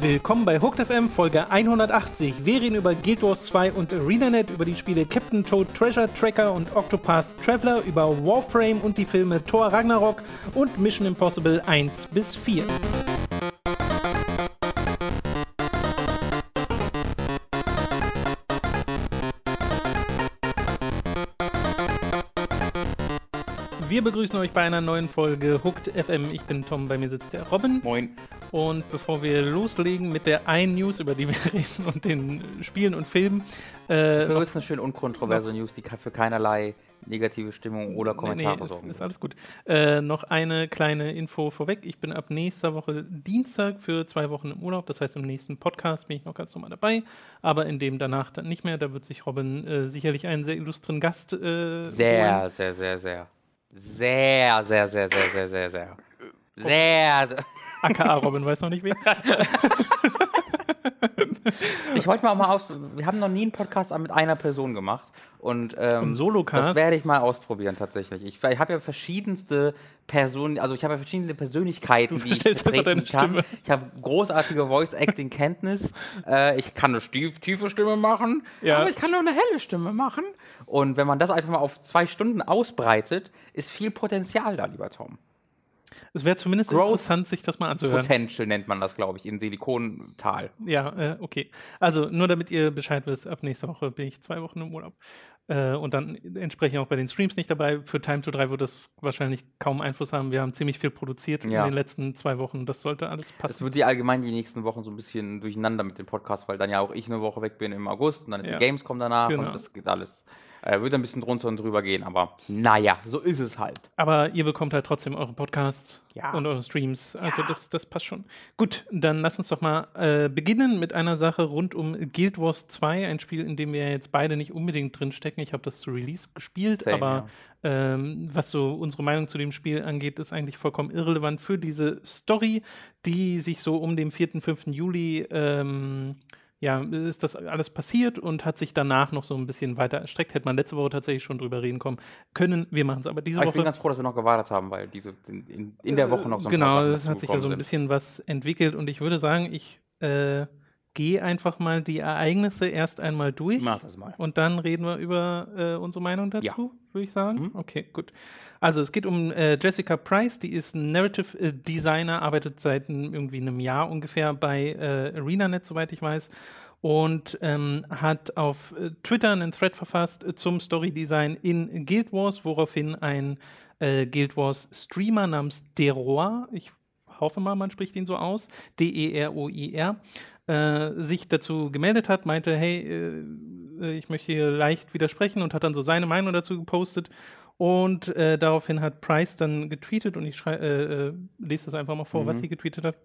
Willkommen bei Hooked FM Folge 180. Wir reden über Guild Wars 2 und ArenaNet, über die Spiele Captain Toad Treasure Tracker und Octopath Traveler, über Warframe und die Filme Thor Ragnarok und Mission Impossible 1 bis 4. Wir begrüßen euch bei einer neuen Folge Hooked FM. Ich bin Tom, bei mir sitzt der Robin. Moin. Und bevor wir loslegen mit der einen News, über die wir reden und den Spielen und Filmen. Äh, das ist eine schön unkontroverse News, die für keinerlei negative Stimmung oder Kommentare nee, sorgen. Ist, ist alles gut. Äh, noch eine kleine Info vorweg. Ich bin ab nächster Woche Dienstag für zwei Wochen im Urlaub. Das heißt, im nächsten Podcast bin ich noch ganz normal dabei. Aber in dem danach dann nicht mehr. Da wird sich Robin äh, sicherlich einen sehr illustren Gast. Äh, sehr, holen. sehr, sehr, sehr. Sehr, sehr, sehr, sehr, sehr, sehr, sehr. Sehr. AKA Robin weiß noch nicht wen. ich wollte mal auch mal aus. Wir haben noch nie einen Podcast mit einer Person gemacht. Und, ähm, und Das werde ich mal ausprobieren tatsächlich. Ich, ich habe ja verschiedenste Personen, also ich habe ja verschiedene Persönlichkeiten, du die ich vertreten kann. Stimme. Ich habe großartige Voice-Acting-Kenntnis. äh, ich kann eine tiefe Stimme machen, ja. aber ich kann auch eine helle Stimme machen. Und wenn man das einfach mal auf zwei Stunden ausbreitet, ist viel Potenzial da, lieber Tom. Es wäre zumindest Growth interessant, sich das mal anzuhören. Potential nennt man das, glaube ich, in Silikontal. Ja, äh, okay. Also nur damit ihr Bescheid wisst, ab nächster Woche bin ich zwei Wochen im Urlaub. Äh, und dann entsprechend auch bei den Streams nicht dabei. Für Time to 3 wird das wahrscheinlich kaum Einfluss haben. Wir haben ziemlich viel produziert ja. in den letzten zwei Wochen. Das sollte alles passen. Es wird die allgemein die nächsten Wochen so ein bisschen durcheinander mit dem Podcast, weil dann ja auch ich eine Woche weg bin im August und dann ist ja. die Gamescom danach genau. und das geht alles äh, wird ein bisschen drunter und drüber gehen, aber naja, so ist es halt. Aber ihr bekommt halt trotzdem eure Podcasts ja. und eure Streams. Also ja. das, das passt schon. Gut, dann lass uns doch mal äh, beginnen mit einer Sache rund um Guild Wars 2, ein Spiel, in dem wir jetzt beide nicht unbedingt drinstecken. Ich habe das zu Release gespielt, Same, aber ja. ähm, was so unsere Meinung zu dem Spiel angeht, ist eigentlich vollkommen irrelevant für diese Story, die sich so um den 4., 5. Juli ähm, ja, ist das alles passiert und hat sich danach noch so ein bisschen weiter erstreckt. Hätte man letzte Woche tatsächlich schon drüber reden kommen können. Wir machen es aber diese aber Woche. Ich bin ganz froh, dass wir noch gewartet haben, weil diese in, in, in der Woche noch so ein Genau, es hat sich ja so ein bisschen was entwickelt und ich würde sagen, ich äh, gehe einfach mal die Ereignisse erst einmal durch. Mach das mal. Und dann reden wir über äh, unsere Meinung dazu, ja. würde ich sagen. Mhm. Okay, gut. Also es geht um äh, Jessica Price, die ist Narrative äh, Designer, arbeitet seit irgendwie einem Jahr ungefähr bei äh, ArenaNet, soweit ich weiß. Und ähm, hat auf äh, Twitter einen Thread verfasst zum Story Design in Guild Wars, woraufhin ein äh, Guild Wars Streamer namens Deroir, ich hoffe mal, man spricht ihn so aus, D-E-R-O-I-R, äh, sich dazu gemeldet hat, meinte, hey, äh, ich möchte hier leicht widersprechen und hat dann so seine Meinung dazu gepostet. Und äh, daraufhin hat Price dann getweetet und ich äh, äh, lese das einfach mal vor, mhm. was sie getweetet hat.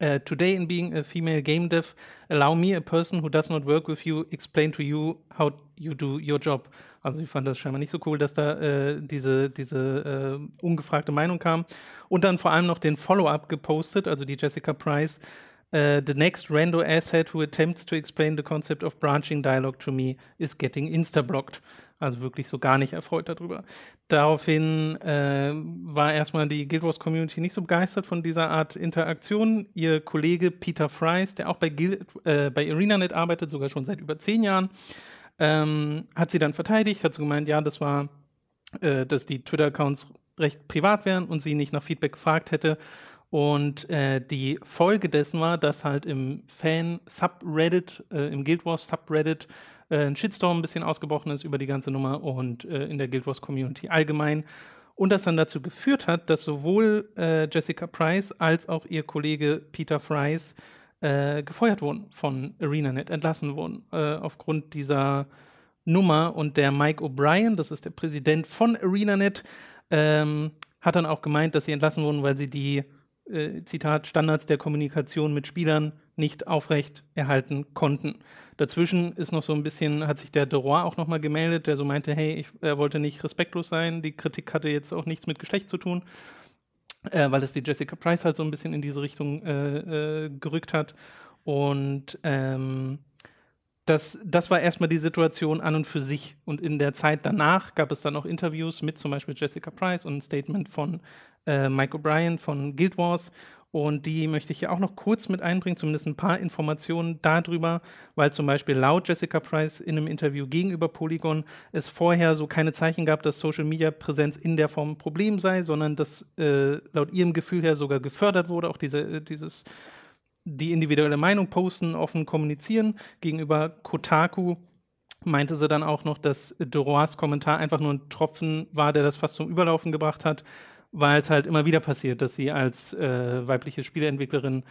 Uh, today, in being a female game dev, allow me, a person who does not work with you, explain to you how you do your job. Also ich fand das scheinbar nicht so cool, dass da äh, diese, diese äh, ungefragte Meinung kam. Und dann vor allem noch den Follow-up gepostet, also die Jessica Price. Uh, the next rando asset who attempts to explain the concept of branching dialogue to me is getting insta-blocked. Also wirklich so gar nicht erfreut darüber. Daraufhin äh, war erstmal die Guild Wars Community nicht so begeistert von dieser Art Interaktion. Ihr Kollege Peter Fries, der auch bei, Guild, äh, bei ArenaNet arbeitet, sogar schon seit über zehn Jahren, ähm, hat sie dann verteidigt, hat so gemeint, ja, das war, äh, dass die Twitter-Accounts recht privat wären und sie nicht nach Feedback gefragt hätte. Und äh, die Folge dessen war, dass halt im Fan-Subreddit, äh, im Guild Wars Subreddit, äh, ein Shitstorm ein bisschen ausgebrochen ist über die ganze Nummer und äh, in der Guild Wars Community allgemein. Und das dann dazu geführt hat, dass sowohl äh, Jessica Price als auch ihr Kollege Peter Fries äh, gefeuert wurden von ArenaNet, entlassen wurden äh, aufgrund dieser Nummer. Und der Mike O'Brien, das ist der Präsident von ArenaNet, ähm, hat dann auch gemeint, dass sie entlassen wurden, weil sie die äh, Zitat, Standards der Kommunikation mit Spielern nicht aufrecht erhalten konnten. Dazwischen ist noch so ein bisschen, hat sich der Deroy auch nochmal gemeldet, der so meinte, hey, ich, er wollte nicht respektlos sein, die Kritik hatte jetzt auch nichts mit Geschlecht zu tun, äh, weil es die Jessica Price halt so ein bisschen in diese Richtung äh, äh, gerückt hat. Und ähm, das, das war erstmal die Situation an und für sich. Und in der Zeit danach gab es dann auch Interviews mit zum Beispiel Jessica Price und ein Statement von äh, Mike O'Brien von Guild Wars. Und die möchte ich hier auch noch kurz mit einbringen, zumindest ein paar Informationen darüber, weil zum Beispiel laut Jessica Price in einem Interview gegenüber Polygon es vorher so keine Zeichen gab, dass Social Media Präsenz in der Form ein Problem sei, sondern dass äh, laut ihrem Gefühl her sogar gefördert wurde, auch diese, äh, dieses die individuelle Meinung posten, offen kommunizieren. Gegenüber Kotaku meinte sie dann auch noch, dass Doroas Kommentar einfach nur ein Tropfen war, der das fast zum Überlaufen gebracht hat, weil es halt immer wieder passiert, dass sie als äh, weibliche Spieleentwicklerin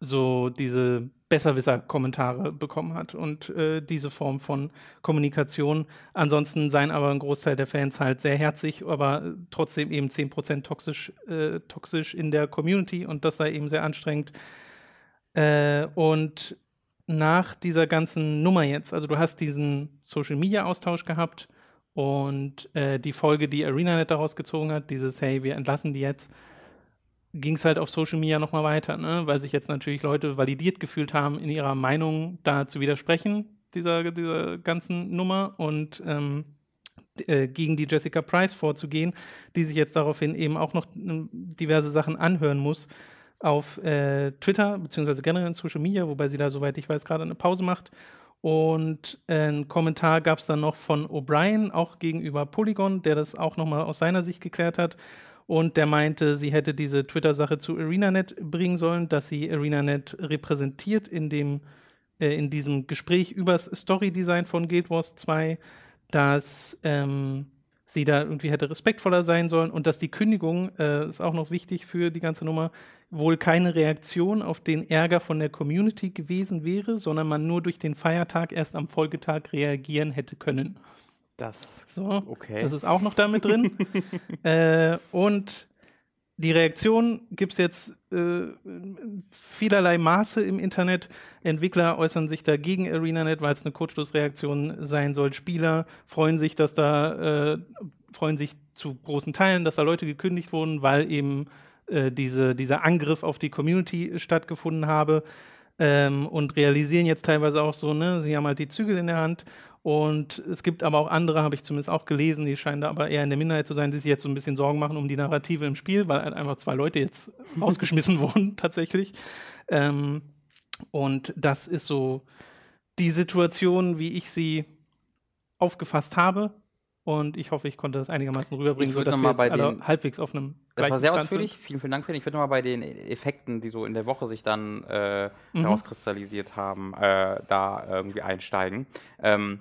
so diese Besserwisser-Kommentare bekommen hat und äh, diese Form von Kommunikation. Ansonsten seien aber ein Großteil der Fans halt sehr herzig, aber trotzdem eben 10% toxisch, äh, toxisch in der Community und das sei eben sehr anstrengend. Äh, und nach dieser ganzen Nummer jetzt, also du hast diesen Social Media Austausch gehabt und äh, die Folge, die ArenaNet daraus gezogen hat, dieses Hey, wir entlassen die jetzt, ging es halt auf Social Media nochmal weiter, ne? weil sich jetzt natürlich Leute validiert gefühlt haben, in ihrer Meinung da zu widersprechen, dieser, dieser ganzen Nummer und ähm, äh, gegen die Jessica Price vorzugehen, die sich jetzt daraufhin eben auch noch äh, diverse Sachen anhören muss auf äh, Twitter, beziehungsweise generell in Social Media, wobei sie da, soweit ich weiß, gerade eine Pause macht. Und äh, einen Kommentar gab es dann noch von O'Brien, auch gegenüber Polygon, der das auch nochmal aus seiner Sicht geklärt hat. Und der meinte, sie hätte diese Twitter-Sache zu ArenaNet bringen sollen, dass sie ArenaNet repräsentiert in, dem, äh, in diesem Gespräch übers Story-Design von Guild Wars 2, dass ähm, sie da irgendwie hätte respektvoller sein sollen und dass die Kündigung, äh, ist auch noch wichtig für die ganze Nummer, wohl keine Reaktion auf den Ärger von der Community gewesen wäre, sondern man nur durch den Feiertag erst am Folgetag reagieren hätte können. Das, so, okay. das ist auch noch damit drin. äh, und die Reaktion gibt es jetzt äh, vielerlei Maße im Internet. Entwickler äußern sich dagegen ArenaNet, weil es eine Kurzschlussreaktion sein soll. Spieler freuen sich, dass da äh, freuen sich zu großen Teilen, dass da Leute gekündigt wurden, weil eben äh, diese, dieser Angriff auf die Community stattgefunden habe. Ähm, und realisieren jetzt teilweise auch so, ne, sie haben halt die Zügel in der Hand und es gibt aber auch andere, habe ich zumindest auch gelesen, die scheinen da aber eher in der Minderheit zu sein, die sich jetzt so ein bisschen Sorgen machen um die Narrative im Spiel, weil halt einfach zwei Leute jetzt rausgeschmissen wurden tatsächlich. Ähm, und das ist so die Situation, wie ich sie aufgefasst habe. Und ich hoffe, ich konnte das einigermaßen rüberbringen, sodass wir jetzt alle halbwegs auf einem Das war sehr ausführlich. Vielen, vielen Dank für den. Ich würde nochmal bei den Effekten, die so in der Woche sich dann äh, mhm. herauskristallisiert haben, äh, da irgendwie einsteigen. Ähm,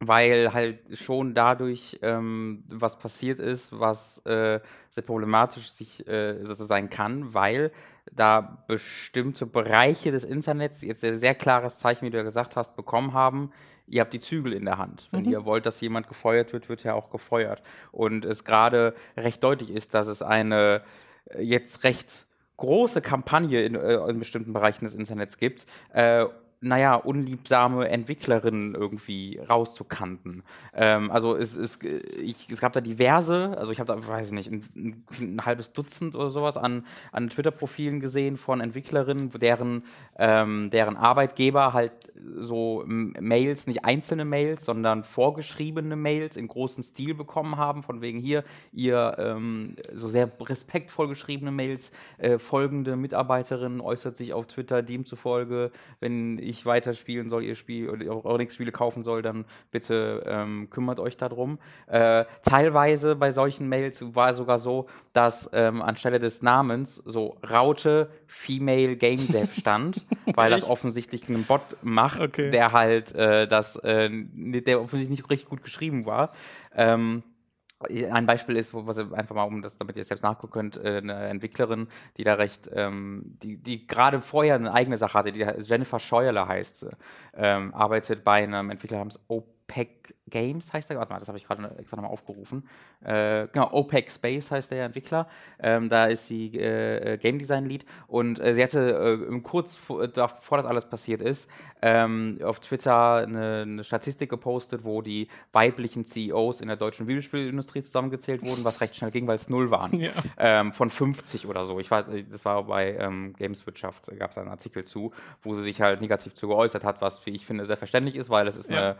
weil halt schon dadurch ähm, was passiert ist, was äh, sehr problematisch sich äh, so sein kann, weil da bestimmte Bereiche des Internets jetzt ein sehr klares Zeichen, wie du ja gesagt hast, bekommen haben. Ihr habt die Zügel in der Hand. Wenn mhm. ihr wollt, dass jemand gefeuert wird, wird er auch gefeuert. Und es gerade recht deutlich ist, dass es eine äh, jetzt recht große Kampagne in, äh, in bestimmten Bereichen des Internets gibt, äh, naja, unliebsame Entwicklerinnen irgendwie rauszukanten. Ähm, also es, es, ich, es gab da diverse, also ich habe da, weiß ich nicht, ein, ein, halbes Dutzend oder sowas an, an Twitter-Profilen gesehen von Entwicklerinnen, deren, ähm, deren Arbeitgeber halt so Mails, nicht einzelne Mails, sondern vorgeschriebene Mails in großen Stil bekommen haben, von wegen hier, ihr ähm, so sehr respektvoll geschriebene Mails, äh, folgende Mitarbeiterin äußert sich auf Twitter demzufolge, wenn ich weiterspielen soll, ihr Spiel oder auch nichts Spiele kaufen soll, dann bitte ähm, kümmert euch darum. Äh, teilweise bei solchen Mails war es sogar so, dass ähm, anstelle des Namens so Raute Female Game Dev stand, weil das offensichtlich ein Bot macht, okay. der halt äh, das, äh, der offensichtlich nicht richtig gut geschrieben war. Ähm, ein Beispiel ist, wo was einfach mal, um das, damit ihr selbst nachgucken könnt, äh, eine Entwicklerin, die da recht, ähm, die, die gerade vorher eine eigene Sache hatte, die Jennifer Scheuerle heißt sie, ähm, arbeitet bei einem Entwickler namens OPEC Games heißt der, warte mal, das habe ich gerade extra nochmal aufgerufen. Äh, genau, OPEC Space heißt der Entwickler. Ähm, da ist sie äh, Game Design Lead und äh, sie hatte äh, kurz vor, bevor das alles passiert ist, ähm, auf Twitter eine, eine, Statistik gepostet, wo die weiblichen CEOs in der deutschen Videospielindustrie zusammengezählt wurden, was recht schnell ging, weil es null waren. Ja. Ähm, von 50 oder so. Ich weiß, das war bei ähm, Gameswirtschaft, gab es einen Artikel zu, wo sie sich halt negativ zu geäußert hat, was, wie ich finde, sehr verständlich ist, weil es ist ja. eine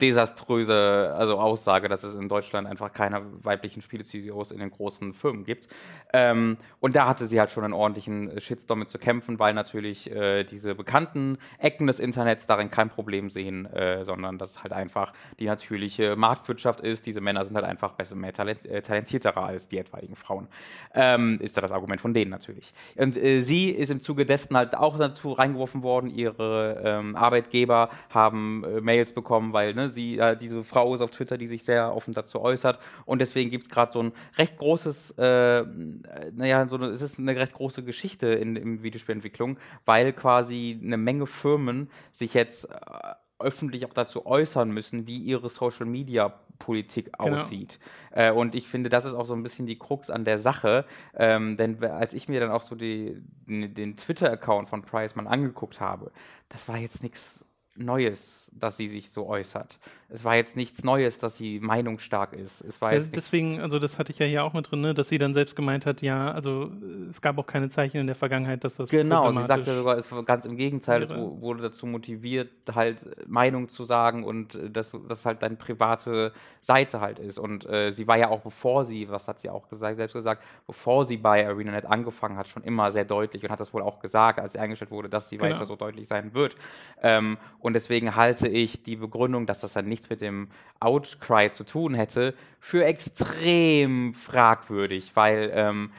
desaströse also Aussage, dass es in Deutschland einfach keine weiblichen Spiele-CEOs in den großen Firmen gibt. Ähm, und da hatte sie halt schon einen ordentlichen Shitstorm mit zu kämpfen, weil natürlich äh, diese bekannten Ecken des Internets darin kein Problem sehen, äh, sondern dass es halt einfach die natürliche Marktwirtschaft ist. Diese Männer sind halt einfach besser, mehr talent, äh, talentierter als die etwaigen Frauen. Ähm, ist da das Argument von denen natürlich. Und äh, sie ist im Zuge dessen halt auch dazu reingeworfen worden. Ihre ähm, Arbeitgeber haben äh, Mails bekommen, weil ne, sie, äh, diese Frau ist auf Twitter, die sich sehr offen dazu äußert. Und deswegen gibt es gerade so ein recht großes, äh, naja, so eine, es ist eine recht große Geschichte in, in Videospielentwicklung, weil quasi eine Menge Firmen sich jetzt äh, öffentlich auch dazu äußern müssen, wie ihre Social Media Politik genau. aussieht. Äh, und ich finde, das ist auch so ein bisschen die Krux an der Sache. Ähm, denn als ich mir dann auch so die, den Twitter-Account von Price mal angeguckt habe, das war jetzt nichts Neues, dass sie sich so äußert. Es war jetzt nichts Neues, dass sie meinungsstark ist. Es war ja, deswegen, also das hatte ich ja hier auch mit drin, ne, dass sie dann selbst gemeint hat, ja, also es gab auch keine Zeichen in der Vergangenheit, dass das Genau, sie sagte sogar, es war ganz im Gegenteil, es wurde dazu motiviert, halt Meinung zu sagen und äh, dass das halt deine private Seite halt ist. Und äh, sie war ja auch, bevor sie, was hat sie auch gesagt, selbst gesagt, bevor sie bei ArenaNet angefangen hat, schon immer sehr deutlich und hat das wohl auch gesagt, als sie eingestellt wurde, dass sie genau. weiter so deutlich sein wird. Ähm, und deswegen halte ich die Begründung, dass das dann nichts mit dem Outcry zu tun hätte, für extrem fragwürdig, weil ähm,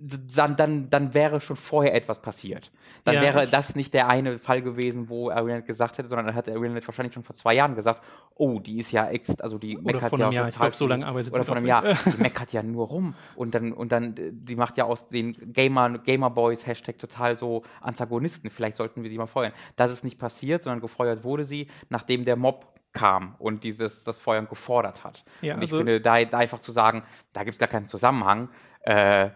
dann, dann, dann wäre schon vorher etwas passiert. Dann ja, wäre das nicht der eine Fall gewesen, wo ArenaNet gesagt hätte, sondern dann hätte ArenaNet wahrscheinlich schon vor zwei Jahren gesagt, oh, die ist ja ex, also die meckert ja Jahr. total ich glaub, so lange arbeitet Oder von einem Jahr, die meckert ja nur rum. Und dann, und dann, die macht ja aus den Gamer, Gamer Boys Hashtag total so Antagonisten. Vielleicht sollten wir die mal feuern. Das ist nicht passiert, sondern gefeuert wurde sie, nachdem der Mob kam und dieses das Feuern gefordert hat. Ja, und ich also finde, da, da, einfach zu sagen, da gibt es gar keinen Zusammenhang, äh,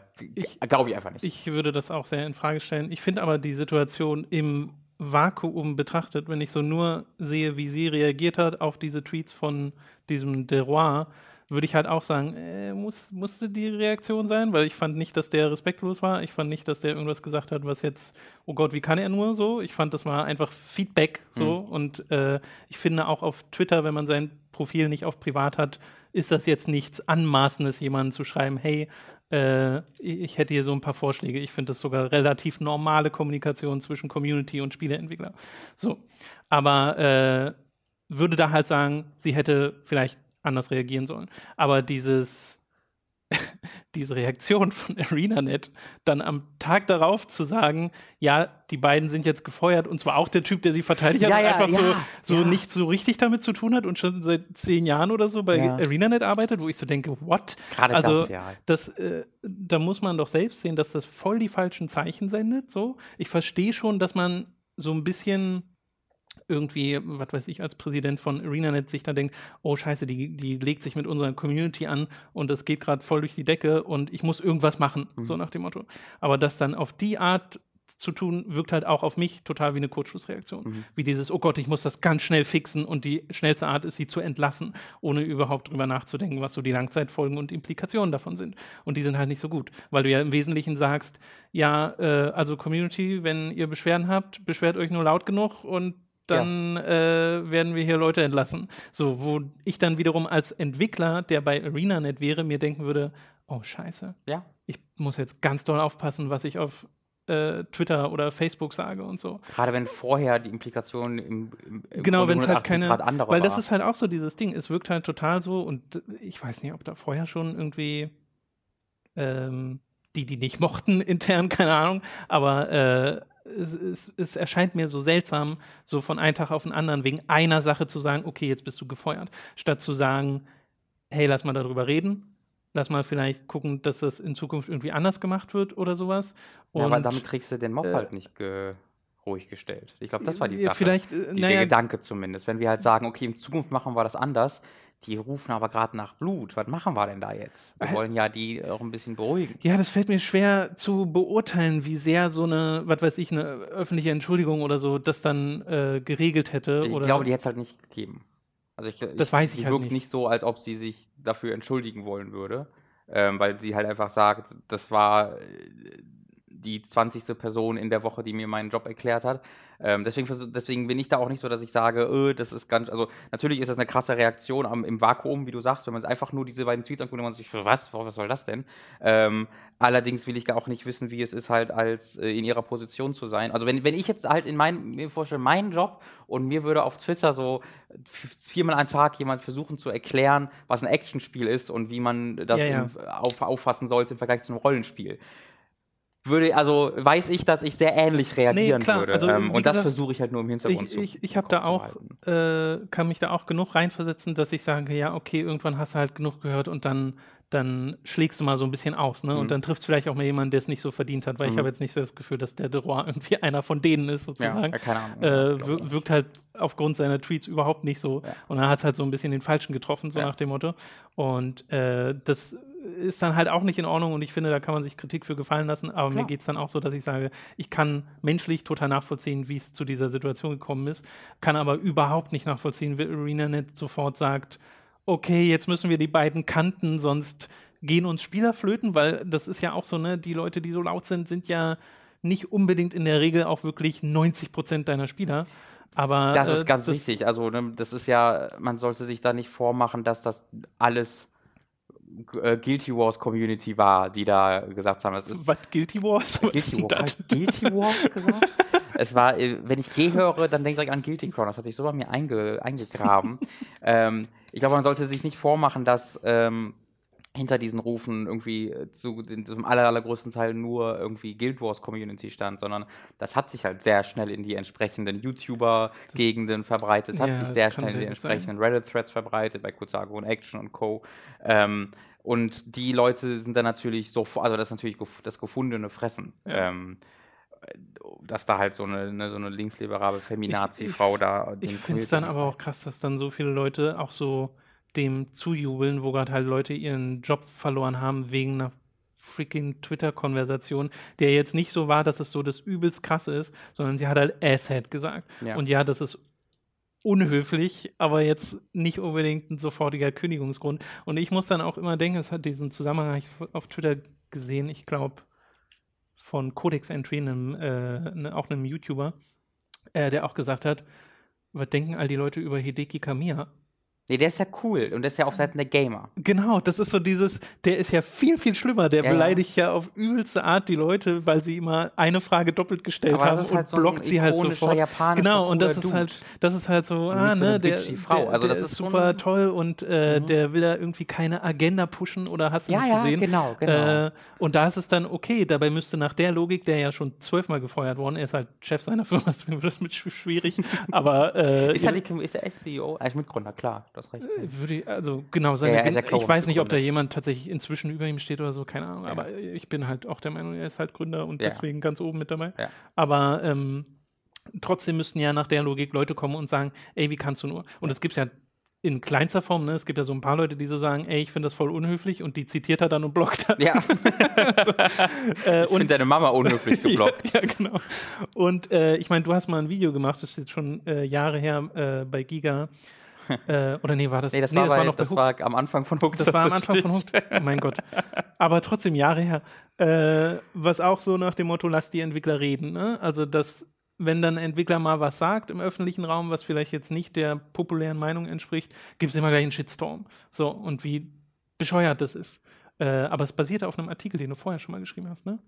glaube ich einfach nicht. Ich würde das auch sehr in Frage stellen. Ich finde aber die Situation im Vakuum betrachtet, wenn ich so nur sehe, wie sie reagiert hat auf diese Tweets von diesem Deroy, würde ich halt auch sagen, äh, muss, musste die Reaktion sein, weil ich fand nicht, dass der respektlos war. Ich fand nicht, dass der irgendwas gesagt hat, was jetzt, oh Gott, wie kann er nur so? Ich fand, das war einfach Feedback so. Mhm. Und äh, ich finde auch auf Twitter, wenn man sein Profil nicht auf privat hat, ist das jetzt nichts Anmaßendes, jemandem zu schreiben, hey, äh, ich hätte hier so ein paar Vorschläge. Ich finde das sogar relativ normale Kommunikation zwischen Community und Spieleentwickler. So, aber äh, würde da halt sagen, sie hätte vielleicht anders reagieren sollen. Aber dieses, diese Reaktion von ArenaNet, dann am Tag darauf zu sagen, ja, die beiden sind jetzt gefeuert und zwar auch der Typ, der sie verteidigt hat, ja, ja, einfach ja, so, so nicht so richtig damit zu tun hat und schon seit zehn Jahren oder so bei ArenaNet arbeitet, wo ich so denke, what? Gerade also, das, ja. Das, äh, da muss man doch selbst sehen, dass das voll die falschen Zeichen sendet. So. Ich verstehe schon, dass man so ein bisschen irgendwie, was weiß ich, als Präsident von ArenaNet sich dann denkt, oh scheiße, die, die legt sich mit unserer Community an und das geht gerade voll durch die Decke und ich muss irgendwas machen, mhm. so nach dem Motto. Aber das dann auf die Art zu tun, wirkt halt auch auf mich total wie eine Kurzschlussreaktion. Mhm. Wie dieses, oh Gott, ich muss das ganz schnell fixen und die schnellste Art ist, sie zu entlassen, ohne überhaupt drüber nachzudenken, was so die Langzeitfolgen und Implikationen davon sind. Und die sind halt nicht so gut, weil du ja im Wesentlichen sagst, ja, äh, also Community, wenn ihr Beschwerden habt, beschwert euch nur laut genug und dann ja. äh, werden wir hier Leute entlassen. So, wo ich dann wiederum als Entwickler, der bei ArenaNet wäre, mir denken würde, oh scheiße, ja. ich muss jetzt ganz doll aufpassen, was ich auf äh, Twitter oder Facebook sage und so. Gerade wenn vorher die Implikationen im, im, im genau, wenn es halt keine, weil war. das ist halt auch so dieses Ding. Es wirkt halt total so und ich weiß nicht, ob da vorher schon irgendwie ähm, die, die nicht mochten intern, keine Ahnung, aber äh, es, es, es, erscheint mir so seltsam, so von einem Tag auf den anderen wegen einer Sache zu sagen, okay, jetzt bist du gefeuert, statt zu sagen, hey, lass mal darüber reden, lass mal vielleicht gucken, dass das in Zukunft irgendwie anders gemacht wird oder sowas. Und, ja, aber damit kriegst du den Mob äh, halt nicht ge ruhig gestellt. Ich glaube, das war die Sache. Vielleicht, äh, naja, der Gedanke zumindest. Wenn wir halt sagen, okay, in Zukunft machen wir das anders, die rufen aber gerade nach Blut. Was machen wir denn da jetzt? Wir wollen ja die auch ein bisschen beruhigen. Ja, das fällt mir schwer zu beurteilen, wie sehr so eine, was weiß ich, eine öffentliche Entschuldigung oder so das dann äh, geregelt hätte. Ich oder? glaube, die hätte es halt nicht gegeben. Also ich, das ich, weiß ich halt wirkt nicht. nicht so, als ob sie sich dafür entschuldigen wollen würde, ähm, weil sie halt einfach sagt, das war äh, die 20. Person in der Woche, die mir meinen Job erklärt hat. Ähm, deswegen, deswegen bin ich da auch nicht so, dass ich sage, öh, das ist ganz, also natürlich ist das eine krasse Reaktion am, im Vakuum, wie du sagst, wenn man einfach nur diese beiden Tweets anguckt und man sich, was, was soll das denn? Ähm, allerdings will ich auch nicht wissen, wie es ist, halt als äh, in ihrer Position zu sein. Also wenn, wenn ich jetzt halt in meinem, mir vorstelle, meinen Job und mir würde auf Twitter so viermal am Tag jemand versuchen zu erklären, was ein Actionspiel ist und wie man das ja, ja. Im, auf, auffassen sollte im Vergleich zu einem Rollenspiel würde, also weiß ich, dass ich sehr ähnlich reagieren nee, klar, würde. Also, ähm, und das versuche ich halt nur im Hintergrund ich, zu Ich, ich habe da auch, äh, kann mich da auch genug reinversetzen, dass ich sage, ja, okay, irgendwann hast du halt genug gehört und dann, dann schlägst du mal so ein bisschen aus, ne? Mhm. Und dann trifft es vielleicht auch mal jemanden, der es nicht so verdient hat, weil mhm. ich habe jetzt nicht so das Gefühl, dass der Deroy irgendwie einer von denen ist, sozusagen. Ja, keine Ahnung. Äh, wirkt halt aufgrund seiner Tweets überhaupt nicht so. Ja. Und dann hat es halt so ein bisschen den Falschen getroffen, so ja. nach dem Motto. Und äh, das ist dann halt auch nicht in Ordnung und ich finde, da kann man sich Kritik für gefallen lassen. Aber Klar. mir geht es dann auch so, dass ich sage, ich kann menschlich total nachvollziehen, wie es zu dieser Situation gekommen ist, kann aber überhaupt nicht nachvollziehen, wie ArenaNet sofort sagt, okay, jetzt müssen wir die beiden Kanten, sonst gehen uns Spieler flöten, weil das ist ja auch so, ne, die Leute, die so laut sind, sind ja nicht unbedingt in der Regel auch wirklich 90 Prozent deiner Spieler. Aber das ist äh, ganz das wichtig. Also, ne, das ist ja, man sollte sich da nicht vormachen, dass das alles äh, Guilty Wars Community war, die da gesagt haben, es ist. Was Guilty Wars? Was Guilty, Wars Guilty Wars gesagt? es war, äh, wenn ich G höre, dann denke ich an Guilty Crown. Das hat sich so bei mir einge, eingegraben. ähm, ich glaube, man sollte sich nicht vormachen, dass ähm, hinter diesen Rufen irgendwie zu, zum aller, allergrößten Teil nur irgendwie Guild Wars Community stand, sondern das hat sich halt sehr schnell in die entsprechenden YouTuber-Gegenden verbreitet, es hat ja, sich sehr schnell in die entsprechenden Reddit-Threads verbreitet, bei Kotaku und Action und Co. Ähm, und die Leute sind dann natürlich so, also das ist natürlich das gefundene Fressen. Ja. Ähm, dass da halt so eine, eine so eine linksliberale Feminazi-Frau da. Ich finde es dann aber auch krass, dass dann so viele Leute auch so dem zujubeln, wo gerade halt Leute ihren Job verloren haben wegen einer freaking Twitter-Konversation, der jetzt nicht so war, dass es so das übelst krasse ist, sondern sie hat halt Asshead gesagt. Ja. Und ja, das ist unhöflich, aber jetzt nicht unbedingt ein sofortiger Kündigungsgrund. Und ich muss dann auch immer denken, es hat diesen Zusammenhang auf Twitter gesehen, ich glaube, von Codex Entry, einem, äh, ne, auch einem YouTuber, äh, der auch gesagt hat, was denken all die Leute über Hideki Kamiya? Nee, der ist ja cool und der ist ja auf Seiten der Gamer. Genau, das ist so dieses, der ist ja viel, viel schlimmer. Der ja, beleidigt ja. ja auf übelste Art die Leute, weil sie immer eine Frage doppelt gestellt Aber haben und halt so blockt sie halt sofort. Genau, und das ist halt, das ist halt so, ah, so ne, der, Frau. Also der das ist super toll und äh, mhm. der will da irgendwie keine Agenda pushen oder hast du ja, nicht gesehen. Ja, genau, genau. Äh, und da ist es dann okay, dabei müsste nach der Logik, der ja schon zwölfmal gefeuert worden, er ist halt Chef seiner Firma, deswegen wird das mit schwierig. Aber äh, ist, er die, ist er SEO? Als Mitgründer, klar das recht. Äh, würde ich, also genau, seine, ja, ja, ich weiß nicht, ob da jemand tatsächlich inzwischen über ihm steht oder so, keine Ahnung, ja. aber ich bin halt auch der Meinung, er ist halt Gründer und deswegen ganz oben mit dabei. Aber ähm, trotzdem müssten ja nach der Logik Leute kommen und sagen, ey, wie kannst du nur? Und es gibt ja in kleinster Form, ne? Es gibt ja so ein paar Leute, die so sagen, ey, ich finde das voll unhöflich und die zitiert er dann und blockt dann. Ja. so, äh, ich finde deine Mama unhöflich geblockt. ja, ja, genau. Und äh, ich meine, du hast mal ein Video gemacht, das ist jetzt schon äh, Jahre her äh, bei Giga, äh, oder nee, war das? Nee, das, nee, war, das bei, war noch das war am Anfang von Hooked. Das war am Anfang von Hooked. Oh mein Gott. Aber trotzdem Jahre her. Äh, was auch so nach dem Motto, lass die Entwickler reden. Ne? Also, dass, wenn dann ein Entwickler mal was sagt im öffentlichen Raum, was vielleicht jetzt nicht der populären Meinung entspricht, gibt es immer gleich einen Shitstorm. So, und wie bescheuert das ist. Äh, aber es basiert auf einem Artikel, den du vorher schon mal geschrieben hast, ne?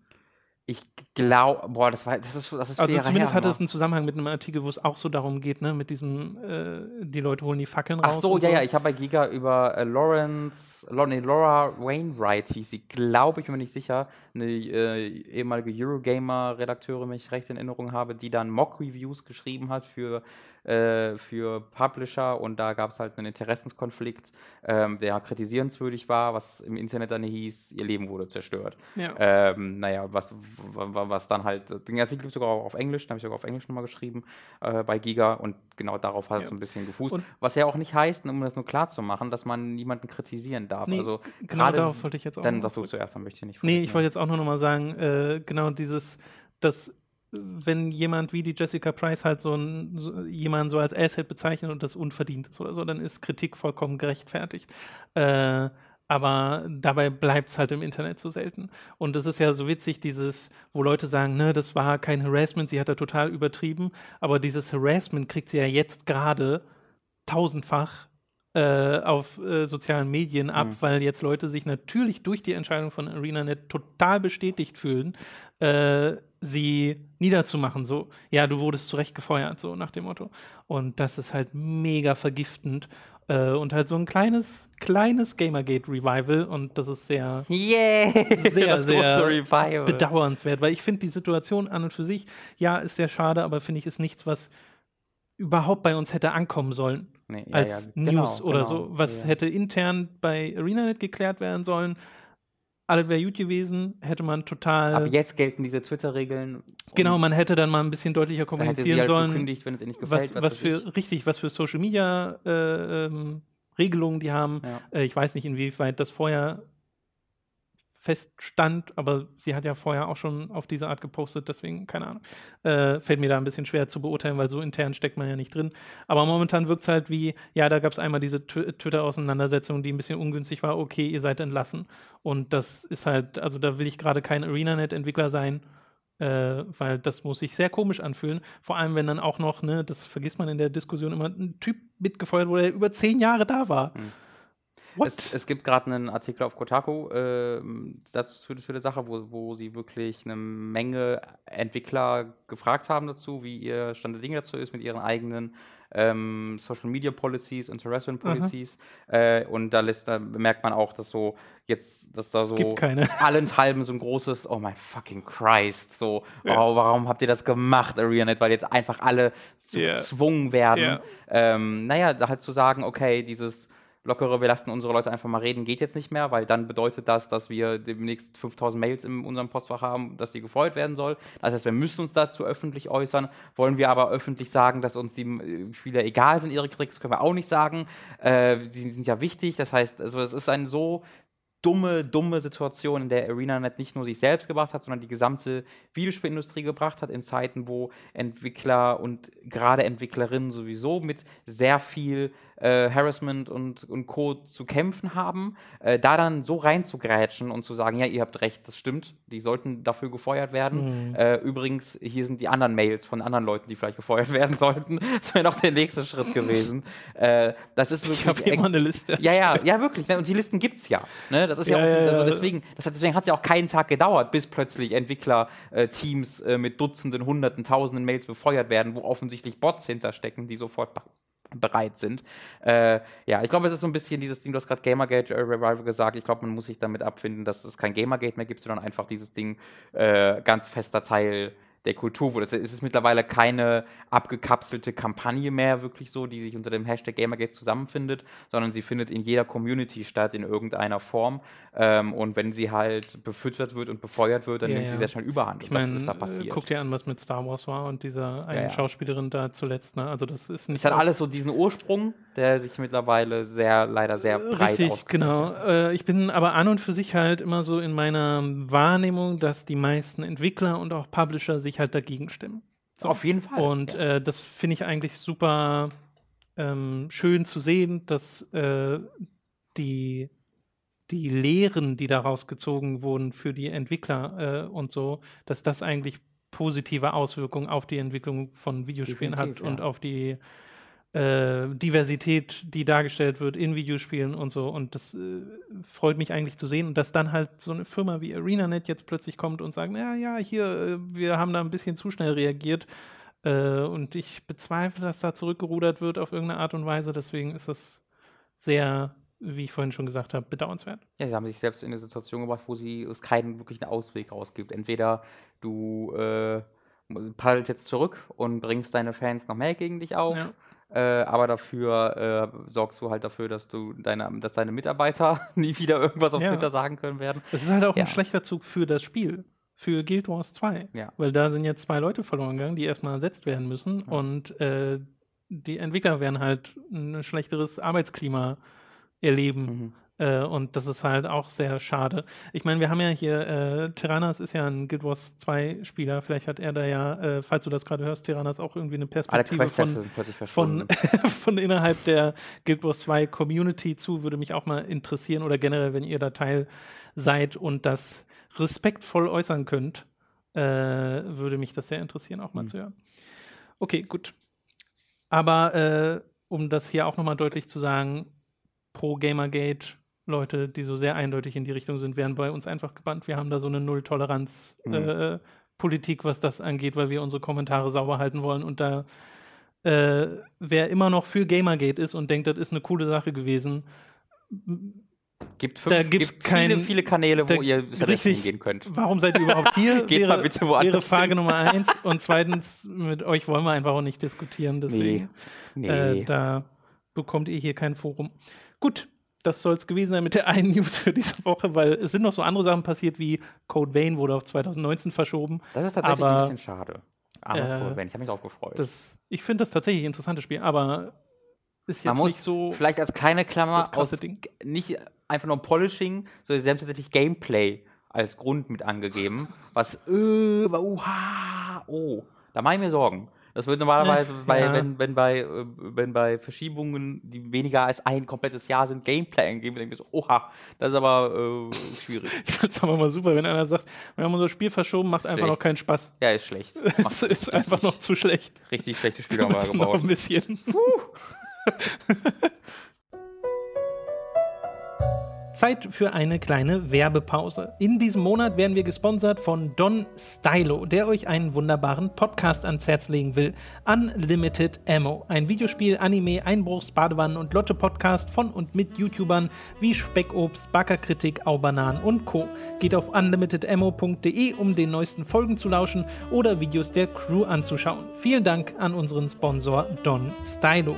Ich glaube, boah, das war, das ist, das ist Also zumindest hatte es einen Zusammenhang mit einem Artikel, wo es auch so darum geht, ne, mit diesem, äh, die Leute holen die Fackeln Ach raus. Ach so, ja, so. ja, ich habe bei Giga über äh, Lawrence, nee, Laura Wainwright hieß sie, glaube ich, bin mir nicht sicher, eine äh, ehemalige Eurogamer-Redakteurin, wenn ich recht in Erinnerung habe, die dann Mock-Reviews geschrieben hat für äh, für Publisher und da gab es halt einen Interessenskonflikt, ähm, der kritisierenswürdig war, was im Internet dann hieß, ihr Leben wurde zerstört. Ja. Ähm, naja, was, was dann halt, den Artikel gibt es sogar auch auf Englisch, den habe ich sogar auf Englisch nochmal geschrieben äh, bei Giga und genau darauf hat es ja. so ein bisschen gefußt. Und was ja auch nicht heißt, um das nur klar zu machen, dass man niemanden kritisieren darf. Nee, also genau darauf wollte ich jetzt auch. Dann sagst du zuerst, dann möchte ich nicht. Nee, ich wollte jetzt auch nur nochmal sagen, äh, genau dieses, dass wenn jemand wie die Jessica Price halt so, ein, so jemanden so als Asset bezeichnet und das unverdient ist oder so, dann ist Kritik vollkommen gerechtfertigt. Äh, aber dabei bleibt es halt im Internet so selten. Und es ist ja so witzig, dieses, wo Leute sagen, ne, das war kein Harassment, sie hat da total übertrieben, aber dieses Harassment kriegt sie ja jetzt gerade tausendfach äh, auf äh, sozialen Medien ab, mhm. weil jetzt Leute sich natürlich durch die Entscheidung von ArenaNet total bestätigt fühlen, äh, sie niederzumachen. So, ja, du wurdest zurecht gefeuert, so nach dem Motto. Und das ist halt mega vergiftend. Äh, und halt so ein kleines, kleines Gamergate-Revival und das ist sehr, yeah, sehr, sehr bedauernswert, weil ich finde die Situation an und für sich, ja, ist sehr schade, aber finde ich, ist nichts, was überhaupt bei uns hätte ankommen sollen. Nee, ja, als ja, News genau, oder genau, so. Was ja. hätte intern bei ArenaNet geklärt werden sollen. Alles wäre gut gewesen, hätte man total. Aber jetzt gelten diese Twitter-Regeln. Genau, man hätte dann mal ein bisschen deutlicher kommunizieren halt sollen. Gekündigt, wenn es nicht gefällt, was, was für, richtig, was für Social Media äh, ähm, Regelungen die haben. Äh, ich weiß nicht, inwieweit das vorher feststand, aber sie hat ja vorher auch schon auf diese Art gepostet, deswegen, keine Ahnung. Äh, fällt mir da ein bisschen schwer zu beurteilen, weil so intern steckt man ja nicht drin. Aber momentan wirkt es halt wie, ja, da gab es einmal diese Twitter-Auseinandersetzung, die ein bisschen ungünstig war, okay, ihr seid entlassen. Und das ist halt, also da will ich gerade kein ArenaNet-Entwickler sein, äh, weil das muss sich sehr komisch anfühlen. Vor allem, wenn dann auch noch, ne, das vergisst man in der Diskussion immer, ein Typ mitgefeuert wurde, der über zehn Jahre da war. Mhm. Es, es, gibt gerade einen Artikel auf Kotaku äh, dazu für, für die Sache, wo, wo sie wirklich eine Menge Entwickler gefragt haben dazu, wie ihr Stand der Dinge dazu ist mit ihren eigenen ähm, Social Media Policies und Harassment Policies. Äh, und da, lässt, da, merkt man auch, dass so jetzt, dass da so allenthalben so ein großes, oh my fucking Christ, so, ja. oh, warum habt ihr das gemacht, AreaNet, weil jetzt einfach alle gezwungen yeah. werden. Yeah. Ähm, naja, da halt zu sagen, okay, dieses lockere, wir lassen unsere Leute einfach mal reden, geht jetzt nicht mehr, weil dann bedeutet das, dass wir demnächst 5000 Mails in unserem Postfach haben, dass sie gefeuert werden soll. Das heißt, wir müssen uns dazu öffentlich äußern. Wollen wir aber öffentlich sagen, dass uns die äh, Spieler egal sind, ihre das können wir auch nicht sagen. Äh, sie sind ja wichtig. Das heißt, also es ist ein so dumme, dumme Situation, in der ArenaNet nicht nur sich selbst gebracht hat, sondern die gesamte Videospielindustrie gebracht hat, in Zeiten, wo Entwickler und gerade Entwicklerinnen sowieso mit sehr viel äh, Harassment und, und Co. zu kämpfen haben, äh, da dann so reinzugrätschen und zu sagen, ja, ihr habt recht, das stimmt, die sollten dafür gefeuert werden. Mhm. Äh, übrigens, hier sind die anderen Mails von anderen Leuten, die vielleicht gefeuert werden sollten. Das wäre noch der nächste Schritt gewesen. Äh, das ist wirklich. Ich habe immer eine Liste. Ja, ja, ja, wirklich. Ne? Und die Listen gibt es ja. Ne? Das ist ja, ja, auch, also deswegen, das hat, deswegen hat es ja auch keinen Tag gedauert, bis plötzlich Entwicklerteams äh, mit Dutzenden, Hunderten, Tausenden Mails befeuert werden, wo offensichtlich Bots hinterstecken, die sofort bereit sind. Äh, ja, ich glaube, es ist so ein bisschen dieses Ding, du hast gerade Gamergate äh, Revival gesagt, ich glaube, man muss sich damit abfinden, dass es kein Gamergate mehr gibt, sondern einfach dieses Ding äh, ganz fester Teil der Kultur wurde. Es ist mittlerweile keine abgekapselte Kampagne mehr, wirklich so, die sich unter dem Hashtag Gamergate zusammenfindet, sondern sie findet in jeder Community statt, in irgendeiner Form. Ähm, und wenn sie halt befüttert wird und befeuert wird, dann ja, nimmt ja. sie sehr schnell Überhand. Ich meine, da passiert. guck dir an, was mit Star Wars war und dieser einen ja, Schauspielerin da zuletzt. Ne? Also das ist nicht. Es hat alles so diesen Ursprung, der sich mittlerweile sehr, leider sehr breit Richtig, genau. Äh, ich bin aber an und für sich halt immer so in meiner Wahrnehmung, dass die meisten Entwickler und auch Publisher sich halt dagegen stimmen. So. Auf jeden Fall. Und ja. äh, das finde ich eigentlich super ähm, schön zu sehen, dass äh, die, die Lehren, die daraus gezogen wurden für die Entwickler äh, und so, dass das eigentlich positive Auswirkungen auf die Entwicklung von Videospielen Definitiv, hat und ja. auf die äh, Diversität, die dargestellt wird in Videospielen und so. Und das äh, freut mich eigentlich zu sehen. Und dass dann halt so eine Firma wie ArenaNet jetzt plötzlich kommt und sagt, ja, ja, hier, äh, wir haben da ein bisschen zu schnell reagiert. Äh, und ich bezweifle, dass da zurückgerudert wird auf irgendeine Art und Weise. Deswegen ist das sehr wie ich vorhin schon gesagt habe, bedauernswert. Ja, sie haben sich selbst in eine Situation gebracht, wo sie es keinen wirklichen Ausweg rausgibt. Entweder du äh, paddelst jetzt zurück und bringst deine Fans noch mehr gegen dich auf, ja. Äh, aber dafür äh, sorgst du halt dafür, dass du deine, dass deine Mitarbeiter nie wieder irgendwas auf ja. Twitter sagen können werden. Das ist halt auch ja. ein schlechter Zug für das Spiel. für Guild Wars 2. Ja. Weil da sind jetzt zwei Leute verloren gegangen, die erstmal ersetzt werden müssen. Und äh, die Entwickler werden halt ein schlechteres Arbeitsklima erleben. Mhm. Äh, und das ist halt auch sehr schade. Ich meine, wir haben ja hier, äh, Tyrannas ist ja ein Guild Wars 2 Spieler. Vielleicht hat er da ja, äh, falls du das gerade hörst, Tyrannas auch irgendwie eine Perspektive von, von, von innerhalb der Guild Wars 2 Community zu. Würde mich auch mal interessieren oder generell, wenn ihr da Teil seid und das respektvoll äußern könnt, äh, würde mich das sehr interessieren, auch mal mhm. zu hören. Okay, gut. Aber äh, um das hier auch nochmal deutlich zu sagen, pro Gamergate Leute, die so sehr eindeutig in die Richtung sind, werden bei uns einfach gebannt. Wir haben da so eine Null-Toleranz-Politik, mhm. äh, was das angeht, weil wir unsere Kommentare sauber halten wollen. Und da, äh, wer immer noch für Gamergate ist und denkt, das ist eine coole Sache gewesen, Gibt, fünf, da gibt's gibt viele, viele Kanäle, wo ihr richtig gehen könnt. Warum seid ihr überhaupt hier? Geht wäre, mal bitte woanders wäre Frage Nummer eins. Und zweitens, mit euch wollen wir einfach auch nicht diskutieren. Deswegen, nee. nee. Äh, da bekommt ihr hier kein Forum. Gut, das soll es gewesen sein mit der einen News für diese Woche, weil es sind noch so andere Sachen passiert, wie Code Vein wurde auf 2019 verschoben. Das ist tatsächlich aber, ein bisschen schade. Armes äh, Code Vein, ich habe mich auch gefreut. Das, ich finde das tatsächlich ein interessantes Spiel, aber ist jetzt nicht so. Vielleicht als kleine Klammer aus Ding. nicht einfach nur Polishing, sondern sie haben tatsächlich Gameplay als Grund mit angegeben, was äh, uha, oh, da mache ich mir Sorgen. Das wird normalerweise, bei, ja. wenn, wenn, bei, äh, wenn bei Verschiebungen, die weniger als ein komplettes Jahr sind, Gameplay angegeben, denke ich so, oha, das ist aber äh, schwierig. Ich finde es aber mal super, wenn einer sagt, wir haben unser Spiel verschoben, macht einfach noch keinen Spaß. Ja, ist schlecht. es ist einfach noch zu schlecht. Richtig schlechte Spiele haben wir gebaut. noch ein bisschen. Zeit für eine kleine Werbepause. In diesem Monat werden wir gesponsert von Don Stylo, der euch einen wunderbaren Podcast ans Herz legen will. Unlimited Ammo. Ein Videospiel, Anime, Einbruchs, Badewannen und Lotte-Podcast von und mit YouTubern wie Speckobst, Backerkritik, Aubanan und Co. Geht auf unlimitedammo.de, um den neuesten Folgen zu lauschen oder Videos der Crew anzuschauen. Vielen Dank an unseren Sponsor Don Stylo.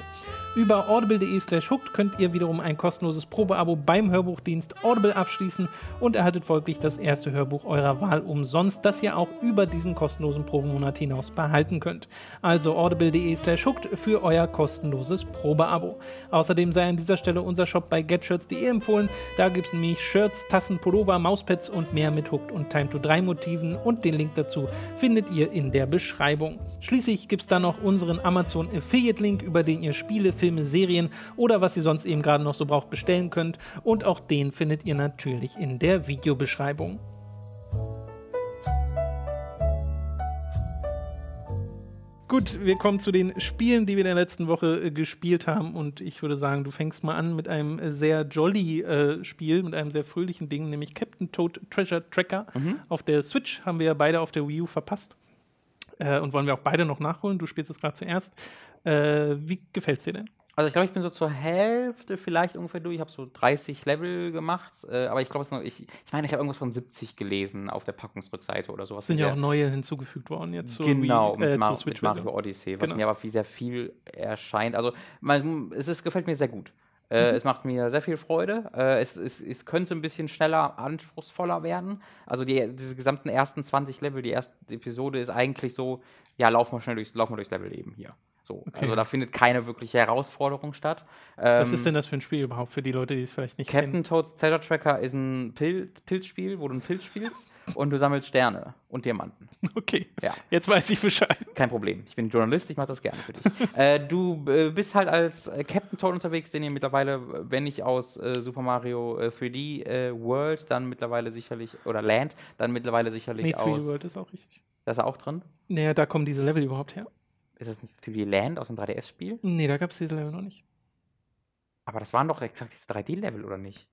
Über audible.de slash hooked könnt ihr wiederum ein kostenloses Probeabo beim Hörbuchdienst Audible abschließen und erhaltet folglich das erste Hörbuch eurer Wahl umsonst, das ihr auch über diesen kostenlosen Probemonat hinaus behalten könnt. Also audible.de slash hooked für euer kostenloses Probeabo. Außerdem sei an dieser Stelle unser Shop bei getshirts.de empfohlen. Da gibt es nämlich Shirts, Tassen, Pullover, Mauspads und mehr mit Hooked und Time to 3 Motiven und den Link dazu findet ihr in der Beschreibung. Schließlich gibt es dann noch unseren Amazon Affiliate Link, über den ihr Spiele, Filme, Serien oder was ihr sonst eben gerade noch so braucht bestellen könnt. Und auch den findet ihr natürlich in der Videobeschreibung. Gut, wir kommen zu den Spielen, die wir in der letzten Woche äh, gespielt haben. Und ich würde sagen, du fängst mal an mit einem sehr jolly äh, Spiel, mit einem sehr fröhlichen Ding, nämlich Captain Toad Treasure Tracker. Mhm. Auf der Switch haben wir ja beide auf der Wii U verpasst. Äh, und wollen wir auch beide noch nachholen. Du spielst es gerade zuerst. Äh, wie gefällt es dir denn? Also ich glaube, ich bin so zur Hälfte vielleicht ungefähr durch. Ich habe so 30 Level gemacht, äh, aber ich glaube, ich, ich meine, ich habe irgendwas von 70 gelesen auf der Packungsrückseite oder sowas. Sind ja auch neue hinzugefügt worden jetzt. So genau, wie, äh, mit, Mar mit Mario Odyssey, was genau. mir aber wie sehr viel erscheint. Also man, es ist, gefällt mir sehr gut. Äh, mhm. Es macht mir sehr viel Freude. Äh, es, es, es, könnte ein bisschen schneller, anspruchsvoller werden. Also die, diese gesamten ersten 20 Level, die erste Episode ist eigentlich so, ja, laufen wir schnell durchs, laufen wir durchs Level eben hier. So, okay. Also da findet keine wirkliche Herausforderung statt. Was ähm, ist denn das für ein Spiel überhaupt für die Leute, die es vielleicht nicht Captain kennen? Toads Treasure Tracker ist ein Pilz, Pilzspiel, wo du einen Pilz spielst und du sammelst Sterne und Diamanten. Okay, ja. jetzt weiß ich Bescheid. Kein Problem. Ich bin Journalist, ich mache das gerne für dich. äh, du äh, bist halt als äh, Captain Toad unterwegs, den ihr mittlerweile, wenn nicht aus äh, Super Mario 3D äh, äh, World, dann mittlerweile sicherlich, oder Land, dann mittlerweile sicherlich nee, aus... 3D World ist auch richtig. Da ist er auch drin? Naja, da kommen diese Level überhaupt her. Ist das ein 3D Land aus dem 3DS-Spiel? Nee, da gab es diese Level noch nicht. Aber das waren doch exakt diese 3D-Level, oder nicht?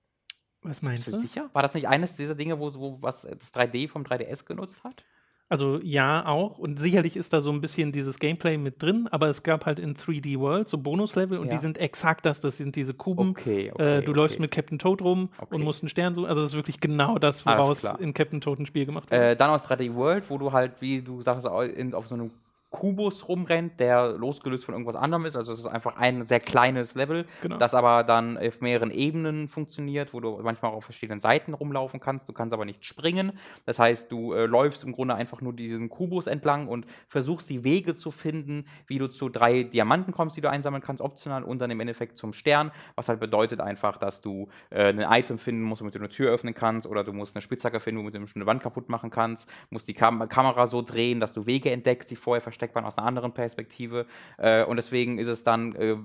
Was meinst Bist du? sicher? War das nicht eines dieser Dinge, wo, wo was das 3D vom 3DS genutzt hat? Also ja, auch. Und sicherlich ist da so ein bisschen dieses Gameplay mit drin, aber es gab halt in 3D World so Bonuslevel und ja. die sind exakt das. Das sind diese Kuben. Okay, okay, äh, du okay. läufst mit Captain Toad rum okay. und musst einen Stern suchen. Also das ist wirklich genau das, woraus in Captain Toad ein Spiel gemacht wird. Äh, dann aus 3D World, wo du halt, wie du sagst, in, auf so einem Kubus rumrennt, der losgelöst von irgendwas anderem ist. Also es ist einfach ein sehr kleines Level, genau. das aber dann auf mehreren Ebenen funktioniert, wo du manchmal auch auf verschiedenen Seiten rumlaufen kannst. Du kannst aber nicht springen. Das heißt, du äh, läufst im Grunde einfach nur diesen Kubus entlang und versuchst die Wege zu finden, wie du zu drei Diamanten kommst, die du einsammeln kannst, optional und dann im Endeffekt zum Stern, was halt bedeutet einfach, dass du äh, ein Item finden musst, womit du eine Tür öffnen kannst oder du musst eine Spitzhacke finden, womit du eine Wand kaputt machen kannst, musst die Kam Kamera so drehen, dass du Wege entdeckst, die vorher versteckt versteckt waren aus einer anderen Perspektive. Äh, und deswegen ist es dann äh,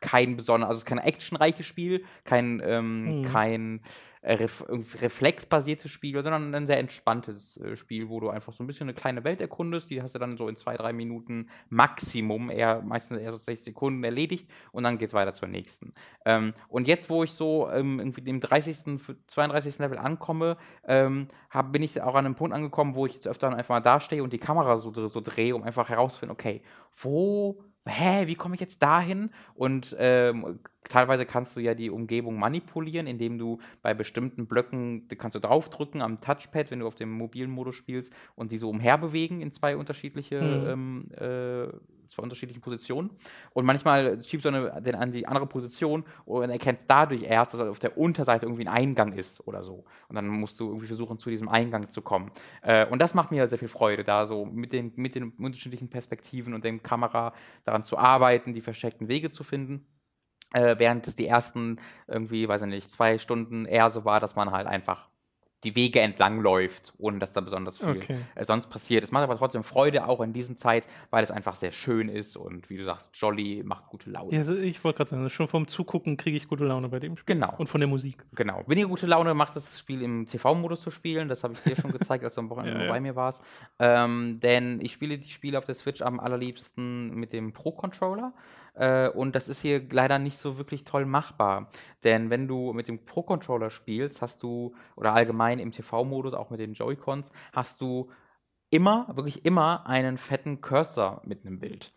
kein besonderes, also es ist kein actionreiches Spiel, kein, ähm, mhm. kein ref reflexbasiertes Spiel, sondern ein sehr entspanntes äh, Spiel, wo du einfach so ein bisschen eine kleine Welt erkundest. Die hast du dann so in zwei, drei Minuten Maximum, eher meistens eher so 60 Sekunden erledigt und dann geht es weiter zur nächsten. Ähm, und jetzt, wo ich so ähm, irgendwie im 30., 32. Level ankomme, ähm, hab, bin ich auch an einem Punkt angekommen, wo ich jetzt öfter einfach mal dastehe und die Kamera so, so drehe, um einfach herauszufinden, okay, wo hä, wie komme ich jetzt dahin? Und ähm, teilweise kannst du ja die Umgebung manipulieren, indem du bei bestimmten Blöcken, kannst du draufdrücken am Touchpad, wenn du auf dem mobilen Modus spielst und die so umherbewegen in zwei unterschiedliche mhm. ähm, äh, zwei unterschiedlichen Positionen. Und manchmal schiebst du eine, den an die andere Position und erkennst dadurch erst, dass auf der Unterseite irgendwie ein Eingang ist oder so. Und dann musst du irgendwie versuchen, zu diesem Eingang zu kommen. Äh, und das macht mir sehr viel Freude, da so mit den, mit den unterschiedlichen Perspektiven und dem Kamera daran zu arbeiten, die versteckten Wege zu finden. Äh, während es die ersten irgendwie, weiß ich nicht, zwei Stunden eher so war, dass man halt einfach die Wege entlang läuft, ohne dass da besonders viel okay. äh, sonst passiert. Es macht aber trotzdem Freude, auch in dieser Zeit, weil es einfach sehr schön ist und wie du sagst, Jolly macht gute Laune. Ja, ich wollte gerade sagen, schon vom Zugucken kriege ich gute Laune bei dem Spiel. Genau. Und von der Musik. Genau. Weniger gute Laune macht das Spiel im TV-Modus zu spielen. Das habe ich dir schon gezeigt, als du am Wochenende ja, ja. bei mir warst. Ähm, denn ich spiele die Spiele auf der Switch am allerliebsten mit dem Pro-Controller. Äh, und das ist hier leider nicht so wirklich toll machbar. Denn wenn du mit dem Pro-Controller spielst, hast du, oder allgemein im TV-Modus, auch mit den Joy-Cons, hast du immer, wirklich immer einen fetten Cursor mit einem Bild.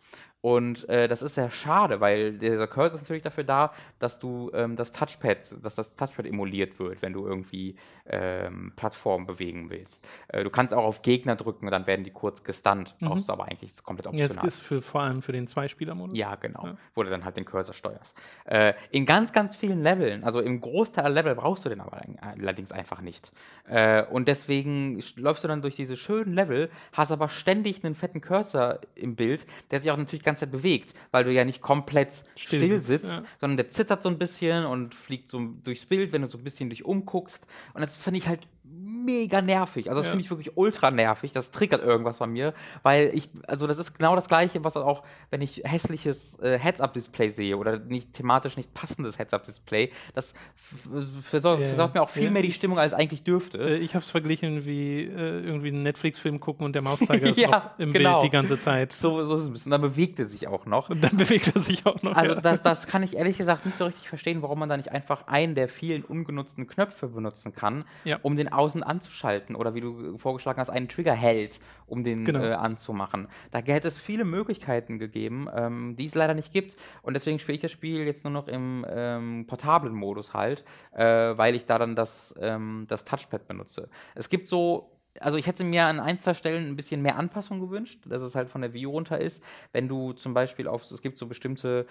Und äh, das ist sehr schade, weil dieser Cursor ist natürlich dafür da, dass du ähm, das Touchpad, dass das Touchpad emuliert wird, wenn du irgendwie ähm, Plattformen bewegen willst. Äh, du kannst auch auf Gegner drücken und dann werden die kurz gestunt. Mhm. Brauchst du aber eigentlich komplett optional. Ja, das ist für, vor allem für den Zweispieler-Modus. Ja, genau. Ja. Wo du dann halt den Cursor steuerst. Äh, in ganz, ganz vielen Leveln, also im Großteil der Level brauchst du den aber allerdings einfach nicht. Äh, und deswegen läufst du dann durch diese schönen Level, hast aber ständig einen fetten Cursor im Bild, der sich auch natürlich ganze Zeit bewegt, weil du ja nicht komplett still, still sitzt, ja. sondern der zittert so ein bisschen und fliegt so durchs Bild, wenn du so ein bisschen dich umguckst. Und das finde ich halt mega nervig. Also das ja. finde ich wirklich ultra nervig. Das triggert irgendwas bei mir, weil ich, also das ist genau das Gleiche, was auch, wenn ich hässliches äh, Heads-Up-Display sehe oder nicht thematisch nicht passendes Heads-Up-Display, das versorgt, yeah. mir auch viel yeah. mehr die Stimmung, als eigentlich dürfte. Äh, ich habe es verglichen wie äh, irgendwie einen Netflix-Film gucken und der Mauszeiger ist ja, im genau. Bild die ganze Zeit. So, so ist es ein bisschen. Und dann bewegt er sich auch noch. Und dann bewegt er sich auch noch. Also ja. das, das kann ich ehrlich gesagt nicht so richtig verstehen, warum man da nicht einfach einen der vielen ungenutzten Knöpfe benutzen kann, ja. um den außen anzuschalten oder wie du vorgeschlagen hast, einen Trigger hält, um den genau. äh, anzumachen. Da hätte es viele Möglichkeiten gegeben, ähm, die es leider nicht gibt. Und deswegen spiele ich das Spiel jetzt nur noch im ähm, portablen Modus halt, äh, weil ich da dann das, ähm, das Touchpad benutze. Es gibt so also ich hätte mir an ein, zwei Stellen ein bisschen mehr Anpassung gewünscht, dass es halt von der Wii runter ist. Wenn du zum Beispiel auf, es gibt so bestimmte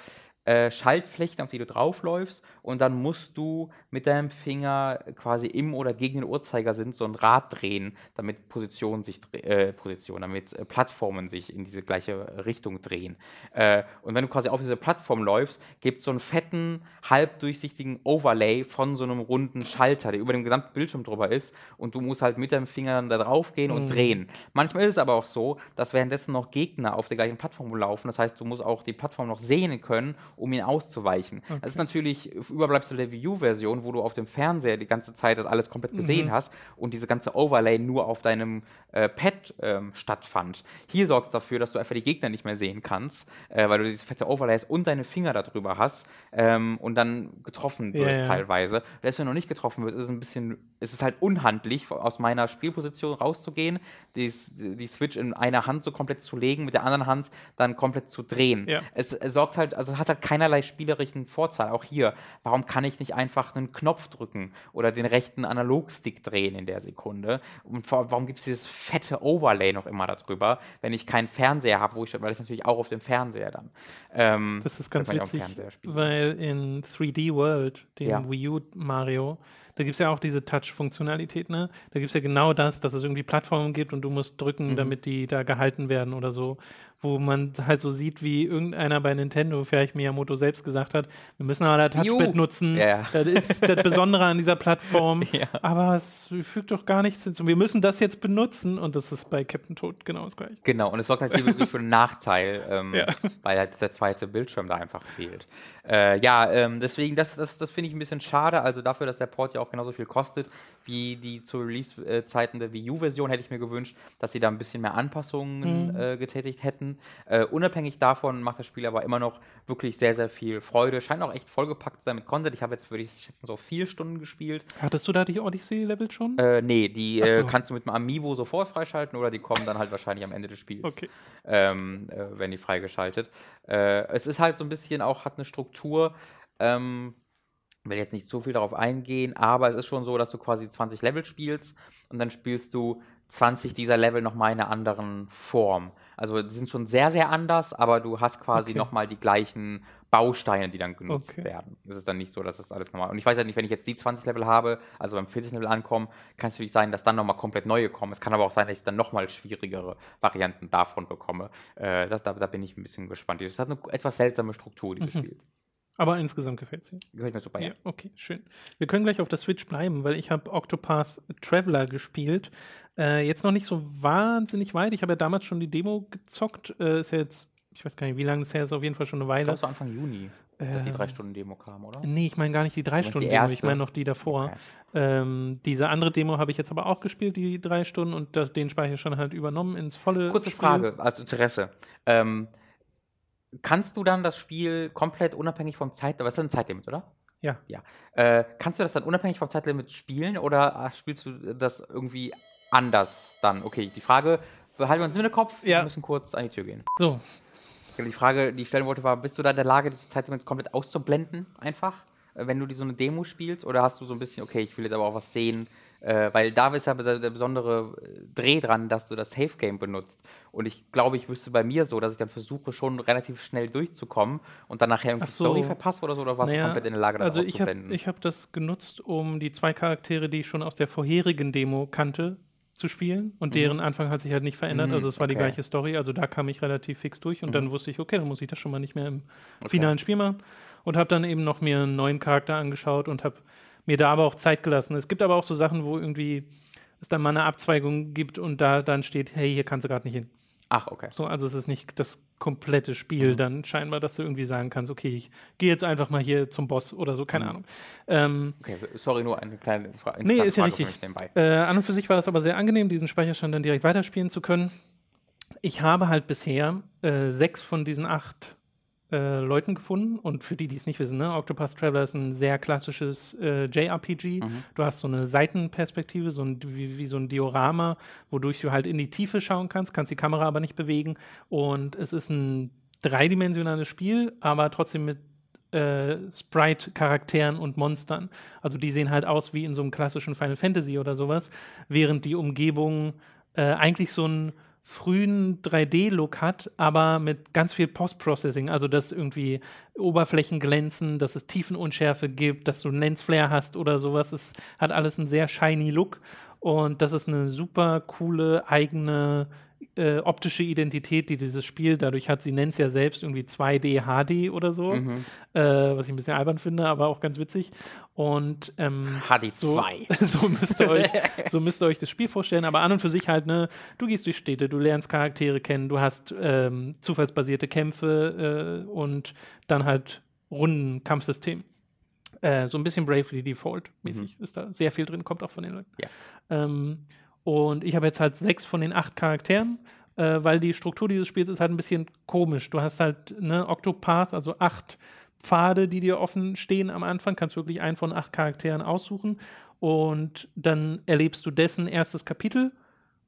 äh, Schaltflächen, auf die du draufläufst und dann musst du mit deinem Finger quasi im oder gegen den Uhrzeigersinn so ein Rad drehen, damit Positionen sich äh, Position, damit äh, Plattformen sich in diese gleiche Richtung drehen. Äh, und wenn du quasi auf diese Plattform läufst, gibt es so einen fetten, halbdurchsichtigen Overlay von so einem runden Schalter, der über dem gesamten Bildschirm drüber ist und du musst halt mit deinem Finger dann da drauf gehen mhm. und drehen. Manchmal ist es aber auch so, dass währenddessen noch Gegner auf der gleichen Plattform laufen. Das heißt, du musst auch die Plattform noch sehen können um ihn auszuweichen. Okay. Das ist natürlich Überbleibsel der Wii U-Version, wo du auf dem Fernseher die ganze Zeit das alles komplett gesehen mhm. hast und diese ganze Overlay nur auf deinem äh, Pad ähm, stattfand. Hier sorgt es dafür, dass du einfach die Gegner nicht mehr sehen kannst, äh, weil du diese fette Overlays und deine Finger darüber hast ähm, und dann getroffen wirst ja. teilweise. Selbst wenn du noch nicht getroffen wirst, ist es ein bisschen, ist es halt unhandlich aus meiner Spielposition Position rauszugehen, die, die Switch in einer Hand so komplett zu legen, mit der anderen Hand dann komplett zu drehen. Ja. Es, es, sorgt halt, also hat halt keinerlei spielerischen Vorteil. Auch hier, warum kann ich nicht einfach einen Knopf drücken oder den rechten Analogstick drehen in der Sekunde? Und warum gibt es dieses fette Overlay noch immer darüber, wenn ich keinen Fernseher habe, wo ich, weil ich natürlich auch auf dem Fernseher dann. Ähm, das ist ganz witzig, weil in 3D World, den ja. Wii U Mario, da gibt es ja auch diese Touch-Funktionalität, ne? Da gibt es ja genau das, dass es irgendwie Plattformen gibt und du musst drücken, mhm. damit die da gehalten werden oder so wo man halt so sieht, wie irgendeiner bei Nintendo, vielleicht Miyamoto selbst gesagt hat, wir müssen aber das Touchpad nutzen. Ja. Das ist das Besondere an dieser Plattform. Ja. Aber es fügt doch gar nichts hinzu. Wir müssen das jetzt benutzen und das ist bei Captain Toad genau das gleiche. Genau, und es sorgt halt hier wirklich für einen Nachteil, ähm, ja. weil halt der zweite Bildschirm da einfach fehlt. Äh, ja, ähm, deswegen, das, das, das finde ich ein bisschen schade. Also dafür, dass der Port ja auch genauso viel kostet wie die zu Release-Zeiten der Wii U-Version, hätte ich mir gewünscht, dass sie da ein bisschen mehr Anpassungen mhm. äh, getätigt hätten. Äh, unabhängig davon macht das Spiel aber immer noch wirklich sehr, sehr viel Freude. Scheint auch echt vollgepackt zu sein mit Content. Ich habe jetzt, würde ich schätzen, so vier Stunden gespielt. Hattest du da die Odyssey-Level schon? Äh, nee, die äh, so. kannst du mit dem Amiibo sofort freischalten oder die kommen dann halt wahrscheinlich am Ende des Spiels. Okay. Ähm, äh, werden die freigeschaltet. Äh, es ist halt so ein bisschen auch, hat eine Struktur. Ähm, will jetzt nicht so viel darauf eingehen, aber es ist schon so, dass du quasi 20 Level spielst und dann spielst du 20 dieser Level nochmal in einer anderen Form. Also die sind schon sehr, sehr anders, aber du hast quasi okay. nochmal die gleichen Bausteine, die dann genutzt okay. werden. Es ist dann nicht so, dass das alles normal Und ich weiß ja nicht, wenn ich jetzt die 20 Level habe, also beim 40 Level ankomme, kann es natürlich sein, dass dann nochmal komplett neue kommen. Es kann aber auch sein, dass ich dann nochmal schwierigere Varianten davon bekomme. Äh, das, da, da, bin ich ein bisschen gespannt. Es hat eine etwas seltsame Struktur, dieses mhm. Spiel. Aber insgesamt gefällt es dir. Gefällt mir super, ja. ja. Okay, schön. Wir können gleich auf der Switch bleiben, weil ich habe Octopath Traveler gespielt. Äh, jetzt noch nicht so wahnsinnig weit. Ich habe ja damals schon die Demo gezockt. Äh, ist ja jetzt, ich weiß gar nicht, wie lange es her ist, auf jeden Fall schon eine Weile. Das war Anfang Juni, dass die 3-Stunden-Demo kam, oder? Nee, ich meine gar nicht die 3-Stunden-Demo, ich meine noch die davor. Okay. Ähm, diese andere Demo habe ich jetzt aber auch gespielt, die 3 Stunden, und das, den Speicher schon halt übernommen ins volle. Kurze Spiel. Frage, als Interesse. Ähm, kannst du dann das Spiel komplett unabhängig vom Zeitlimit, was ist ein Zeitlimit, oder? Ja. ja. Äh, kannst du das dann unabhängig vom Zeitlimit spielen oder spielst du das irgendwie anders dann. Okay, die Frage behalten wir uns im Kopf. Ja. Wir müssen kurz an die Tür gehen. So. Die Frage, die ich stellen wollte, war: Bist du da in der Lage, die Zeit komplett auszublenden, einfach, äh, wenn du die so eine Demo spielst? Oder hast du so ein bisschen, okay, ich will jetzt aber auch was sehen, äh, weil da ist ja der, der, besondere äh, Dreh dran, dass du das Safe Game benutzt. Und ich glaube, ich wüsste bei mir so, dass ich dann versuche, schon relativ schnell durchzukommen und dann nachher irgendwie so. Story verpasst oder so, oder warst naja, du komplett in der Lage, das also auszublenden? Ich habe hab das genutzt, um die zwei Charaktere, die ich schon aus der vorherigen Demo kannte, zu spielen und mhm. deren Anfang hat sich halt nicht verändert. Mhm, also es war okay. die gleiche Story, also da kam ich relativ fix durch und mhm. dann wusste ich, okay, dann muss ich das schon mal nicht mehr im okay. finalen Spiel machen und habe dann eben noch mir einen neuen Charakter angeschaut und habe mir da aber auch Zeit gelassen. Es gibt aber auch so Sachen, wo irgendwie es dann mal eine Abzweigung gibt und da dann steht, hey, hier kannst du gerade nicht hin. Ach, okay. So, also es ist nicht das komplette Spiel mhm. dann scheinbar, dass du irgendwie sagen kannst, okay, ich gehe jetzt einfach mal hier zum Boss oder so, keine mhm. Ahnung. Ähm, okay, sorry, nur eine kleine Frage. Nee, ist ja richtig. Äh, an und für sich war das aber sehr angenehm, diesen Speicherstand dann direkt weiterspielen zu können. Ich habe halt bisher äh, sechs von diesen acht äh, Leuten gefunden. Und für die, die es nicht wissen, ne, Octopath Traveler ist ein sehr klassisches äh, JRPG. Mhm. Du hast so eine Seitenperspektive, so ein, wie, wie, so ein Diorama, wodurch du halt in die Tiefe schauen kannst, kannst die Kamera aber nicht bewegen. Und es ist ein dreidimensionales Spiel, aber trotzdem mit äh, Sprite-Charakteren und Monstern. Also die sehen halt aus wie in so einem klassischen Final Fantasy oder sowas, während die Umgebung äh, eigentlich so ein frühen 3D-Look hat, aber mit ganz viel Post-Processing, also dass irgendwie Oberflächen glänzen, dass es Tiefenunschärfe gibt, dass du einen Lensflare hast oder sowas. Es hat alles einen sehr shiny Look und das ist eine super coole eigene äh, optische Identität, die dieses Spiel dadurch hat. Sie nennt es ja selbst irgendwie 2D HD oder so, mhm. äh, was ich ein bisschen albern finde, aber auch ganz witzig. Und ähm, HD2. So, so, müsst ihr euch, so müsst ihr euch das Spiel vorstellen. Aber an und für sich halt, ne, du gehst durch Städte, du lernst Charaktere kennen, du hast ähm, zufallsbasierte Kämpfe äh, und dann halt Rundenkampfsystem. Äh, so ein bisschen Bravely Default-mäßig mhm. ist da sehr viel drin, kommt auch von den Leuten. Ja. Ähm, und ich habe jetzt halt sechs von den acht Charakteren, äh, weil die Struktur dieses Spiels ist halt ein bisschen komisch. Du hast halt ne Octopath, also acht Pfade, die dir offen stehen am Anfang, kannst wirklich einen von acht Charakteren aussuchen. Und dann erlebst du dessen erstes Kapitel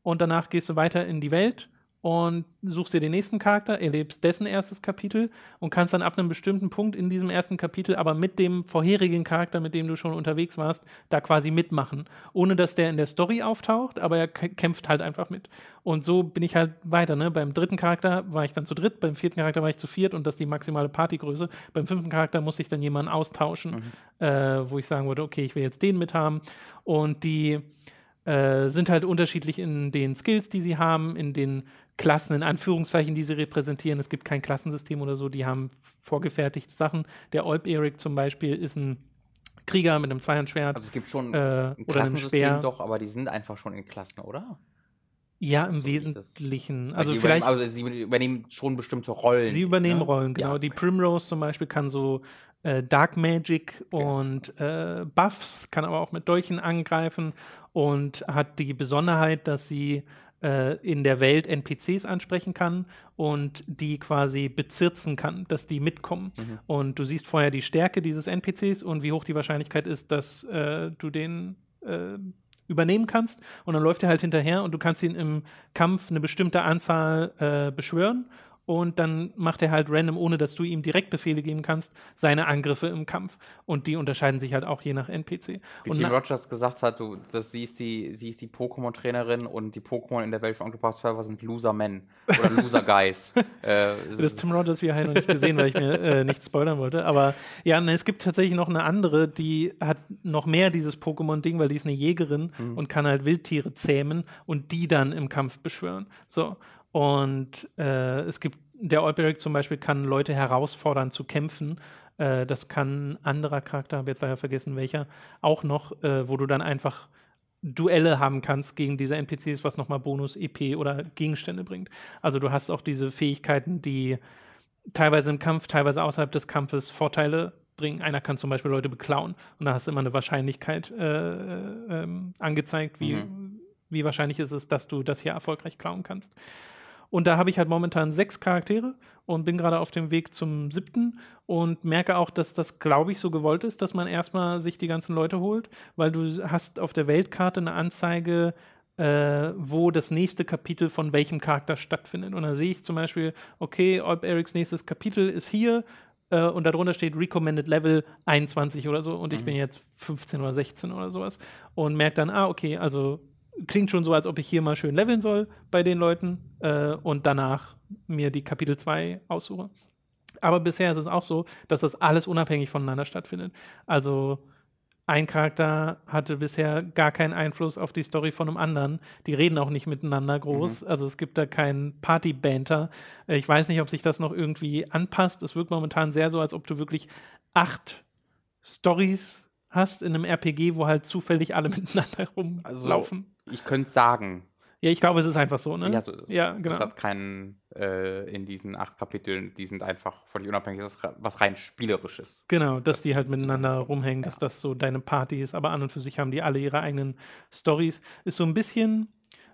und danach gehst du weiter in die Welt und suchst dir den nächsten Charakter, erlebst dessen erstes Kapitel und kannst dann ab einem bestimmten Punkt in diesem ersten Kapitel aber mit dem vorherigen Charakter, mit dem du schon unterwegs warst, da quasi mitmachen. Ohne dass der in der Story auftaucht, aber er kämpft halt einfach mit. Und so bin ich halt weiter. Ne? Beim dritten Charakter war ich dann zu dritt, beim vierten Charakter war ich zu viert und das ist die maximale Partygröße. Beim fünften Charakter musste ich dann jemanden austauschen, mhm. äh, wo ich sagen würde, okay, ich will jetzt den mithaben. Und die äh, sind halt unterschiedlich in den Skills, die sie haben, in den Klassen in Anführungszeichen, die sie repräsentieren. Es gibt kein Klassensystem oder so, die haben vorgefertigte Sachen. Der Olp Eric zum Beispiel ist ein Krieger mit einem Zweihandschwert. Also es gibt schon äh, ein Klassensystem doch, aber die sind einfach schon in Klassen, oder? Ja, im so Wesentlichen. Also vielleicht. Also sie übernehmen schon bestimmte Rollen. Sie übernehmen ne? Rollen, genau. Ja, okay. Die Primrose zum Beispiel kann so äh, Dark Magic okay. und äh, Buffs, kann aber auch mit Dolchen angreifen und hat die Besonderheit, dass sie äh, in der Welt NPCs ansprechen kann und die quasi bezirzen kann, dass die mitkommen. Mhm. Und du siehst vorher die Stärke dieses NPCs und wie hoch die Wahrscheinlichkeit ist, dass äh, du den äh, übernehmen kannst. Und dann läuft er halt hinterher und du kannst ihn im Kampf eine bestimmte Anzahl äh, beschwören und dann macht er halt random, ohne dass du ihm direkt Befehle geben kannst, seine Angriffe im Kampf. Und die unterscheiden sich halt auch je nach NPC. Wie Tim Rogers gesagt hat, du, das, sie ist die, sie ist die Pokémon-Trainerin und die Pokémon in der Welt von Octopath Traveler sind Loser Men oder Loser Guys. äh, das Tim Rogers wir halt noch nicht gesehen, weil ich mir äh, nicht spoilern wollte. Aber ja, ne, es gibt tatsächlich noch eine andere, die hat noch mehr dieses Pokémon-Ding, weil die ist eine Jägerin mhm. und kann halt Wildtiere zähmen und die dann im Kampf beschwören. So. Und äh, es gibt, der Olberic zum Beispiel kann Leute herausfordern zu kämpfen. Äh, das kann ein anderer Charakter, habe jetzt leider vergessen welcher, auch noch, äh, wo du dann einfach Duelle haben kannst gegen diese NPCs, was nochmal Bonus, EP oder Gegenstände bringt. Also du hast auch diese Fähigkeiten, die teilweise im Kampf, teilweise außerhalb des Kampfes Vorteile bringen. Einer kann zum Beispiel Leute beklauen und da hast du immer eine Wahrscheinlichkeit äh, ähm, angezeigt, wie, mhm. wie wahrscheinlich ist es, dass du das hier erfolgreich klauen kannst. Und da habe ich halt momentan sechs Charaktere und bin gerade auf dem Weg zum siebten und merke auch, dass das, glaube ich, so gewollt ist, dass man erstmal sich die ganzen Leute holt, weil du hast auf der Weltkarte eine Anzeige, äh, wo das nächste Kapitel von welchem Charakter stattfindet. Und da sehe ich zum Beispiel, okay, Olp Erics nächstes Kapitel ist hier, äh, und darunter steht Recommended Level 21 oder so und ich mhm. bin jetzt 15 oder 16 oder sowas und merke dann, ah, okay, also klingt schon so, als ob ich hier mal schön leveln soll bei den Leuten äh, und danach mir die Kapitel 2 aussuche. Aber bisher ist es auch so, dass das alles unabhängig voneinander stattfindet. Also ein Charakter hatte bisher gar keinen Einfluss auf die Story von einem anderen. Die reden auch nicht miteinander groß. Mhm. Also es gibt da keinen Party-Banter. Ich weiß nicht, ob sich das noch irgendwie anpasst. Es wirkt momentan sehr so, als ob du wirklich acht Stories hast in einem RPG, wo halt zufällig alle miteinander rumlaufen. Also ich könnte sagen. Ja, ich glaube, es ist einfach so, ne? Ja, so ist es. Ja, genau. Es hat keinen, äh, in diesen acht Kapiteln, die sind einfach völlig unabhängig, das ist was rein Spielerisches. Genau, dass die halt miteinander rumhängen, ja. dass das so deine Party ist, aber an und für sich haben die alle ihre eigenen Stories. Ist so ein bisschen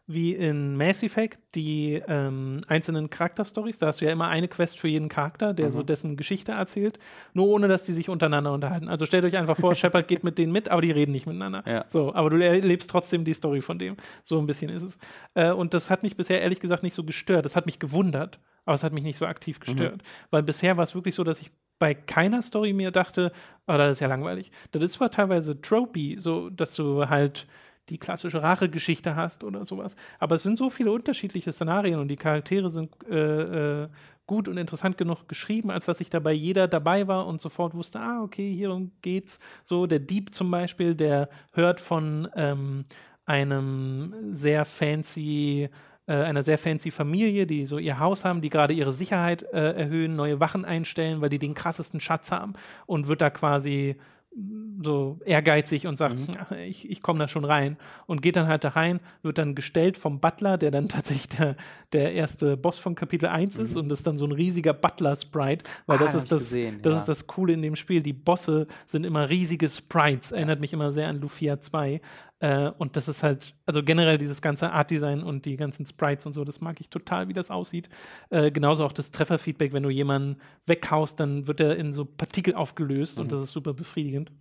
wie in Mass Effect die ähm, einzelnen Charakterstories. Da hast du ja immer eine Quest für jeden Charakter, der mhm. so dessen Geschichte erzählt, nur ohne dass die sich untereinander unterhalten. Also stellt euch einfach vor, Shepard geht mit denen mit, aber die reden nicht miteinander. Ja. So, aber du erlebst trotzdem die Story von dem. So ein bisschen ist es. Äh, und das hat mich bisher ehrlich gesagt nicht so gestört. Das hat mich gewundert, aber es hat mich nicht so aktiv gestört. Mhm. Weil bisher war es wirklich so, dass ich bei keiner Story mir dachte, oh, das ist ja langweilig. Das ist zwar teilweise tropey, so dass du halt die klassische Rachegeschichte hast oder sowas. Aber es sind so viele unterschiedliche Szenarien und die Charaktere sind äh, äh, gut und interessant genug geschrieben, als dass ich dabei jeder dabei war und sofort wusste, ah, okay, hierum geht's. So, der Dieb zum Beispiel, der hört von ähm, einem sehr fancy äh, einer sehr fancy Familie, die so ihr Haus haben, die gerade ihre Sicherheit äh, erhöhen, neue Wachen einstellen, weil die den krassesten Schatz haben und wird da quasi so ehrgeizig und sagt, mhm. ich, ich komme da schon rein und geht dann halt da rein, wird dann gestellt vom Butler, der dann tatsächlich der, der erste Boss von Kapitel 1 mhm. ist und ist dann so ein riesiger Butler-Sprite, weil ah, das, ist das, gesehen, das ja. ist das Coole in dem Spiel. Die Bosse sind immer riesige Sprites, erinnert mich immer sehr an Lufia 2 äh, und das ist halt, also generell dieses ganze Art-Design und die ganzen Sprites und so, das mag ich total, wie das aussieht. Äh, genauso auch das Trefferfeedback, wenn du jemanden weghaust, dann wird er in so Partikel aufgelöst mhm. und das ist super befriedigend.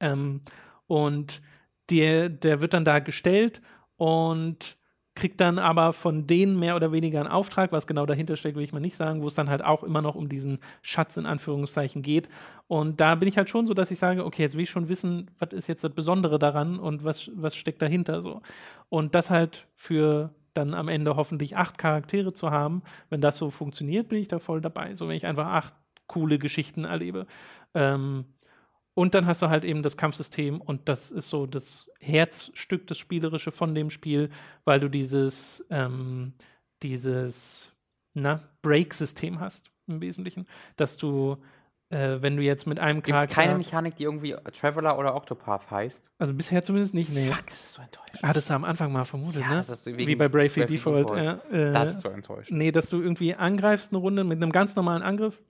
Ähm, und der, der wird dann da gestellt und kriegt dann aber von denen mehr oder weniger einen Auftrag, was genau dahinter steckt, will ich mal nicht sagen, wo es dann halt auch immer noch um diesen Schatz in Anführungszeichen geht. Und da bin ich halt schon so, dass ich sage, okay, jetzt will ich schon wissen, was ist jetzt das Besondere daran und was, was steckt dahinter so. Und das halt für dann am Ende hoffentlich acht Charaktere zu haben, wenn das so funktioniert, bin ich da voll dabei. So, wenn ich einfach acht coole Geschichten erlebe. Ähm, und dann hast du halt eben das Kampfsystem und das ist so das Herzstück, das Spielerische von dem Spiel, weil du dieses, ähm, dieses Break-System hast im Wesentlichen, dass du äh, wenn du jetzt mit einem Charakter. Gibt keine Mechanik, die irgendwie Traveler oder Octopath heißt? Also bisher zumindest nicht, nee. Fuck, das ist so enttäuschend. Hattest du am Anfang mal vermutet, ja, ne? Wie bei Bravely Default. Default. Äh, das ist so enttäuschend. Nee, dass du irgendwie angreifst eine Runde mit einem ganz normalen Angriff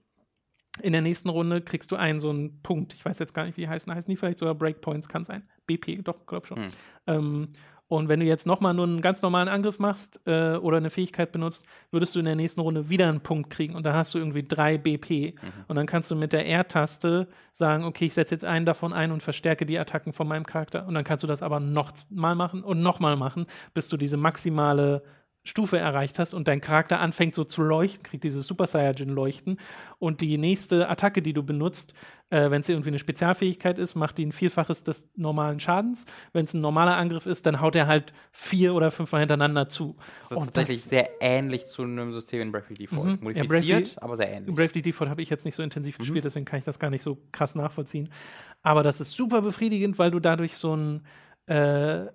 in der nächsten Runde kriegst du einen so einen Punkt. Ich weiß jetzt gar nicht, wie die heißen. Heißen die vielleicht sogar Breakpoints? Kann sein. BP, doch, glaub schon. Hm. Ähm, und wenn du jetzt nochmal nur einen ganz normalen Angriff machst äh, oder eine Fähigkeit benutzt, würdest du in der nächsten Runde wieder einen Punkt kriegen und dann hast du irgendwie drei BP. Mhm. Und dann kannst du mit der R-Taste sagen, okay, ich setze jetzt einen davon ein und verstärke die Attacken von meinem Charakter. Und dann kannst du das aber noch mal machen und nochmal machen, bis du diese maximale Stufe erreicht hast und dein Charakter anfängt so zu leuchten, kriegt dieses Super Saiyajin leuchten und die nächste Attacke, die du benutzt, äh, wenn es irgendwie eine Spezialfähigkeit ist, macht die ein Vielfaches des normalen Schadens. Wenn es ein normaler Angriff ist, dann haut er halt vier oder fünfmal hintereinander zu. Das ist und tatsächlich das, sehr ähnlich zu einem System in Bravely Default. Mhm. Modifiziert, ja, aber sehr ähnlich. Bravely Default habe ich jetzt nicht so intensiv mhm. gespielt, deswegen kann ich das gar nicht so krass nachvollziehen. Aber das ist super befriedigend, weil du dadurch so ein äh, äh,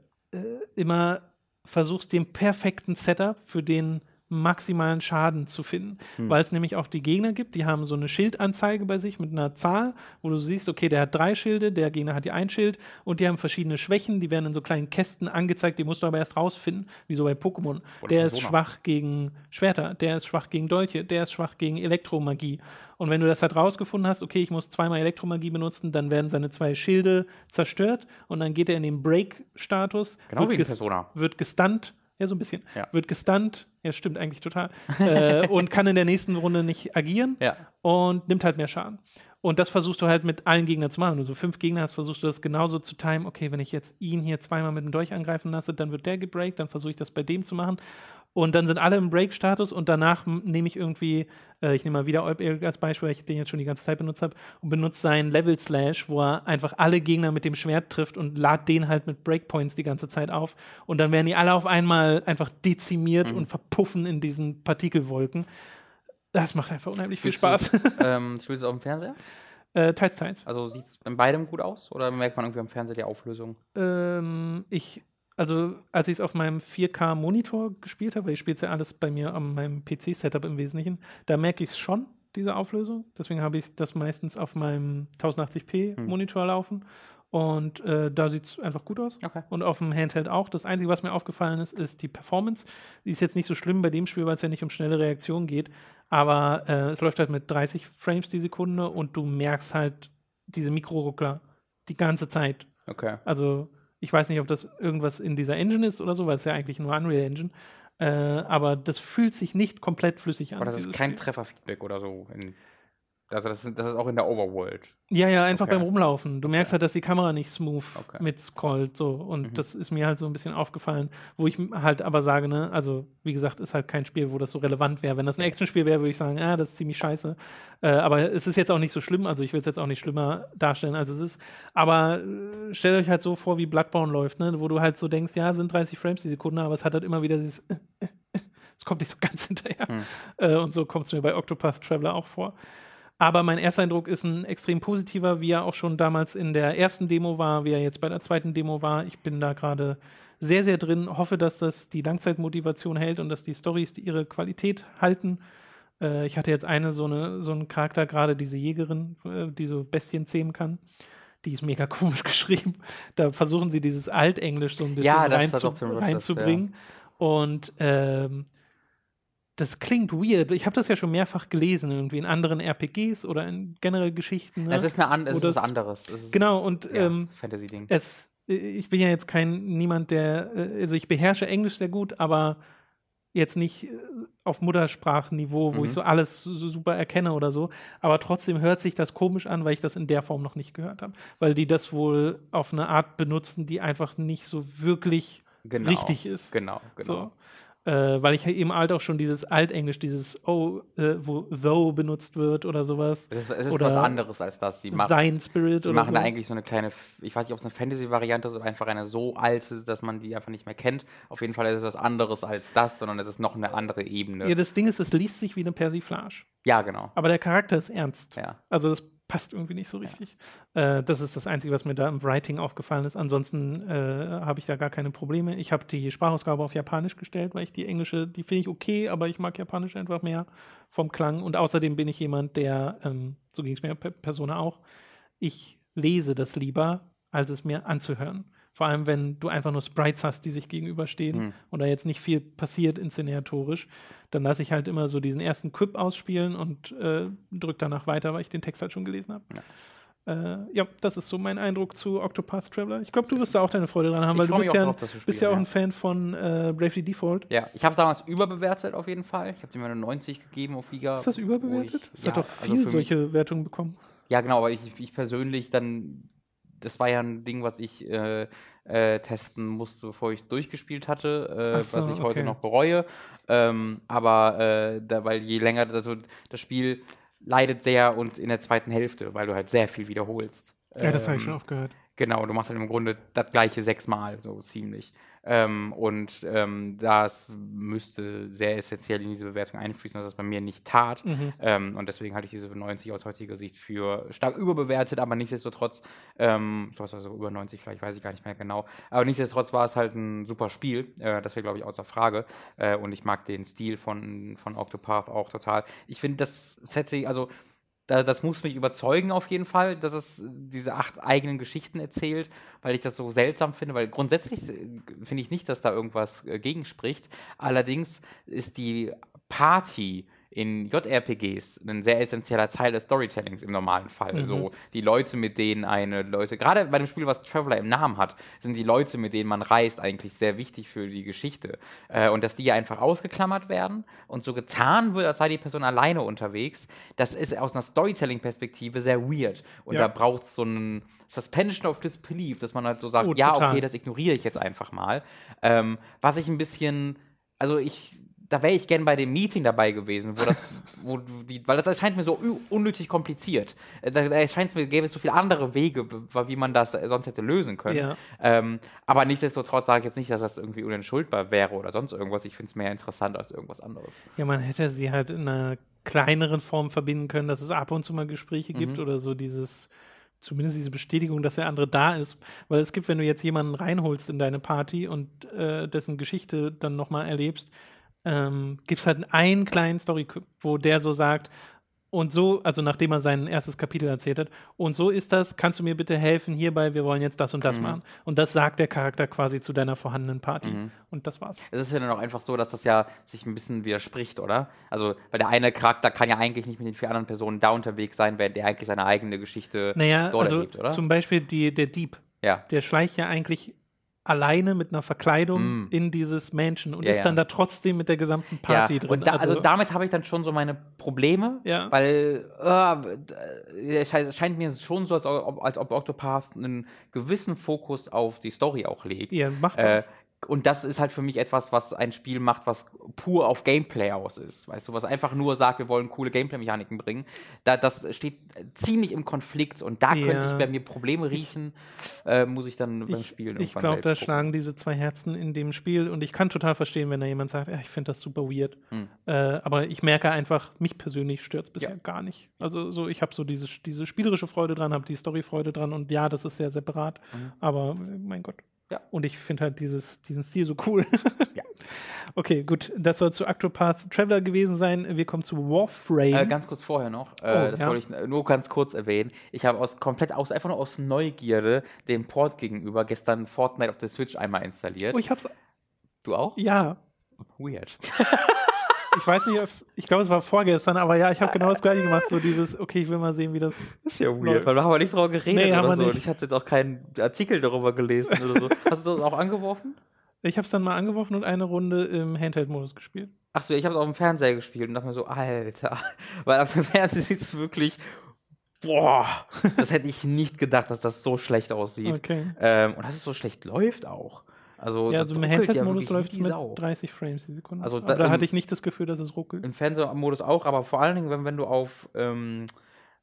immer versuchst, den perfekten Setup für den maximalen Schaden zu finden. Hm. Weil es nämlich auch die Gegner gibt, die haben so eine Schildanzeige bei sich mit einer Zahl, wo du siehst, okay, der hat drei Schilde, der Gegner hat die ein Schild und die haben verschiedene Schwächen, die werden in so kleinen Kästen angezeigt, die musst du aber erst rausfinden, wie so bei Pokémon. Der ist schwach gegen Schwerter, der ist schwach gegen Dolche, der ist schwach gegen Elektromagie. Und wenn du das halt rausgefunden hast, okay, ich muss zweimal Elektromagie benutzen, dann werden seine zwei Schilde zerstört und dann geht er in den Break-Status. Genau wie Persona. Wird gestunt ja, so ein bisschen. Ja. Wird gestunt, ja, stimmt eigentlich total. äh, und kann in der nächsten Runde nicht agieren ja. und nimmt halt mehr Schaden. Und das versuchst du halt mit allen Gegnern zu machen. Wenn du so fünf Gegner hast, versuchst du das genauso zu timen. Okay, wenn ich jetzt ihn hier zweimal mit dem Dolch angreifen lasse, dann wird der gebreakt, dann versuche ich das bei dem zu machen. Und dann sind alle im Break-Status und danach nehme ich irgendwie, äh, ich nehme mal wieder Olp als Beispiel, weil ich den jetzt schon die ganze Zeit benutzt habe, und benutze seinen Level-Slash, wo er einfach alle Gegner mit dem Schwert trifft und lad den halt mit Breakpoints die ganze Zeit auf. Und dann werden die alle auf einmal einfach dezimiert mhm. und verpuffen in diesen Partikelwolken. Das macht einfach unheimlich viel Spaß. Du, ähm, spielst du auf dem Fernseher? Äh, teils, teils. Also sieht es in beidem gut aus oder merkt man irgendwie am Fernseher die Auflösung? Ähm, ich also als ich es auf meinem 4K-Monitor gespielt habe, weil ich spiele ja alles bei mir an meinem PC-Setup im Wesentlichen, da merke ich es schon, diese Auflösung. Deswegen habe ich das meistens auf meinem 1080p-Monitor hm. laufen. Und äh, da sieht es einfach gut aus. Okay. Und auf dem Handheld auch. Das Einzige, was mir aufgefallen ist, ist die Performance. Die ist jetzt nicht so schlimm bei dem Spiel, weil es ja nicht um schnelle Reaktion geht. Aber äh, es läuft halt mit 30 Frames die Sekunde und du merkst halt diese Mikroruckler die ganze Zeit. Okay. Also ich weiß nicht, ob das irgendwas in dieser Engine ist oder so, weil es ja eigentlich nur Unreal Engine. Äh, aber das fühlt sich nicht komplett flüssig an. Aber das ist kein Trefferfeedback oder so in also das ist, das ist auch in der Overworld. Ja, ja, einfach okay. beim Rumlaufen. Du okay. merkst halt, dass die Kamera nicht smooth okay. mitscrollt. So. Und mhm. das ist mir halt so ein bisschen aufgefallen, wo ich halt aber sage, ne, also wie gesagt, ist halt kein Spiel, wo das so relevant wäre. Wenn das ein Actionspiel wäre, würde ich sagen, ja, das ist ziemlich scheiße. Äh, aber es ist jetzt auch nicht so schlimm, also ich will es jetzt auch nicht schlimmer darstellen, als es ist. Aber äh, stellt euch halt so vor, wie Bloodborne läuft, ne? wo du halt so denkst, ja, sind 30 Frames die Sekunde, aber es hat halt immer wieder dieses es kommt nicht so ganz hinterher. Mhm. Äh, und so kommt es mir bei Octopath Traveler auch vor. Aber mein Ersteindruck ist ein extrem positiver, wie er auch schon damals in der ersten Demo war, wie er jetzt bei der zweiten Demo war. Ich bin da gerade sehr, sehr drin, hoffe, dass das die Langzeitmotivation hält und dass die Stories die ihre Qualität halten. Äh, ich hatte jetzt eine so, eine, so einen Charakter, gerade diese Jägerin, äh, die so Bestien zähmen kann. Die ist mega komisch geschrieben. Da versuchen sie dieses Altenglisch so ein bisschen ja, reinzu reinzubringen. Ja. Und ähm, das klingt weird. Ich habe das ja schon mehrfach gelesen, irgendwie in anderen RPGs oder in generell Geschichten. Ne? Es ist, eine an, es ist was anderes. Ist, genau, und ja, ähm, Fantasy-Ding. Es, ich bin ja jetzt kein niemand, der, äh, also ich beherrsche Englisch sehr gut, aber jetzt nicht äh, auf Muttersprachenniveau, wo mhm. ich so alles super erkenne oder so. Aber trotzdem hört sich das komisch an, weil ich das in der Form noch nicht gehört habe. Weil die das wohl auf eine Art benutzen, die einfach nicht so wirklich genau, richtig ist. Genau, genau. So. Äh, weil ich eben halt auch schon dieses Altenglisch, dieses Oh, äh, wo though benutzt wird oder sowas. Es ist, es ist oder was anderes als das. Sie machen, Thine Spirit sie machen so. da eigentlich so eine kleine, ich weiß nicht, ob es eine Fantasy-Variante ist oder einfach eine so alte, dass man die einfach nicht mehr kennt. Auf jeden Fall ist es was anderes als das, sondern es ist noch eine andere Ebene. Ja, das Ding ist, es liest sich wie eine Persiflage. Ja, genau. Aber der Charakter ist ernst. Ja. Also das passt irgendwie nicht so richtig. Ja. Äh, das ist das Einzige, was mir da im Writing aufgefallen ist. Ansonsten äh, habe ich da gar keine Probleme. Ich habe die Sprachausgabe auf Japanisch gestellt, weil ich die englische, die finde ich okay, aber ich mag Japanisch einfach mehr vom Klang. Und außerdem bin ich jemand, der, ähm, so ging es mir per Persona auch, ich lese das lieber, als es mir anzuhören. Vor allem, wenn du einfach nur Sprites hast, die sich gegenüberstehen mhm. und da jetzt nicht viel passiert inszenatorisch, dann lasse ich halt immer so diesen ersten Quip ausspielen und äh, drücke danach weiter, weil ich den Text halt schon gelesen habe. Ja. Äh, ja, das ist so mein Eindruck zu Octopath Traveler. Ich glaube, du wirst da auch deine Freude dran haben, ich weil du bist ja, drauf, spielen, bist ja auch ein Fan von äh, Bravely Default. Ja, ich habe es damals überbewertet auf jeden Fall. Ich habe dir mal eine 90 gegeben auf Liga. Ist das überbewertet? Es ja, hat doch also viel also solche Wertungen bekommen. Ja, genau, aber ich, ich persönlich dann das war ja ein Ding, was ich äh, äh, testen musste, bevor ich es durchgespielt hatte, äh, so, was ich okay. heute noch bereue. Ähm, aber äh, da, weil je länger, also das Spiel leidet sehr und in der zweiten Hälfte, weil du halt sehr viel wiederholst. Ja, das habe ich schon oft gehört. Genau, du machst halt im Grunde das gleiche sechsmal, so ziemlich. Ähm, und ähm, das müsste sehr essentiell in diese Bewertung einfließen, was das bei mir nicht tat. Mhm. Ähm, und deswegen halte ich diese 90 aus heutiger Sicht für stark überbewertet, aber nichtsdestotrotz, ähm, ich glaube, es war so über 90, vielleicht weiß ich gar nicht mehr genau. Aber nichtsdestotrotz war es halt ein super Spiel. Äh, das wäre, glaube ich, außer Frage. Äh, und ich mag den Stil von, von Octopath auch total. Ich finde, das Setting, also das muss mich überzeugen auf jeden Fall, dass es diese acht eigenen Geschichten erzählt, weil ich das so seltsam finde, weil grundsätzlich äh, finde ich nicht, dass da irgendwas äh, gegenspricht. Allerdings ist die Party in JRPGs ein sehr essentieller Teil des Storytellings im normalen Fall. Mhm. So die Leute, mit denen eine Leute, gerade bei dem Spiel, was Traveler im Namen hat, sind die Leute, mit denen man reist, eigentlich sehr wichtig für die Geschichte. Äh, und dass die einfach ausgeklammert werden und so getan wird, als sei die Person alleine unterwegs, das ist aus einer Storytelling-Perspektive sehr weird. Und ja. da braucht es so einen Suspension of Disbelief, dass man halt so sagt, oh, ja, okay, das ignoriere ich jetzt einfach mal. Ähm, was ich ein bisschen, also ich da wäre ich gern bei dem Meeting dabei gewesen, wo das, wo die, weil das erscheint mir so unnötig kompliziert. Äh, da, erscheint es mir, gäbe es so viele andere Wege, wie man das sonst hätte lösen können. Ja. Ähm, aber nichtsdestotrotz sage ich jetzt nicht, dass das irgendwie unentschuldbar wäre oder sonst irgendwas. Ich finde es mehr interessant als irgendwas anderes. Ja, man hätte sie halt in einer kleineren Form verbinden können, dass es ab und zu mal Gespräche gibt mhm. oder so dieses zumindest diese Bestätigung, dass der andere da ist. Weil es gibt, wenn du jetzt jemanden reinholst in deine Party und äh, dessen Geschichte dann nochmal erlebst, ähm, gibt es halt einen kleinen Story, wo der so sagt, und so, also nachdem er sein erstes Kapitel erzählt hat, und so ist das, kannst du mir bitte helfen hierbei, wir wollen jetzt das und das mhm. machen. Und das sagt der Charakter quasi zu deiner vorhandenen Party. Mhm. Und das war's. Es ist ja dann auch einfach so, dass das ja sich ein bisschen widerspricht, oder? Also, weil der eine Charakter kann ja eigentlich nicht mit den vier anderen Personen da unterwegs sein, während der eigentlich seine eigene Geschichte naja, dort also erlebt, oder? Zum Beispiel die, der Dieb. Ja. Der schleicht ja eigentlich alleine mit einer Verkleidung mm. in dieses Mansion und ja, ist dann da trotzdem mit der gesamten Party ja. drin. Und da, also, also, damit habe ich dann schon so meine Probleme, ja. weil äh, es scheint mir schon so, als ob, als ob Octopath einen gewissen Fokus auf die Story auch legt. Ja, macht äh, und das ist halt für mich etwas, was ein Spiel macht, was pur auf Gameplay aus ist. Weißt du, was einfach nur sagt, wir wollen coole Gameplay-Mechaniken bringen. Da, das steht ziemlich im Konflikt und da ja. könnte ich bei mir Probleme riechen, äh, muss ich dann beim Spielen Ich glaube, da gucken. schlagen diese zwei Herzen in dem Spiel und ich kann total verstehen, wenn da jemand sagt, ja, ich finde das super weird. Hm. Äh, aber ich merke einfach, mich persönlich stört es bisher ja. gar nicht. Also so, ich habe so diese, diese spielerische Freude dran, habe die Story-Freude dran und ja, das ist sehr separat. Mhm. Aber mein Gott. Ja. Und ich finde halt dieses, diesen Stil so cool. ja. Okay, gut. Das soll zu Octopath Traveler gewesen sein. Wir kommen zu Warframe. Äh, ganz kurz vorher noch. Äh, oh, das ja. wollte ich nur ganz kurz erwähnen. Ich habe aus komplett aus, einfach nur aus Neugierde dem Port gegenüber gestern Fortnite auf der Switch einmal installiert. Oh, ich hab's. Du auch? Ja. Weird. ich weiß nicht, ich glaube, es war vorgestern, aber ja, ich habe genau das gleiche gemacht. So dieses, okay, ich will mal sehen, wie das. Das ist ja weird, läuft. weil wir haben nicht darüber geredet nee, oder so. Und ich hatte jetzt auch keinen Artikel darüber gelesen oder so. Hast du das auch angeworfen? Ich habe es dann mal angeworfen und eine Runde im Handheld-Modus gespielt. Achso, ich habe es auf dem Fernseher gespielt und dachte mir so, Alter. Weil auf dem Fernseher sieht es wirklich boah, das hätte ich nicht gedacht, dass das so schlecht aussieht. Okay. Ähm, und dass es so schlecht läuft auch. Also, ja, also im Handheld-Modus ja läuft es mit Sau. 30 Frames die Sekunde. Also da, da hatte ich nicht das Gefühl, dass es ruckelt. Im Fernsehmodus auch, aber vor allen Dingen, wenn, wenn du auf, ähm,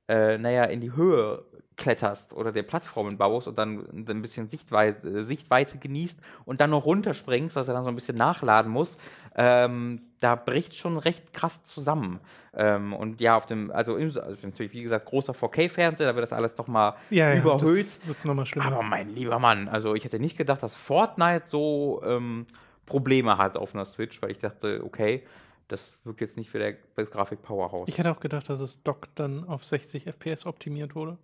äh, naja, in die Höhe kletterst oder der Plattformen baust und dann ein bisschen Sichtweite, Sichtweite genießt und dann noch runterspringst, dass er dann so ein bisschen nachladen muss, ähm, da bricht schon recht krass zusammen. Ähm, und ja, auf dem, also, also natürlich, wie gesagt, großer 4K-Fernseher, da wird das alles nochmal ja, ja, überhöht. wird's noch mal schlimmer. Aber mein lieber Mann, also ich hätte nicht gedacht, dass Fortnite so ähm, Probleme hat auf einer Switch, weil ich dachte, okay, das wirkt jetzt nicht wie der Grafik-Powerhouse. Ich hätte auch gedacht, dass es Dock dann auf 60 FPS optimiert wurde.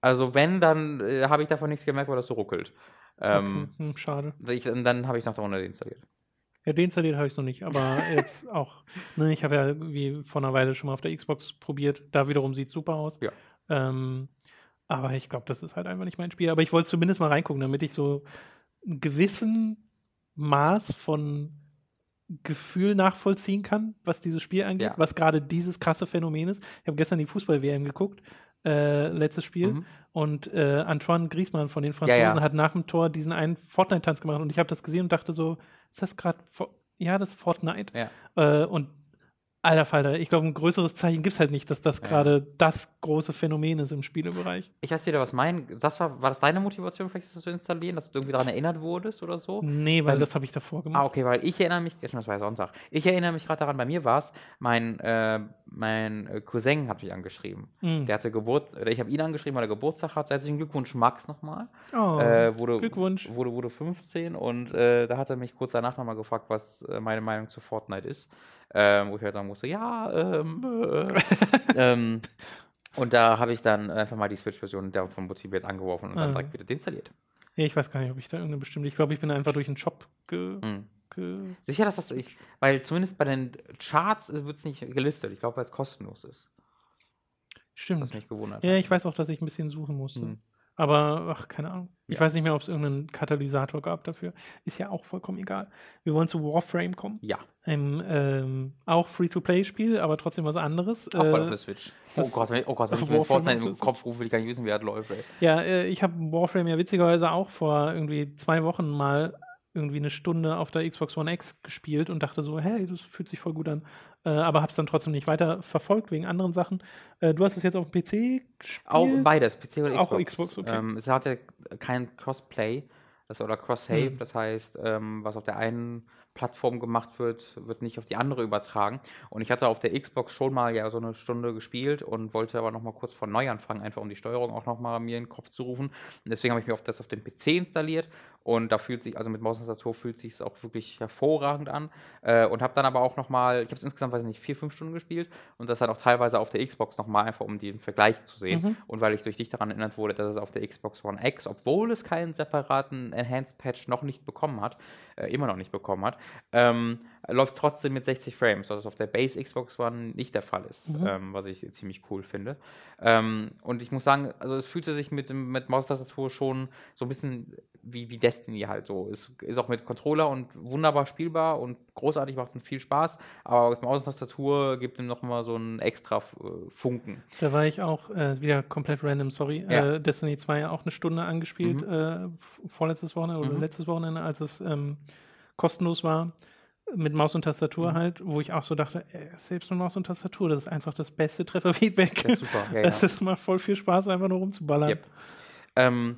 Also wenn, dann äh, habe ich davon nichts gemerkt, weil das so ruckelt. Ähm, okay. hm, schade. Ich, dann habe ich es nach der Runde deinstalliert. Ja, deinstalliert habe ich es noch nicht, aber jetzt auch, ne, ich habe ja wie vor einer Weile schon mal auf der Xbox probiert. Da wiederum sieht es super aus. Ja. Ähm, aber ich glaube, das ist halt einfach nicht mein Spiel. Aber ich wollte zumindest mal reingucken, damit ich so einen gewissen Maß von Gefühl nachvollziehen kann, was dieses Spiel angeht, ja. was gerade dieses krasse Phänomen ist. Ich habe gestern die Fußball-WM geguckt äh, letztes Spiel. Mhm. Und äh, Antoine Griezmann von den Franzosen ja, ja. hat nach dem Tor diesen einen Fortnite-Tanz gemacht. Und ich habe das gesehen und dachte so, ist das gerade, ja, das ist Fortnite. Ja. Äh, und Alter Falter, ich glaube, ein größeres Zeichen gibt es halt nicht, dass das gerade ja. das große Phänomen ist im Spielebereich. Ich weiß wieder, was mein. Das war, war das deine Motivation, vielleicht das zu installieren, dass du irgendwie daran erinnert wurdest oder so? Nee, weil, weil das habe ich davor gemacht. Ah, okay, weil ich erinnere mich, das war ja Sonntag. Ich erinnere mich gerade daran, bei mir war es, mein, äh, mein äh, Cousin hat mich angeschrieben. Mhm. Der hatte Geburt, oder ich habe ihn angeschrieben, weil er Geburtstag hat. Herzlichen Glückwunsch, Max, nochmal. Oh, äh, wurde, Glückwunsch. Wurde, wurde 15 und äh, da hat er mich kurz danach nochmal gefragt, was äh, meine Meinung zu Fortnite ist ähm, wo ich halt sagen musste, ja, ähm, äh, ähm, und da habe ich dann einfach mal die Switch-Version davon motiviert angeworfen und dann mhm. direkt wieder deinstalliert. Ja, ich weiß gar nicht, ob ich da irgendeine bestimmte. Ich glaube, ich bin einfach durch einen Shop ge. Mhm. ge Sicher, dass das ich, weil zumindest bei den Charts wird es nicht gelistet. Ich glaube, weil es kostenlos ist. Stimmt. Was mich gewundert. Ja, ich weiß auch, dass ich ein bisschen suchen musste. Mhm. Aber, ach, keine Ahnung. Ich ja. weiß nicht mehr, ob es irgendeinen Katalysator gab dafür. Ist ja auch vollkommen egal. Wir wollen zu Warframe kommen. Ja. Ein ähm, auch Free-to-Play-Spiel, aber trotzdem was anderes. Auch äh, der Switch. Oh Gott, wenn, oh Gott, wenn ich mir Fortnite im Kopf rufe, will ich gar nicht wissen, wer das läuft. Ey. Ja, äh, ich habe Warframe ja witzigerweise auch vor irgendwie zwei Wochen mal irgendwie eine Stunde auf der Xbox One X gespielt und dachte so, hey, das fühlt sich voll gut an. Äh, aber habe es dann trotzdem nicht weiter verfolgt wegen anderen Sachen. Äh, du hast es jetzt auf dem PC gespielt? Auch beides, PC und Xbox. Auch Xbox, okay. Ähm, es hatte kein Crossplay das, oder Cross-Save, hm. das heißt, ähm, was auf der einen Plattform gemacht wird, wird nicht auf die andere übertragen. Und ich hatte auf der Xbox schon mal ja so eine Stunde gespielt und wollte aber noch mal kurz von neu anfangen, einfach um die Steuerung auch noch mal mir in den Kopf zu rufen. Und deswegen habe ich mir auf das auf dem PC installiert und da fühlt sich, also mit Maus und Tastatur fühlt sich es auch wirklich hervorragend an. Äh, und habe dann aber auch noch mal, ich habe es insgesamt, weiß ich nicht, vier, fünf Stunden gespielt und das dann auch teilweise auf der Xbox noch mal einfach, um den Vergleich zu sehen. Mhm. Und weil ich durch dich daran erinnert wurde, dass es auf der Xbox One X, obwohl es keinen separaten Enhanced Patch noch nicht bekommen hat, äh, immer noch nicht bekommen hat, ähm, läuft trotzdem mit 60 Frames, was auf der Base Xbox One nicht der Fall ist, mhm. ähm, was ich ziemlich cool finde. Ähm, und ich muss sagen, also es fühlte sich mit, mit Maustastatur schon so ein bisschen wie, wie Destiny halt so. Ist, ist auch mit Controller und wunderbar spielbar und großartig, macht viel Spaß, aber mit Maus und Tastatur gibt ihm noch mal so einen extra äh, Funken. Da war ich auch äh, wieder komplett random, sorry. Ja. Äh, Destiny 2 auch eine Stunde angespielt, mhm. Äh, vorletztes Wochenende oder mhm. letztes Wochenende, als es ähm, kostenlos war mit Maus und Tastatur mhm. halt, wo ich auch so dachte, ey, selbst mit Maus und Tastatur, das ist einfach das beste Trefferfeedback. Das ist super. Ja, ja. Es macht voll viel Spaß, einfach nur rumzuballern. Yep. Ähm,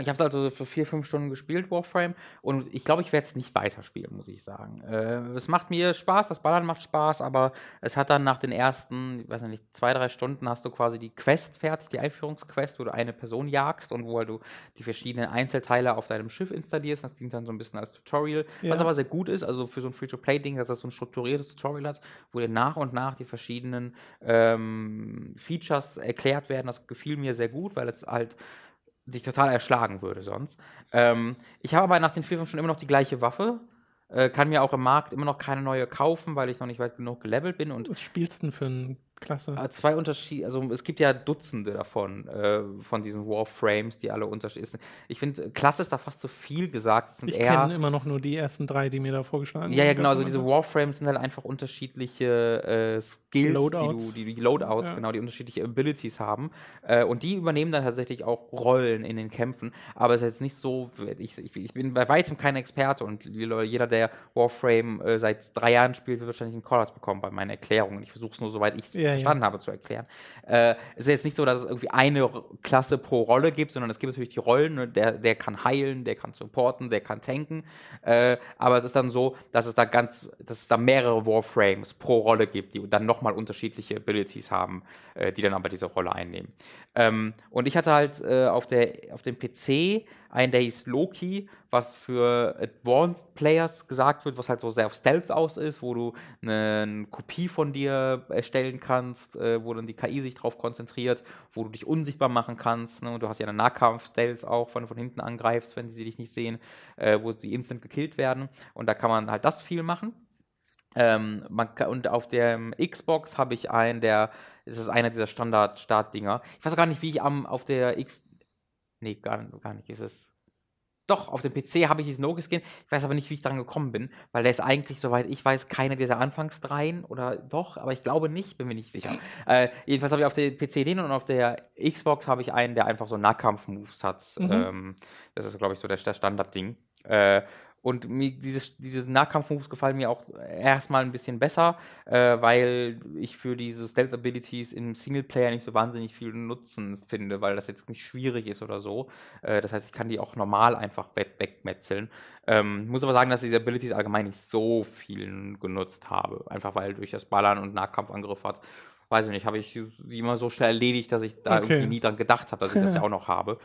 ich habe es also für vier, fünf Stunden gespielt, Warframe, und ich glaube, ich werde es nicht weiterspielen, muss ich sagen. Äh, es macht mir Spaß, das Ballern macht Spaß, aber es hat dann nach den ersten, ich weiß nicht, zwei, drei Stunden hast du quasi die Quest fertig, die Einführungsquest, wo du eine Person jagst und wo halt du die verschiedenen Einzelteile auf deinem Schiff installierst. Das dient dann so ein bisschen als Tutorial, ja. was aber sehr gut ist, also für so ein Free-to-Play-Ding, dass das so ein strukturiertes Tutorial hat, wo dir nach und nach die verschiedenen ähm, Features erklärt werden. Das gefiel mir sehr gut, weil es halt sich total erschlagen würde sonst. Ähm, ich habe aber nach den vier, schon immer noch die gleiche Waffe. Äh, kann mir auch im Markt immer noch keine neue kaufen, weil ich noch nicht weit genug gelevelt bin. Und Was spielst du denn für einen Klasse. Äh, zwei Unterschiede, also es gibt ja Dutzende davon, äh, von diesen Warframes, die alle unterschiedlich sind. Ich finde, Klasse ist da fast zu viel gesagt. ich kenne immer noch nur die ersten drei, die mir da vorgeschlagen Ja, ja, genau. Also diese Warframes sind halt einfach unterschiedliche äh, Skills, Loadouts. Die, du, die, Loadouts, ja. genau, die unterschiedliche Abilities haben. Äh, und die übernehmen dann tatsächlich auch Rollen in den Kämpfen. Aber es ist jetzt nicht so, ich, ich, ich bin bei weitem kein Experte und jeder, der Warframe äh, seit drei Jahren spielt, wird wahrscheinlich einen Callouts bekommen bei meinen Erklärungen. Ich versuche es nur, soweit ich es ja, verstanden ja. habe, zu erklären. Äh, es ist jetzt nicht so, dass es irgendwie eine Klasse pro Rolle gibt, sondern es gibt natürlich die Rollen. Ne? Der, der kann heilen, der kann supporten, der kann tanken. Äh, aber es ist dann so, dass es da ganz, dass es da mehrere Warframes pro Rolle gibt, die dann nochmal unterschiedliche Abilities haben, äh, die dann aber diese Rolle einnehmen. Ähm, und ich hatte halt äh, auf, der, auf dem PC einen, der hieß Loki, was für Advanced Players gesagt wird, was halt so sehr auf Stealth aus ist, wo du eine Kopie von dir erstellen kannst, äh, wo dann die KI sich drauf konzentriert, wo du dich unsichtbar machen kannst. Ne? Und du hast ja einen Nahkampf-Stealth auch, wenn du von hinten angreifst, wenn sie dich nicht sehen, äh, wo sie instant gekillt werden. Und da kann man halt das viel machen. Ähm, kann, und auf der Xbox habe ich einen, der, das ist einer dieser Standard-Start-Dinger. Ich weiß auch gar nicht, wie ich am, auf der X, Nee, gar, gar nicht ist es. Doch, auf dem PC habe ich diesen No-Skin. Ich weiß aber nicht, wie ich daran gekommen bin, weil der ist eigentlich, soweit ich weiß, keine dieser Anfangsdreien oder doch, aber ich glaube nicht, bin mir nicht sicher. Äh, jedenfalls habe ich auf dem PC den und auf der Xbox habe ich einen, der einfach so Nahkampf-Moves hat. Mhm. Ähm, das ist, glaube ich, so der, der Standard-Ding. Äh, und mir dieses, diese Nahkampf-Moves gefallen mir auch erstmal ein bisschen besser, äh, weil ich für diese Stealth-Abilities im Singleplayer nicht so wahnsinnig viel Nutzen finde, weil das jetzt nicht schwierig ist oder so. Äh, das heißt, ich kann die auch normal einfach wegmetzeln. Ähm, muss aber sagen, dass ich diese Abilities allgemein nicht so viel genutzt habe. Einfach weil durch das Ballern und Nahkampfangriff hat weiß ich nicht, habe ich sie immer so schnell erledigt, dass ich da okay. irgendwie nie dran gedacht habe, dass ich das ja auch noch habe.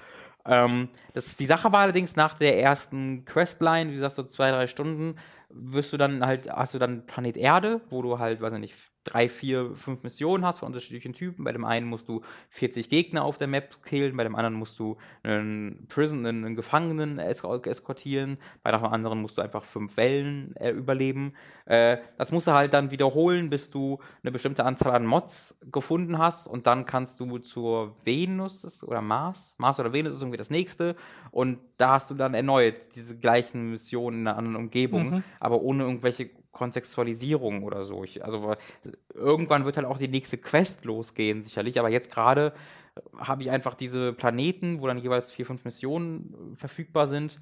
Ähm, das, die Sache war allerdings nach der ersten Questline, wie gesagt, so zwei, drei Stunden, wirst du dann halt, hast du dann Planet Erde, wo du halt, weiß ich nicht, drei, vier, fünf Missionen hast von unterschiedlichen Typen. Bei dem einen musst du 40 Gegner auf der Map killen, bei dem anderen musst du einen Prison, einen Gefangenen eskortieren, bei dem anderen musst du einfach fünf Wellen äh, überleben. Äh, das musst du halt dann wiederholen, bis du eine bestimmte Anzahl an Mods gefunden hast und dann kannst du zur Venus oder Mars, Mars oder Venus ist irgendwie das nächste und da hast du dann erneut diese gleichen Missionen in einer anderen Umgebung, mhm. aber ohne irgendwelche Kontextualisierung oder so. Ich, also irgendwann wird halt auch die nächste Quest losgehen, sicherlich, aber jetzt gerade habe ich einfach diese Planeten, wo dann jeweils vier, fünf Missionen äh, verfügbar sind.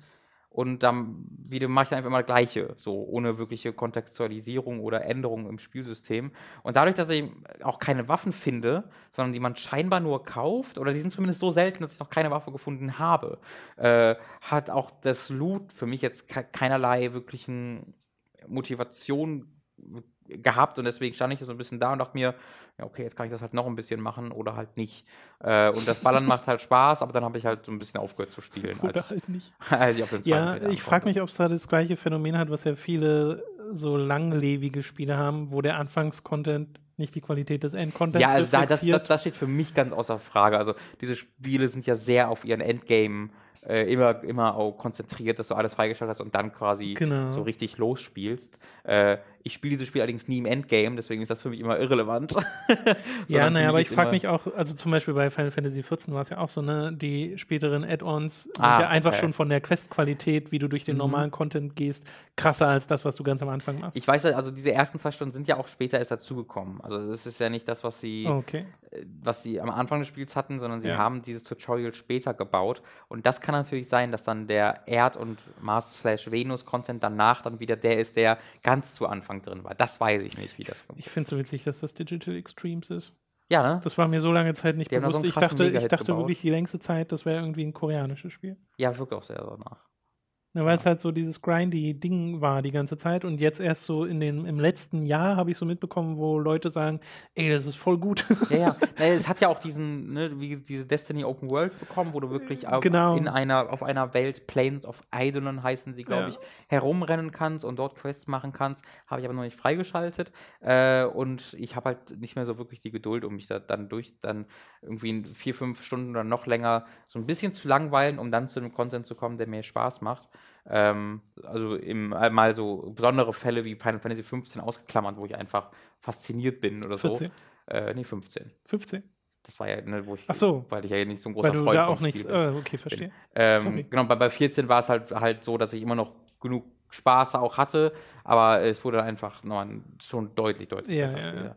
Und dann wieder mache ich einfach immer das Gleiche, so ohne wirkliche Kontextualisierung oder Änderung im Spielsystem. Und dadurch, dass ich auch keine Waffen finde, sondern die man scheinbar nur kauft, oder die sind zumindest so selten, dass ich noch keine Waffe gefunden habe, äh, hat auch das Loot für mich jetzt keinerlei wirklichen Motivation gehabt und deswegen stand ich so ein bisschen da und dachte mir, ja, okay, jetzt kann ich das halt noch ein bisschen machen oder halt nicht. Äh, und das Ballern macht halt Spaß, aber dann habe ich halt so ein bisschen aufgehört zu spielen. Oder als, halt nicht. als ich ja, ich frage mich, ob es da das gleiche Phänomen hat, was ja viele so langlebige Spiele haben, wo der Anfangscontent nicht die Qualität des Endcontents Ja, also da, das, das, das steht für mich ganz außer Frage. Also diese Spiele sind ja sehr auf ihren Endgame äh, immer, immer auch konzentriert, dass du alles freigeschaltet hast und dann quasi genau. so richtig losspielst. Äh, ich spiele dieses Spiel allerdings nie im Endgame, deswegen ist das für mich immer irrelevant. ja, naja, aber ich frage mich auch, also zum Beispiel bei Final Fantasy XIV war es ja auch so, ne, die späteren Add-ons sind ah, ja einfach okay. schon von der Quest-Qualität, wie du durch den mhm. normalen Content gehst, krasser als das, was du ganz am Anfang machst. Ich weiß, also diese ersten zwei Stunden sind ja auch später erst dazugekommen. Also das ist ja nicht das, was sie, okay. Äh, was sie am Anfang des Spiels hatten, sondern sie ja. haben dieses Tutorial später gebaut. Und das kann natürlich sein, dass dann der Erd- und Mars-Venus-Content danach dann wieder der ist, der ganz zu Anfang drin war. Das weiß ich nicht, wie das funktioniert. Ich finde es so witzig, dass das Digital Extremes ist. Ja, ne? Das war mir so lange Zeit nicht die bewusst. So ich dachte, ich dachte wirklich die längste Zeit, das wäre irgendwie ein koreanisches Spiel. Ja, wirkt auch sehr danach. Ja, Weil es halt so dieses grindy Ding war die ganze Zeit und jetzt erst so in den, im letzten Jahr habe ich so mitbekommen, wo Leute sagen, ey, das ist voll gut. Ja, ja. Es hat ja auch diesen, ne, wie diese Destiny Open World bekommen, wo du wirklich auf, genau. in einer, auf einer Welt, Planes of Eidolon heißen sie, glaube ja. ich, herumrennen kannst und dort Quests machen kannst. Habe ich aber noch nicht freigeschaltet. Äh, und ich habe halt nicht mehr so wirklich die Geduld, um mich da dann durch dann irgendwie in vier, fünf Stunden oder noch länger so ein bisschen zu langweilen, um dann zu einem Content zu kommen, der mir Spaß macht. Ähm, also im, mal so besondere Fälle wie Final Fantasy 15 ausgeklammert, wo ich einfach fasziniert bin oder 14. so. Äh, nee, 15. 15? Das war ja, ne, wo ich, Ach so. weil ich ja nicht so ein großer Weil du Freund da vom auch nicht, Spiel äh, okay, verstehe. Ähm, genau, bei, bei 14 war es halt, halt so, dass ich immer noch genug Spaß auch hatte, aber es wurde einfach ein, schon deutlich, deutlich Ja, besser. ja, ja.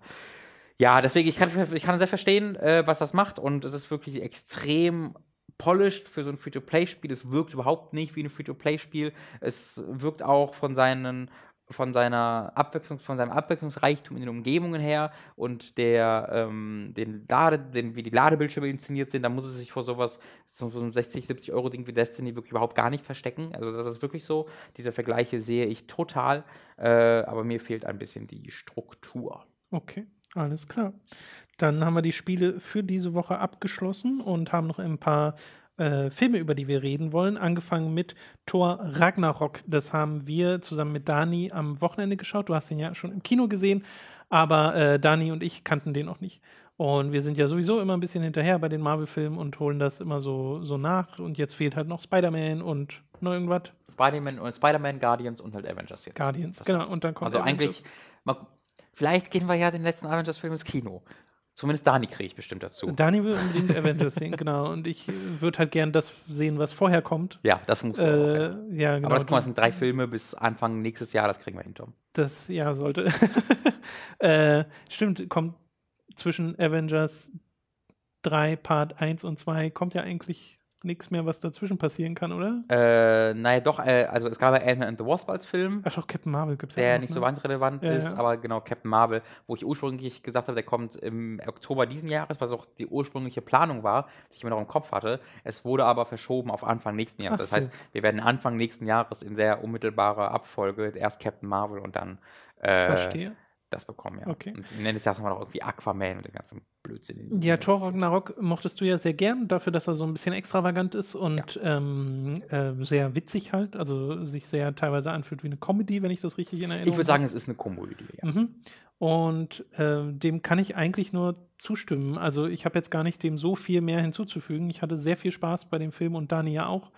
Ja, deswegen, ich kann, ich kann sehr verstehen, äh, was das macht und es ist wirklich extrem polished für so ein Free-to-Play-Spiel. Es wirkt überhaupt nicht wie ein Free-to-Play-Spiel. Es wirkt auch von seinen von seiner Abwechslung, von seinem Abwechslungsreichtum in den Umgebungen her und der, ähm, den Lade, den, wie die Ladebildschirme inszeniert sind, da muss es sich vor sowas, so, so einem 60, 70 Euro Ding wie Destiny wirklich überhaupt gar nicht verstecken. Also das ist wirklich so. Diese Vergleiche sehe ich total, äh, aber mir fehlt ein bisschen die Struktur. Okay, alles klar. Dann haben wir die Spiele für diese Woche abgeschlossen und haben noch ein paar äh, Filme, über die wir reden wollen. Angefangen mit Thor Ragnarok. Das haben wir zusammen mit Dani am Wochenende geschaut. Du hast den ja schon im Kino gesehen, aber äh, Dani und ich kannten den noch nicht. Und wir sind ja sowieso immer ein bisschen hinterher bei den Marvel-Filmen und holen das immer so, so nach. Und jetzt fehlt halt noch Spider-Man und noch irgendwas. Spider-Man und Spider-Man, Guardians und halt Avengers jetzt. Guardians, Das genau. Und dann kommt also Avengers. eigentlich, mal, vielleicht gehen wir ja den letzten Avengers-Film ins Kino. Zumindest Dani kriege ich bestimmt dazu. Dani will unbedingt Avengers sehen, genau. Und ich würde halt gern das sehen, was vorher kommt. Ja, das muss Äh, ja, genau. Aber das, das sind drei Filme bis Anfang nächstes Jahr, das kriegen wir hin, Tom. Das ja sollte. äh, stimmt, kommt zwischen Avengers 3 Part 1 und 2 kommt ja eigentlich nichts mehr, was dazwischen passieren kann, oder? Äh, naja, doch, äh, also es gab ja Ant-Man and the Wasp als Film, Ach doch, Captain Marvel gibt es ja. der auch, nicht ne? so ganz relevant Ja, ist, ja. aber genau, Captain Marvel, wo ich ursprünglich gesagt habe, der kommt im Oktober diesen Jahres, was auch die ursprüngliche Planung war, die ich immer noch im Kopf hatte. Es wurde aber verschoben auf Anfang nächsten Jahres. Ach Das so. heißt, wir werden Anfang nächsten Jahres in sehr unmittelbarer Abfolge erst Captain Marvel und dann äh, Verstehe. das bekommen, ja. Okay. Und Ende des Jahres haben wir noch irgendwie Aquaman und den ganzen Blödsinn. Ja, Thor. Ragnarok mochtest du ja sehr gern, dafür, dass er so ein bisschen extravagant ist und ähm, äh, sehr witzig halt, also sich sehr teilweise anfühlt wie eine Comedy, wenn ich das richtig in Erinnerung Ich würde sagen, es ist eine Komödie, ja. Mhm. Und äh, dem kann ich eigentlich nur zustimmen. Also ich habe jetzt gar nicht dem so viel mehr hinzuzufügen. Ich hatte sehr viel Spaß bei dem Film und Dani ja auch.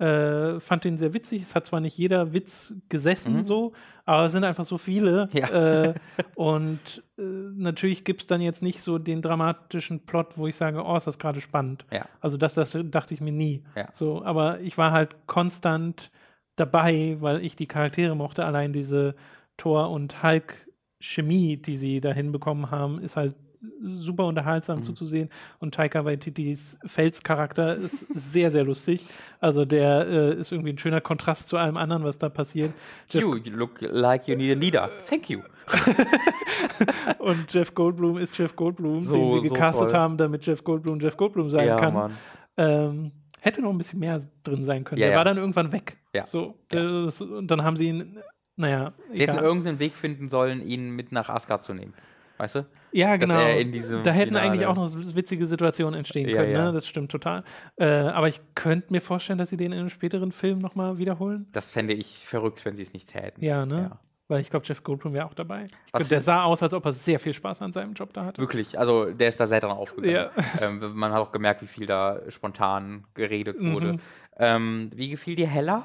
Äh, fand den sehr witzig. Es hat zwar nicht jeder Witz gesessen Mhm. so, aber es sind einfach so viele. Ja. Äh, und äh, natürlich gibt es dann jetzt nicht so den dramatischen Plot, wo ich sage, oh, ist das gerade spannend. Ja. Also das, das dachte ich mir nie. Ja. So, aber ich war halt konstant dabei, weil ich die Charaktere mochte. Allein diese Thor und Hulk Chemie, die sie da hinbekommen haben, ist halt super unterhaltsam Mhm. zuzusehen. Und Taika Waititis Felscharakter ist sehr, sehr lustig. Also der äh, ist irgendwie ein schöner Kontrast zu allem anderen, was da passiert. Jeff, You, you look like you need a leader. Thank you. und Jeff Goldblum ist Jeff Goldblum, So- den sie so gecastet toll. haben, damit Jeff Goldblum Jeff Goldblum sein ja, kann. Ähm, hätte noch ein bisschen mehr drin sein können. Ja, der ja. war dann irgendwann weg. Ja. So, das, und dann haben sie ihn, naja, Sie hätten egal. irgendeinen Weg finden sollen, ihn mit nach Asgard zu nehmen. Weißt du? Ja, genau. in diesem da hätten Finale- eigentlich auch noch witzige Situationen entstehen Ja, können, ja. Ne? das stimmt total. Äh, aber ich könnte mir vorstellen, dass sie den in einem späteren Film nochmal wiederholen. Das fände ich verrückt, wenn sie es nicht täten. Ja, ne? Ja. Weil ich glaube, Jeff Goldblum wäre auch dabei. Ich glaub, der sah aus, als ob er sehr viel Spaß an seinem Job da hatte. Wirklich, also der ist da sehr dran aufgegangen. Ja. Ähm, man hat auch gemerkt, wie viel da spontan geredet Mhm. wurde. Ähm, wie gefiel dir Hella?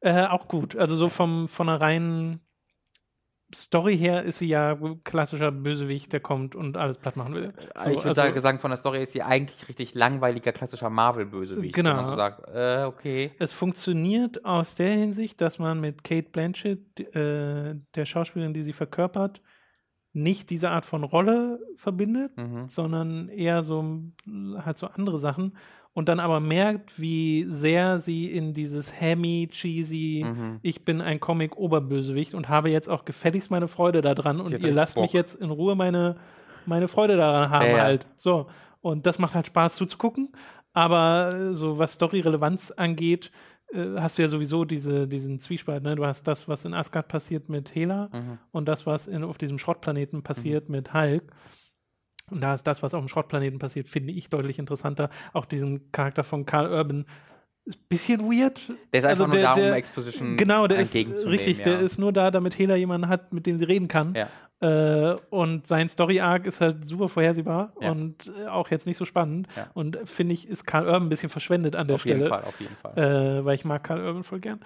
Äh, auch gut. Also so vom, von einer reinen Story her ist sie ja klassischer Bösewicht, der kommt und alles platt machen will. So, ich würde also- sagen, von der Story ist sie eigentlich richtig langweiliger, klassischer Marvel-Bösewicht. Genau. Wenn man so sagt, äh, okay. Es funktioniert aus der Hinsicht, dass man mit Kate Blanchett, äh, der Schauspielerin, die sie verkörpert, nicht diese Art von Rolle verbindet, Mhm. sondern eher so halt so andere Sachen und dann aber merkt, wie sehr sie in dieses hammy, cheesy, Mhm. ich bin ein Comic-Oberbösewicht und habe jetzt auch gefälligst meine Freude daran und ihr lasst mich Bock. jetzt in Ruhe meine, meine Freude daran haben Ja, halt. So. Und das macht halt Spaß zuzugucken. Aber äh, so was Story-Relevanz angeht, äh, hast du ja sowieso diese, diesen Zwiespalt. Ne? Du hast das, was in Asgard passiert mit Hela Mhm. und das, was in, auf diesem Schrottplaneten passiert mit Hulk. Und da ist das, was auf dem Schrottplaneten passiert, finde ich deutlich interessanter. Auch diesen Charakter von Carl Urban ist ein bisschen weird. Der ist einfach Also nur der- da, um der- Exposition Genau, der ist entgegenzunehmen, richtig, ja. der ist nur da, damit Hela jemanden hat, mit dem sie reden kann. Ja. Äh, und sein Story-Arc ist halt super vorhersehbar Ja. und äh, auch jetzt nicht so spannend. Und finde ich, ist Karl Urban ein bisschen verschwendet an der auf Stelle, jeden Fall, auf jeden Fall. Äh, weil ich mag Karl Urban voll gern.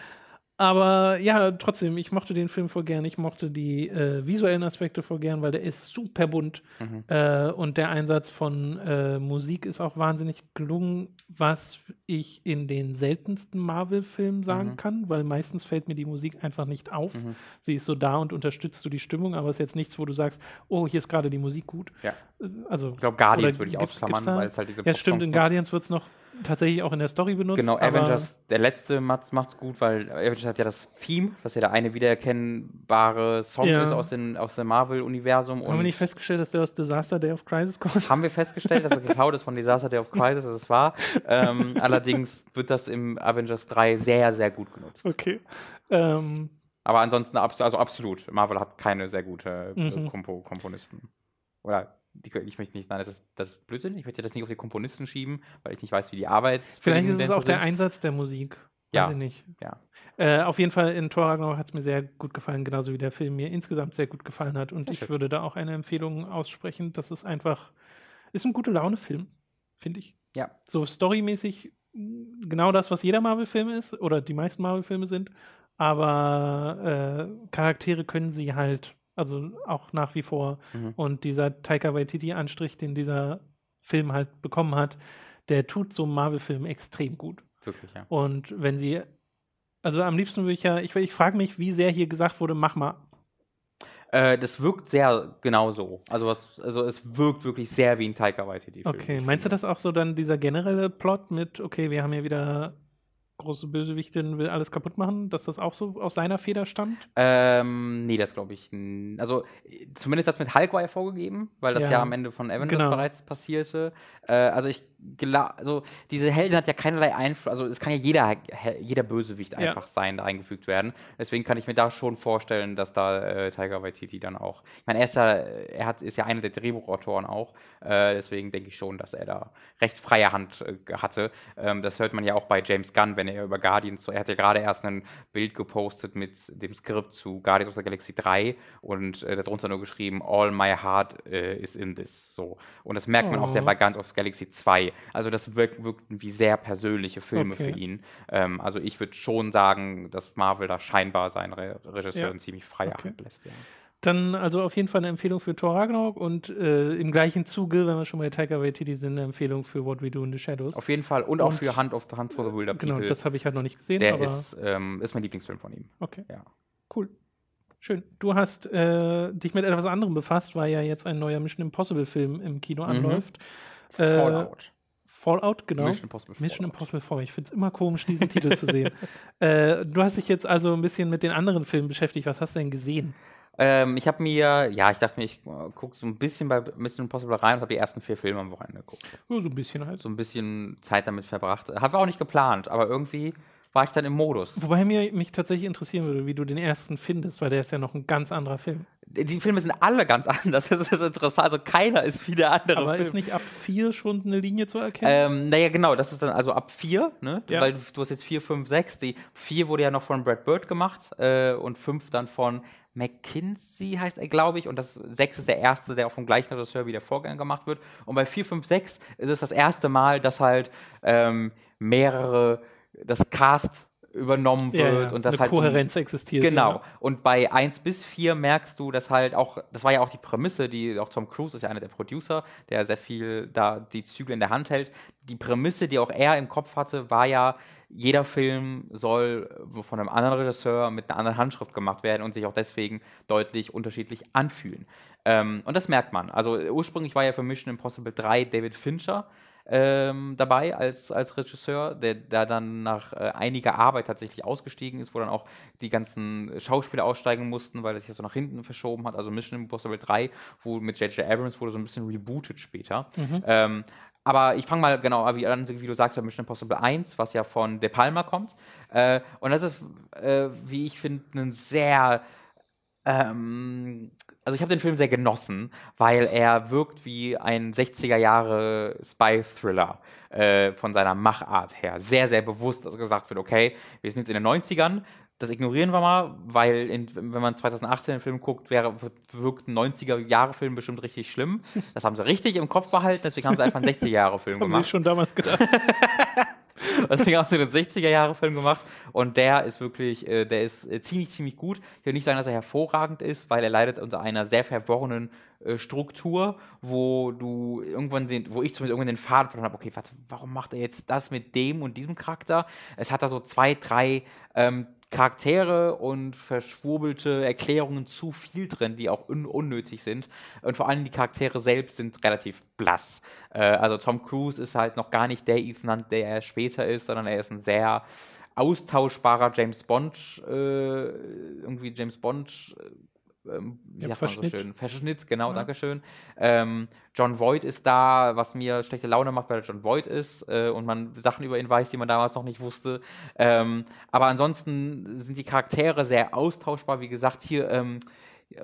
Aber ja, trotzdem, ich mochte den Film voll gern. Ich mochte die äh, visuellen Aspekte voll gern, weil der ist super bunt. Mhm. Äh, und der Einsatz von äh, Musik ist auch wahnsinnig gelungen, was ich in den seltensten Marvel-Filmen sagen mhm. kann, weil meistens fällt mir die Musik einfach nicht auf. Mhm. Sie ist so da und unterstützt du die Stimmung, aber es ist jetzt nichts, wo du sagst, oh, hier ist gerade die Musik gut. Ja. Äh, also, ich glaube, Guardians würde ich ausklammern, weil es halt diese Ja, stimmt, in Guardians wird es noch tatsächlich auch in der Story benutzt. Genau, Avengers, der letzte macht es gut, weil Avengers hat ja das Theme, was ja der eine wiedererkennbare Song ja. ist aus, den, aus dem Marvel-Universum. Haben wir nicht festgestellt, dass der aus Disaster Day of Crisis kommt? Haben wir festgestellt, dass er geklaut ist von Disaster Day of Crisis, das ist wahr. ähm, allerdings wird das im Avengers 3 sehr, sehr gut genutzt. Okay. Ähm. Aber ansonsten, also absolut, Marvel hat keine sehr gute mhm. Kompo Komponisten. Oder die, ich möchte nicht, nein, das ist, das ist Blödsinn. Ich möchte das nicht auf die Komponisten schieben, weil ich nicht weiß, wie die Arbeit. Vielleicht ist es auch sind. der Einsatz der Musik. Ja. Weiß ich nicht. Ja. Äh, auf jeden Fall in Thor Ragnarok hat es mir sehr gut gefallen, genauso wie der Film mir insgesamt sehr gut gefallen hat. Und sehr ich schön. würde da auch eine Empfehlung aussprechen. Das ist einfach, ist ein gute Laune-Film, finde ich. Ja. So storymäßig genau das, was jeder Marvel-Film ist oder die meisten Marvel-Filme sind. Aber äh, Charaktere können sie halt also auch nach wie vor. Mhm. Und dieser Taika Waititi-Anstrich, den dieser Film halt bekommen hat, der tut so einem Marvel-Film extrem gut. Wirklich, ja. Und wenn sie, also am liebsten würde ich ja, ich, ich frage mich, wie sehr hier gesagt wurde, mach mal. Äh, das wirkt sehr genau so. Also, was, also es wirkt wirklich sehr wie ein Taika Waititi-Film. Okay, meinst du das auch so dann dieser generelle Plot mit, okay, wir haben hier wieder große Bösewichtin will alles kaputt machen, dass das auch so aus seiner Feder stammt? Ähm, nee, das glaube ich. Also zumindest das mit Hulk war ja vorgegeben, weil das ja, ja am Ende von Avengers genau. bereits passierte. Äh, also ich also diese Heldin hat ja keinerlei Einfluss, also es kann ja jeder, jeder Bösewicht einfach ja. sein, da eingefügt werden. Deswegen kann ich mir da schon vorstellen, dass da äh, Tiger Waititi dann auch, ich meine, er ist ja, er hat, ist ja einer der Drehbuchautoren auch, äh, deswegen denke ich schon, dass er da recht freie Hand äh, hatte. Ähm, das hört man ja auch bei James Gunn, wenn er über Guardians, er hat ja gerade erst ein Bild gepostet mit dem Skript zu Guardians of the Galaxy 3 und äh, darunter nur geschrieben, all my heart äh, is in this, so. Und das merkt man auch sehr oh. bei Guardians of the Galaxy 2 also das wirk wirkten wie sehr persönliche Filme okay. für ihn. Ähm, also ich würde schon sagen, dass Marvel da scheinbar seinen Re Regisseuren ja. ziemlich freie okay. Hand lässt. Ja. Dann also auf jeden Fall eine Empfehlung für Thor Ragnarok und äh, im gleichen Zuge, wenn wir schon bei Taika Waititi sind, eine Empfehlung für What We Do in the Shadows. Auf jeden Fall und, und auch für Hand of the Hand for the Wilder People. Genau, das habe ich halt noch nicht gesehen. Der ist, ähm, ist mein Lieblingsfilm von ihm. Okay. Ja. Cool. Schön. Du hast äh, dich mit etwas anderem befasst, weil ja jetzt ein neuer Mission Impossible Film im Kino mhm. anläuft. Fallout. Fallout, genau. Mission Impossible Fallout. Mission Impossible Fallout. Ich finde es immer komisch, diesen Titel zu sehen. Äh, du hast dich jetzt also ein bisschen mit den anderen Filmen beschäftigt. Was hast du denn gesehen? Ähm, ich habe mir, ja, ich dachte mir, ich äh, gucke so ein bisschen bei Mission Impossible rein und habe die ersten vier Filme am Wochenende geguckt. Ja, so ein bisschen halt. So ein bisschen Zeit damit verbracht. Habe auch nicht geplant, aber irgendwie war ich dann im Modus. Wobei mir, mich tatsächlich interessieren würde, wie du den ersten findest, weil der ist ja noch ein ganz anderer Film. Die Filme sind alle ganz anders. Das ist interessant. Also keiner ist wie der andere. Aber Film. ist nicht ab vier schon eine Linie zu erkennen? Ähm, naja, genau. Das ist dann also ab vier, ne? Ja. Weil du, hast jetzt vier, fünf, sechs. Die vier wurde ja noch von Brad Bird gemacht äh, und fünf dann von McKinsey heißt er, glaube ich. Und das sechs ist der erste, der auch vom gleichen Regisseur wie der Vorgänger gemacht wird. Und bei vier, fünf, sechs ist es das erste Mal, dass halt ähm, mehrere das Cast übernommen wird ja, ja. und das Eine halt Kohärenz existiert. Genau. Ja. Und bei 1 bis 4 merkst du, dass halt auch, das war ja auch die Prämisse, die auch Tom Cruise ist ja einer der Producer, der sehr viel da die Zügel in der Hand hält. Die Prämisse, die auch er im Kopf hatte, war ja, jeder Film soll von einem anderen Regisseur mit einer anderen Handschrift gemacht werden und sich auch deswegen deutlich unterschiedlich anfühlen. Ähm, und das merkt man. Also ursprünglich war ja für Mission Impossible 3 David Fincher ähm, dabei als, als Regisseur, der, der dann nach äh, einiger Arbeit tatsächlich ausgestiegen ist, wo dann auch die ganzen Schauspieler aussteigen mussten, weil es sich so nach hinten verschoben hat. Also Mission Impossible 3, wo mit J.J. Abrams wurde so ein bisschen rebootet später. Mhm. Ähm, aber ich fange mal genau an, wie, wie, du sagst, bei Mission Impossible 1, was ja von De Palma kommt. Äh, und das ist, äh, wie ich finde, ein sehr ähm, also ich habe den Film sehr genossen, weil er wirkt wie ein 60er Jahre Spy-Thriller äh, von seiner Machart her. Sehr, sehr bewusst, also gesagt wird, okay, wir sind jetzt in den 90ern, das ignorieren wir mal, weil in, wenn man 2018 den Film guckt, wäre, wirkt ein 90er-Jahre-Film bestimmt richtig schlimm. Das haben sie richtig im Kopf behalten, deswegen haben sie einfach einen 60er-Jahre-Film gemacht. Haben sie schon damals gedacht. Deswegen haben sie den 60er-Jahre-Film gemacht und der ist wirklich, äh, der ist äh, ziemlich, ziemlich gut. Ich will nicht sagen, dass er hervorragend ist, weil er leidet unter einer sehr verworrenen äh, Struktur, wo du irgendwann den, wo ich zumindest irgendwann den Faden verloren habe, okay, warte, warum macht er jetzt das mit dem und diesem Charakter? Es hat da so zwei, drei ähm, Charaktere und verschwurbelte Erklärungen zu viel drin, die auch un unnötig sind. Und vor allem die Charaktere selbst sind relativ blass. Äh, also Tom Cruise ist halt noch gar nicht der Ethan Hunt, der er später ist, sondern er ist ein sehr austauschbarer James Bond, äh, irgendwie James Bond äh, ähm, wie ja, sagt man so schön? Verschnitt, genau, ja. Dankeschön. Ähm, John Voight ist da, was mir schlechte Laune macht, weil er John Voight ist äh, und man Sachen über ihn weiß, die man damals noch nicht wusste. Ähm, aber ansonsten sind die Charaktere sehr austauschbar. Wie gesagt, hier ähm,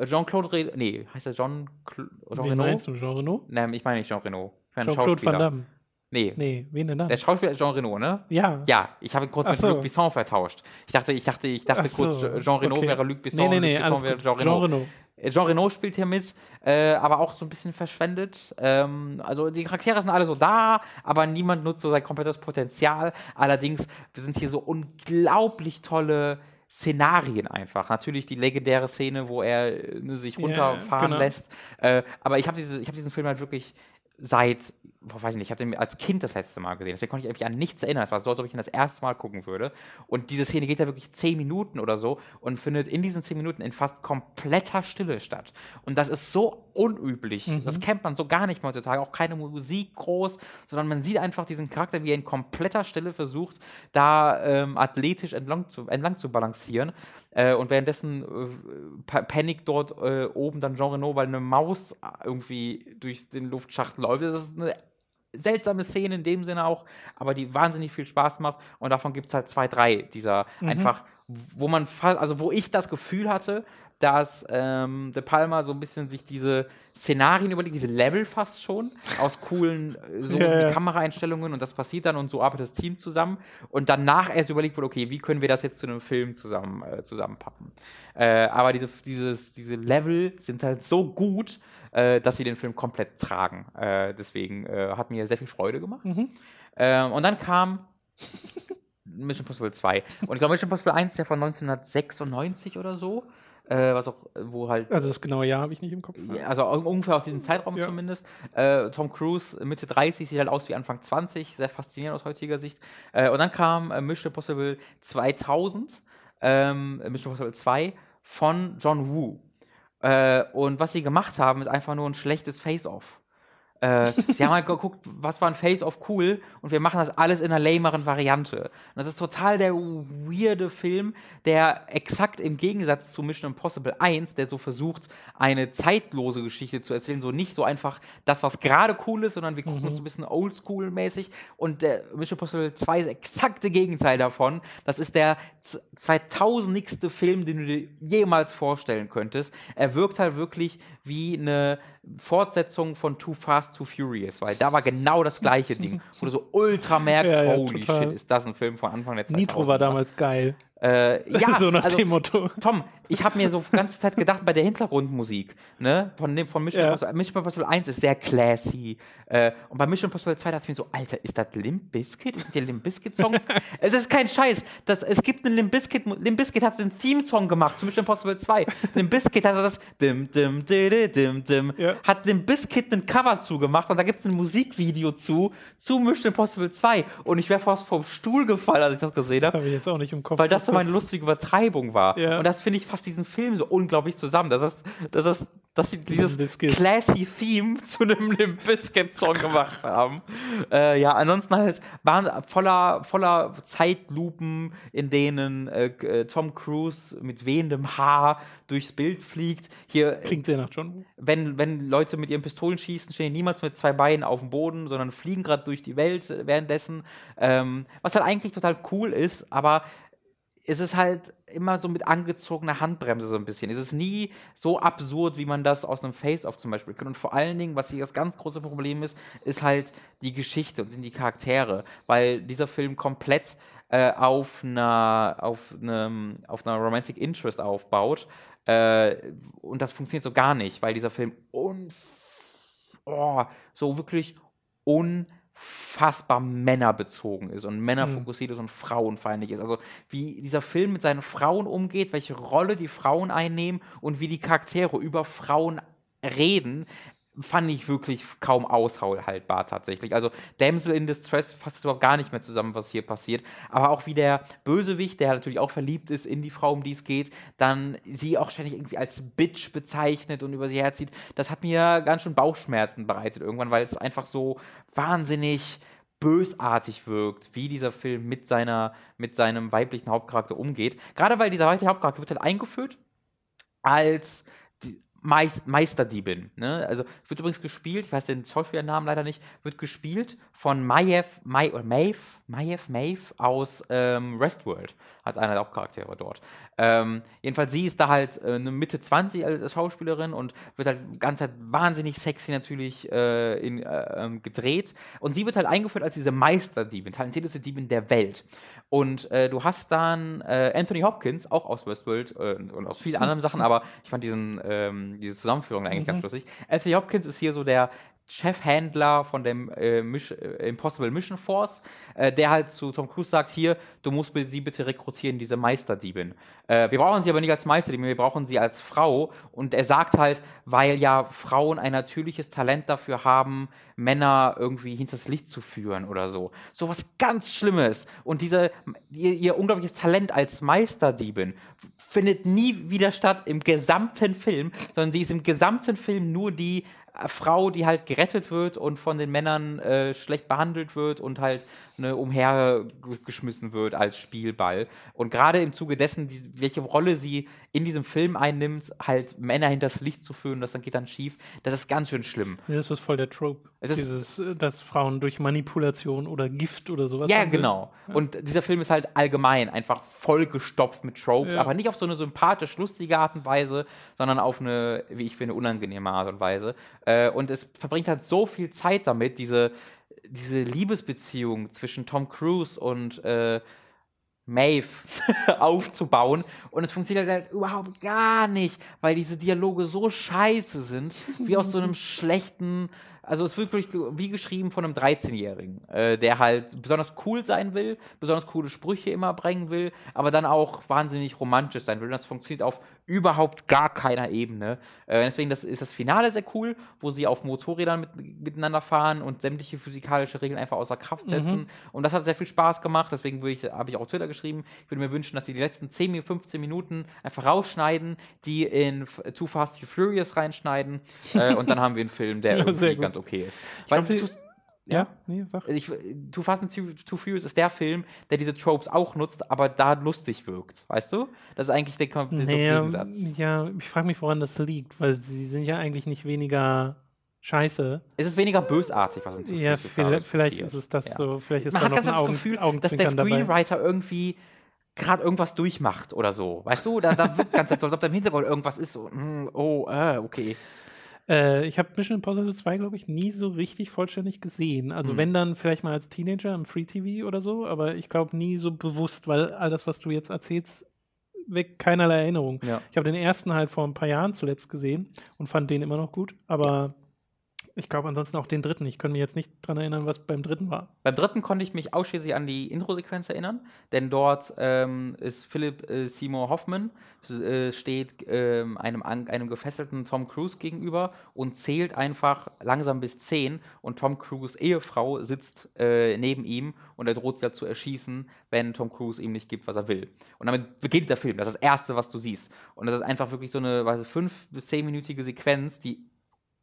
Jean-Claude Renault, nee, heißt er Jean, Jean Renault? Meinst du Jean Renault? Nein, ich meine nicht Jean Renault. Jean-Claude Van Damme. Nee. Nee, wen denn dann? Der Schauspieler ist Jean Renault, ne? Ja. Ja, ich habe ihn kurz Ach mit so. Luc Besson vertauscht. Ich dachte, ich dachte, ich dachte kurz, Jean Renault okay. wäre Luc Besson, nee, nee, nee, Luc Besson wäre Jean Renault. Jean Renault. Jean Renault spielt hier mit, äh, aber auch so ein bisschen verschwendet. Ähm, also die Charaktere sind alle so da, aber niemand nutzt so sein komplettes Potenzial. Allerdings sind hier so unglaublich tolle Szenarien einfach. Natürlich die legendäre Szene, wo er ne, sich runterfahren yeah, genau. lässt. Äh, aber ich habe diese, hab diesen Film halt wirklich seit, boah, weiß ich nicht, ich habe den als Kind das letzte Mal gesehen. Deswegen konnte ich mich an nichts erinnern. Es war so, als ob ich ihn das erste Mal gucken würde. Und diese Szene geht ja wirklich zehn Minuten oder so und findet in diesen zehn Minuten in fast kompletter Stille statt. Und das ist so unüblich. Mhm. Das kennt man so gar nicht heutzutage. Auch keine Musik groß, sondern man sieht einfach diesen Charakter, wie er in kompletter Stille versucht, da ähm, athletisch entlang zu, entlang zu balancieren. Äh, und währenddessen äh, panikt dort äh, oben dann Jean Renault, weil eine Maus irgendwie durch den Luftschacht läuft. Das ist eine seltsame Szene in dem Sinne auch, aber die wahnsinnig viel Spaß macht. Und davon gibt es halt zwei, drei dieser mhm. einfach, wo man, also wo ich das Gefühl hatte, dass ähm, De Palma so ein bisschen sich diese Szenarien überlegt, diese Level fast schon, aus coolen äh, so ja. Kameraeinstellungen und das passiert dann und so arbeitet das Team zusammen und danach erst überlegt wurde, okay, wie können wir das jetzt zu einem Film zusammen, äh, zusammenpappen. Äh, aber diese, dieses, diese Level sind halt so gut, äh, dass sie den Film komplett tragen. Äh, deswegen äh, hat mir sehr viel Freude gemacht. Mhm. Ähm, und dann kam Mission Impossible 2. Und ich glaube, Mission Impossible 1 ist ja von 1996 oder so äh, was auch, wo halt. Also das genaue Jahr habe ich nicht im Kopf. Ja, also ungefähr aus diesem Zeitraum ja. zumindest. Äh, Tom Cruise Mitte 30 sieht halt aus wie Anfang 20, sehr faszinierend aus heutiger Sicht. Äh, und dann kam äh, Mission Impossible 2000, ähm, Mission Impossible 2 von John Woo. Äh, und was sie gemacht haben, ist einfach nur ein schlechtes Face-Off. Äh, sie haben halt geguckt, was war ein Face-Off cool und wir machen das alles in einer lameren Variante. Und das ist total der weirde Film, der exakt im Gegensatz zu Mission Impossible 1, der so versucht, eine zeitlose Geschichte zu erzählen, so nicht so einfach das, was gerade cool ist, sondern wir gucken mhm. uns ein bisschen oldschool-mäßig und der Mission Impossible 2 ist exakte Gegenteil davon. Das ist der 2000. Film, den du dir jemals vorstellen könntest. Er wirkt halt wirklich wie eine Fortsetzung von Too Fast, Too Furious, weil da war genau das gleiche Ding, wo du so ultra merkst, ja, ja, holy total. shit, ist das ein Film von Anfang der Zeit. Nitro war damals geil. Äh, ja, so nach also, dem Motto. Tom, ich habe mir so die ganze Zeit gedacht, bei der Hintergrundmusik, ne, von, von Mission, ja. Impossible, Mission Impossible 1 ist sehr classy. Äh, und bei Mission Impossible 2 dachte ich mir so, Alter, ist das Limp Bizkit? Ist das die Limp Bizkit Songs? es ist kein Scheiß. Das, es gibt einen Limp Bizkit, Limp Bizkit hat einen Theme-Song gemacht zu Mission Impossible 2. Limp Bizkit hat das dim, dim, dim, dim, dim, ja. hat Limp Bizkit ein Cover zugemacht und da gibt es ein Musikvideo zu, zu Mission Impossible 2. Und ich wäre fast vom Stuhl gefallen, als ich das gesehen habe. Das habe ich jetzt auch nicht im Kopf. Weil das so meine lustige Übertreibung war. Ja. Und das finde ich fast diesen Film so unglaublich zusammen. Das ist, das dass sie dieses classy Theme zu einem Limp Bizkit Song gemacht haben. Äh, ja, ansonsten halt waren voller, voller Zeitlupen, in denen äh, äh, Tom Cruise mit wehendem Haar durchs Bild fliegt. Hier, Klingt sehr nach John. Wenn, wenn Leute mit ihren Pistolen schießen, stehen die niemals mit zwei Beinen auf dem Boden, sondern fliegen gerade durch die Welt währenddessen. Ähm, was halt eigentlich total cool ist, aber ist es halt immer so mit angezogener Handbremse so ein bisschen. Es ist nie so absurd, wie man das aus einem Face-Off zum Beispiel kennt. Und vor allen Dingen, was hier das ganz große Problem ist, ist halt die Geschichte und sind die Charaktere, weil dieser Film komplett äh, auf einer auf auf einer Romantic Interest aufbaut äh, und das funktioniert so gar nicht, weil dieser Film oh, so wirklich un unfassbar männerbezogen ist und männerfokussiert mhm. ist und frauenfeindlich ist. Also wie dieser Film mit seinen Frauen umgeht, welche Rolle die Frauen einnehmen und wie die Charaktere über Frauen reden, fand ich wirklich kaum aushaltbar tatsächlich. Also Damsel in Distress fasst überhaupt gar nicht mehr zusammen, was hier passiert. Aber auch wie der Bösewicht, der natürlich auch verliebt ist in die Frau, um die es geht, dann sie auch ständig irgendwie als Bitch bezeichnet und über sie herzieht, das hat mir ganz schön Bauchschmerzen bereitet irgendwann, weil es einfach so wahnsinnig bösartig wirkt, wie dieser Film mit seiner, mit seinem weiblichen Hauptcharakter umgeht. Gerade weil dieser weibliche Hauptcharakter wird halt eingeführt als Meist, Meisterdiebin. Ne? Also wird übrigens gespielt, ich weiß den Schauspielernamen leider nicht, wird gespielt von Maiev, Mai, oder Maeve, Maiev, Maeve aus ähm, Westworld, hat einer der Hauptcharaktere dort. Ähm, jedenfalls, sie ist da halt äh, eine Mitte 20 als Schauspielerin und wird halt die ganze Zeit wahnsinnig sexy natürlich äh, in, äh, ähm, gedreht. Und sie wird halt eingeführt als diese Meisterdiebin, talentierteste Diebin der Welt. Und äh, du hast dann äh, Anthony Hopkins, auch aus Westworld äh, und aus vielen anderen Sachen, aber ich fand diesen, ähm, diese Zusammenführung eigentlich mhm. ganz lustig. Anthony Hopkins ist hier so der Chefhändler von dem äh, Mission, äh, Impossible Mission Force, äh, der halt zu Tom Cruise sagt, hier, du musst sie bitte rekrutieren, diese Meisterdiebin. Äh, wir brauchen sie aber nicht als Meisterdiebin, wir brauchen sie als Frau. Und er sagt halt, weil ja Frauen ein natürliches Talent dafür haben, Männer irgendwie hinters Licht zu führen oder so. So was ganz Schlimmes. Und diese, ihr, ihr unglaubliches Talent als Meisterdiebin findet nie wieder statt im gesamten Film, sondern sie ist im gesamten Film nur die Frau, die halt gerettet wird und von den Männern äh, schlecht behandelt wird und halt ne, umhergeschmissen wird als Spielball. Und gerade im Zuge dessen, die, welche Rolle sie in diesem Film einnimmt, halt Männer hinters Licht zu führen, das dann geht dann schief, das ist ganz schön schlimm. Das ist voll der Trope. Es Dieses, äh, dass Frauen durch Manipulation oder Gift oder sowas. Ja, genau. Ja. Und dieser Film ist halt allgemein einfach vollgestopft mit Tropes, ja. aber nicht auf so eine sympathisch lustige Art und Weise, sondern auf eine, wie ich finde, unangenehme Art und Weise. Äh, und es verbringt halt so viel Zeit damit, diese diese Liebesbeziehung zwischen Tom Cruise und äh, Maeve aufzubauen. Und es funktioniert halt überhaupt gar nicht, weil diese Dialoge so scheiße sind, wie aus so einem schlechten also es wird wirklich wie geschrieben von einem 13-Jährigen, äh, der halt besonders cool sein will, besonders coole Sprüche immer bringen will, aber dann auch wahnsinnig romantisch sein will. Und das funktioniert auf überhaupt gar keiner Ebene. Äh, deswegen das ist das Finale sehr cool, wo sie auf Motorrädern mit, miteinander fahren und sämtliche physikalische Regeln einfach außer Kraft mhm. setzen. Mhm. Und das hat sehr viel Spaß gemacht. Deswegen habe ich auch Twitter geschrieben, ich würde mir wünschen, dass sie die letzten 10, 15 Minuten einfach rausschneiden, die in Too Fast, Too Furious reinschneiden. äh, und dann haben wir einen Film, der irgendwie ganz okay ist. Ich Weil, glaub, ja, nee, sag. Ich, Too Fast and Too Furious ist der Film, der diese Tropes auch nutzt, aber da lustig wirkt, weißt du? Das ist eigentlich der, der naja, Gegensatz. Ja, ich frage mich, woran das liegt, weil sie sind ja eigentlich nicht weniger scheiße. Es ist weniger bösartig, was in Too Ja, vielleicht, vielleicht ist es das ja. so, vielleicht ist Man da hat noch ein das Gefühl, dass der Screenwriter dabei. irgendwie gerade irgendwas durchmacht oder so. Weißt du, da, da wirkt ganz so, als ob da im Hintergrund irgendwas ist. So, mm, oh, äh, okay. Äh, ich habe Mission Impossible 2, glaube ich, nie so richtig vollständig gesehen. Also, mhm. wenn dann vielleicht mal als Teenager im Free TV oder so, aber ich glaube nie so bewusst, weil all das, was du jetzt erzählst, weckt keinerlei Erinnerung. Ja. Ich habe den ersten halt vor ein paar Jahren zuletzt gesehen und fand den immer noch gut, aber ich glaube ansonsten auch den dritten. Ich kann mich jetzt nicht daran erinnern, was beim dritten war. Beim dritten konnte ich mich ausschließlich an die Intro-Sequenz erinnern, denn dort ähm, ist Philipp äh, Seymour Hoffman, äh, steht äh, einem, einem gefesselten Tom Cruise gegenüber und zählt einfach langsam bis zehn und Tom Cruise Ehefrau sitzt äh, neben ihm und er droht sie halt zu erschießen, wenn Tom Cruise ihm nicht gibt, was er will. Und damit beginnt der Film. Das ist das Erste, was du siehst. Und das ist einfach wirklich so eine weiß, fünf- bis zehnminütige Sequenz, die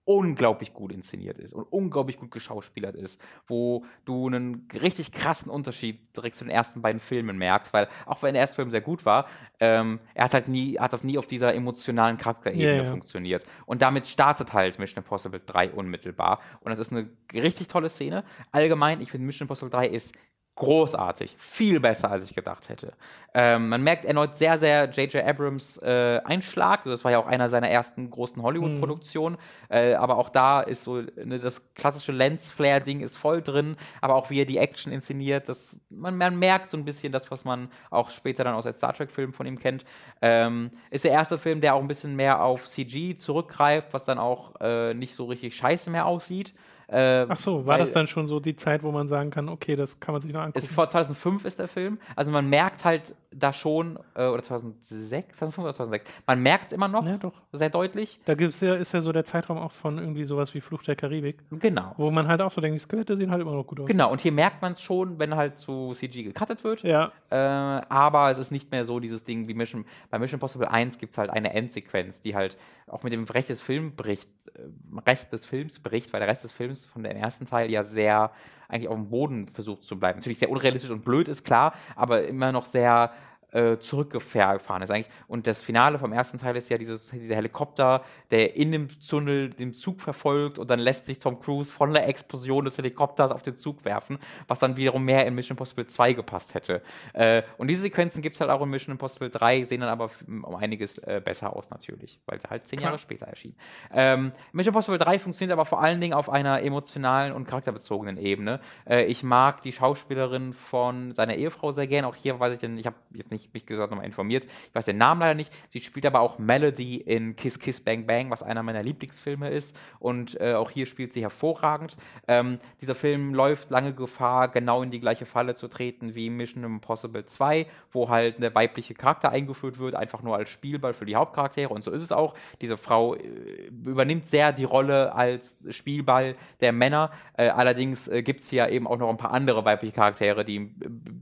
unglaublich gut inszeniert ist und unglaublich gut geschauspielert ist, wo du einen richtig krassen Unterschied direkt zu den ersten beiden Filmen merkst, weil auch wenn der erste Film sehr gut war, ähm, er hat halt nie, hat nie auf dieser emotionalen Charakterebene yeah, yeah. funktioniert. Und damit startet halt Mission Impossible 3 unmittelbar. Und das ist eine richtig tolle Szene. Allgemein, ich finde Mission Impossible 3 ist großartig, viel besser, als ich gedacht hätte. Ähm, man merkt erneut sehr, sehr J.J. Abrams äh, Einschlag. Das war ja auch einer seiner ersten großen Hollywood-Produktionen. Mhm. Äh, aber auch da ist so ne, das klassische Lens-Flare-Ding ist voll drin. Aber auch wie er die Action inszeniert, das, man, man, merkt so ein bisschen das, was man auch später dann aus den Star Trek-Filmen von ihm kennt. Ähm, ist der erste Film, der auch ein bisschen mehr auf CG zurückgreift, was dann auch äh, nicht so richtig scheiße mehr aussieht. Äh, Ach so, war weil, das dann schon so die Zeit, wo man sagen kann, okay, das kann man sich noch angucken? Ist vor 2005 ist der Film. Also man merkt halt da schon, äh, oder 2006, 2005 oder 2006, man merkt es immer noch ja, doch. sehr deutlich. Da gibt's ja, ist ja so der Zeitraum auch von irgendwie sowas wie Fluch der Karibik. Genau. Wo man halt auch so denkt, die Skelette sehen halt immer noch gut aus. Genau, und hier merkt man es schon, wenn halt zu CG gecuttet wird. Ja. Äh, aber es ist nicht mehr so dieses Ding wie Mission, bei Mission Impossible 1 gibt es halt eine Endsequenz, die halt auch mit dem Rest des, Film bricht, äh, Rest des Films bricht, weil der Rest des Films von dem ersten Teil ja sehr eigentlich auf dem Boden versucht zu bleiben. Natürlich sehr unrealistisch und blöd ist klar, aber immer noch sehr äh, zurückgefahren ist eigentlich. Und das Finale vom ersten Teil ist ja dieses, dieser Helikopter, der in dem Tunnel den Zug verfolgt und dann lässt sich Tom Cruise von der Explosion des Helikopters auf den Zug werfen, was dann wiederum mehr in Mission Impossible 2 gepasst hätte. Äh, und diese Sequenzen gibt es halt auch in Mission Impossible 3, sehen dann aber um einiges äh, besser aus natürlich, weil sie halt zehn Jahre später erschien. Ähm, Mission Impossible 3 funktioniert aber vor allen Dingen auf einer emotionalen und charakterbezogenen Ebene. Äh, ich mag die Schauspielerin von seiner Ehefrau sehr gern. Auch hier weiß ich denn, ich habe jetzt nicht mich gesagt nochmal informiert. Ich weiß den Namen leider nicht. Sie spielt aber auch Melody in Kiss Kiss Bang Bang, was einer meiner Lieblingsfilme ist. Und äh, auch hier spielt sie hervorragend. Ähm, dieser Film läuft lange Gefahr, genau in die gleiche Falle zu treten wie Mission Impossible 2, wo halt der weibliche Charakter eingeführt wird, einfach nur als Spielball für die Hauptcharaktere. Und so ist es auch. Diese Frau äh, übernimmt sehr die Rolle als Spielball der Männer. Äh, allerdings äh, gibt es hier eben auch noch ein paar andere weibliche Charaktere, die ein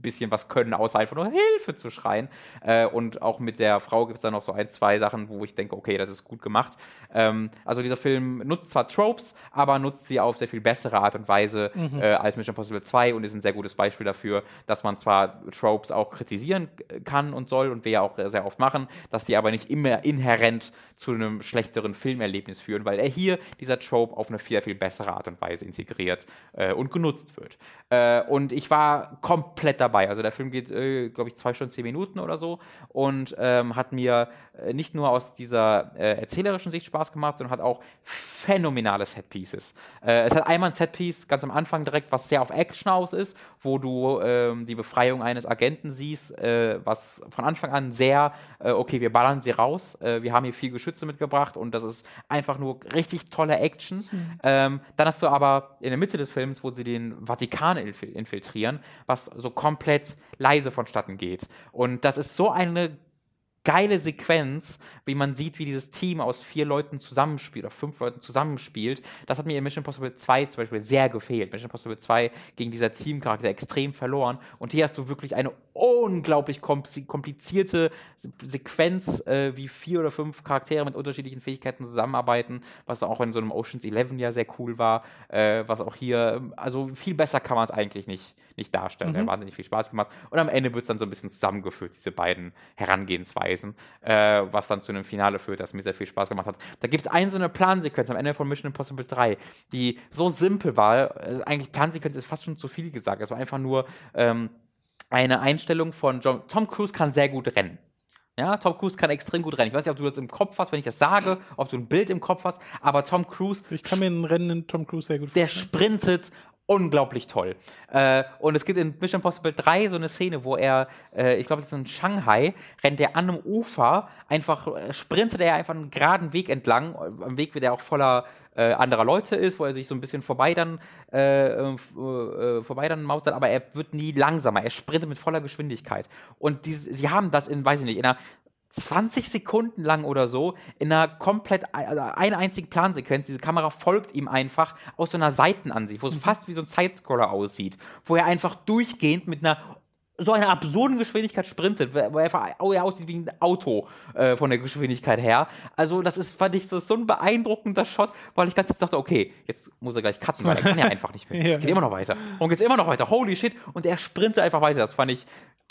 bisschen was können, außer einfach nur Hilfe zu schreien rein. Äh, und auch mit der Frau gibt es dann noch so ein, zwei Sachen, wo ich denke, okay, das ist gut gemacht. Ähm, also dieser Film nutzt zwar Tropes, aber nutzt sie auf sehr viel bessere Art und Weise mhm. äh, als Mission Impossible 2 und ist ein sehr gutes Beispiel dafür, dass man zwar Tropes auch kritisieren kann und soll und wir ja auch sehr oft machen, dass die aber nicht immer inhärent zu einem schlechteren Filmerlebnis führen, weil er hier dieser Trope auf eine viel, viel bessere Art und Weise integriert äh, und genutzt wird. Äh, und ich war komplett dabei. Also der Film geht, äh, glaube ich, zwei Stunden, zehn Minuten oder so und ähm, hat mir äh, nicht nur aus dieser äh, erzählerischen Sicht Spaß gemacht, sondern hat auch phänomenale Setpieces. Äh, es hat einmal ein Setpiece ganz am Anfang direkt, was sehr auf Action aus ist, wo du ähm, die Befreiung eines Agenten siehst, äh, was von Anfang an sehr, okay, wir ballern sie raus, wir haben hier viel Geschütz Geschütze mitgebracht und das ist einfach nur richtig tolle Action. Mhm. Ähm, dann hast du aber in der Mitte des Films, wo sie den Vatikan infiltrieren, was so komplett leise vonstatten geht. Und das ist so eine geile Sequenz, wie man sieht, wie dieses Team aus vier Leuten zusammenspielt, oder fünf Leuten zusammenspielt. Das hat mir in Mission Impossible 2 zum Beispiel sehr gefehlt. Mission Impossible 2 gegen dieser Teamcharakter extrem verloren. Und hier hast du wirklich eine unglaublich komplizierte Sequenz, äh, wie vier oder fünf Charaktere mit unterschiedlichen Fähigkeiten zusammenarbeiten, was auch in so einem Oceans 11 ja sehr cool war, äh, was auch hier, also viel besser kann man es eigentlich nicht, nicht darstellen. Mhm. Hat wahnsinnig viel Spaß gemacht. Und am Ende wird es dann so ein bisschen zusammengeführt, diese beiden Herangehensweisen, äh, was dann zu einem Finale führt, das mir sehr viel Spaß gemacht hat. Da gibt es eine so eine Plansequenz am Ende von Mission Impossible 3, die so simpel war, äh, eigentlich Plansequenz ist fast schon zu viel gesagt. Es war einfach nur ähm, eine Einstellung von John, Tom Cruise kann sehr gut rennen. Ja, Tom Cruise kann extrem gut rennen. Ich weiß nicht, ob du das im Kopf hast, wenn ich das sage, ob du ein Bild im Kopf hast, aber Tom Cruise. Ich kann mir einen rennenden Tom Cruise sehr gut vorstellen. Der sprintet unglaublich toll. Äh, und es gibt in Mission Impossible 3 so eine Szene, wo er, äh, ich glaube, das ist in Shanghai, rennt er an einem Ufer, einfach äh, sprintet er einfach einen geraden Weg entlang, am Weg, der auch voller äh, anderer Leute ist, wo er sich so ein bisschen vorbei dann, äh, äh, vorbei dann mausert, aber er wird nie langsamer, er sprintet mit voller Geschwindigkeit. Und die, sie haben das in, weiß ich nicht, in einer 20 Sekunden lang oder so in einer komplett, also einer einzigen Plansequenz. Diese Kamera folgt ihm einfach aus so einer Seitenansicht, wo es mhm. fast wie so ein Sidescroller aussieht, wo er einfach durchgehend mit einer so einer absurden Geschwindigkeit sprintet, wo er einfach oh, aussieht wie ein Auto äh, von der Geschwindigkeit her. Also, das ist, fand ich, das so ein beeindruckender Shot, weil ich ganz dachte, okay, jetzt muss er gleich cutten, weil er kann ja einfach nicht mehr. Es geht immer noch weiter. Und geht immer noch weiter. Holy shit. Und er sprintet einfach weiter. Das fand ich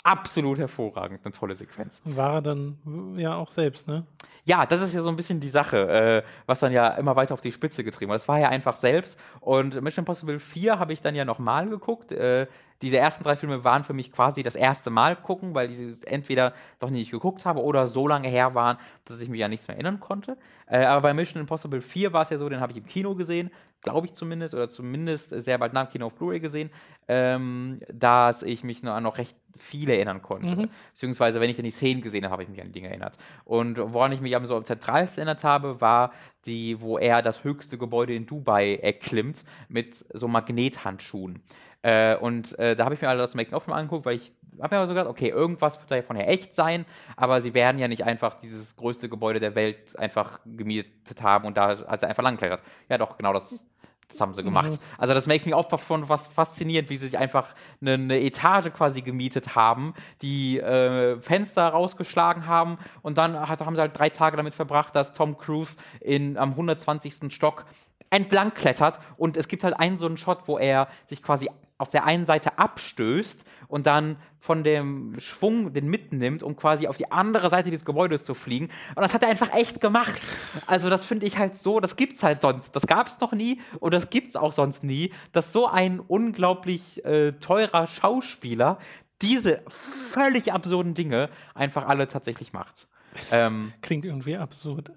absolut hervorragend, eine tolle Sequenz. War er dann ja auch selbst, ne? Ja, das ist ja so ein bisschen die Sache, äh, was dann ja immer weiter auf die Spitze getrieben hat. Das war ja einfach selbst. Und Mission Impossible 4 habe ich dann ja nochmal geguckt. Äh, diese ersten drei Filme waren für mich quasi das erste Mal gucken, weil ich sie entweder doch nicht geguckt habe oder so lange her waren, dass ich mich an nichts mehr erinnern konnte. Äh, aber bei Mission Impossible 4 war es ja so, den habe ich im Kino gesehen. glaube ich zumindest, oder zumindest sehr bald nach dem Kino auf Blu-ray gesehen, ähm, dass ich mich noch an noch recht viele erinnern konnte. Mhm. Beziehungsweise, wenn ich dann die Szenen gesehen habe, habe ich mich an die Dinge erinnert. Und woran ich mich am so am zentralsten erinnert habe, war die, wo er das höchste Gebäude in Dubai erklimmt mit so Magnethandschuhen. Äh, und äh, da habe ich mir alle das Making-of mal angeguckt, weil ich habe mir aber so gedacht, okay, irgendwas wird davon ja echt sein, aber sie werden ja nicht einfach dieses größte Gebäude der Welt einfach gemietet haben und da also einfach langklettert. Ja, doch, genau das das haben sie gemacht. Mhm. Also das Making-of war von was faszinierend, wie sie sich einfach eine, eine Etage quasi gemietet haben, die äh, Fenster rausgeschlagen haben und dann hat, haben sie halt drei Tage damit verbracht, dass Tom Cruise in, am 120. Stock entlang klettert und es gibt halt einen so einen Shot, wo er sich quasi auf der einen Seite abstößt und dann von dem Schwung den mitnimmt, um quasi auf die andere Seite des Gebäudes zu fliegen. Und das hat er einfach echt gemacht. Also das finde ich halt so, das gibt's halt sonst. Das gab es noch nie und das gibt's auch sonst nie, dass so ein unglaublich äh, teurer Schauspieler diese völlig absurden Dinge einfach alle tatsächlich macht. Ähm, Klingt irgendwie absurd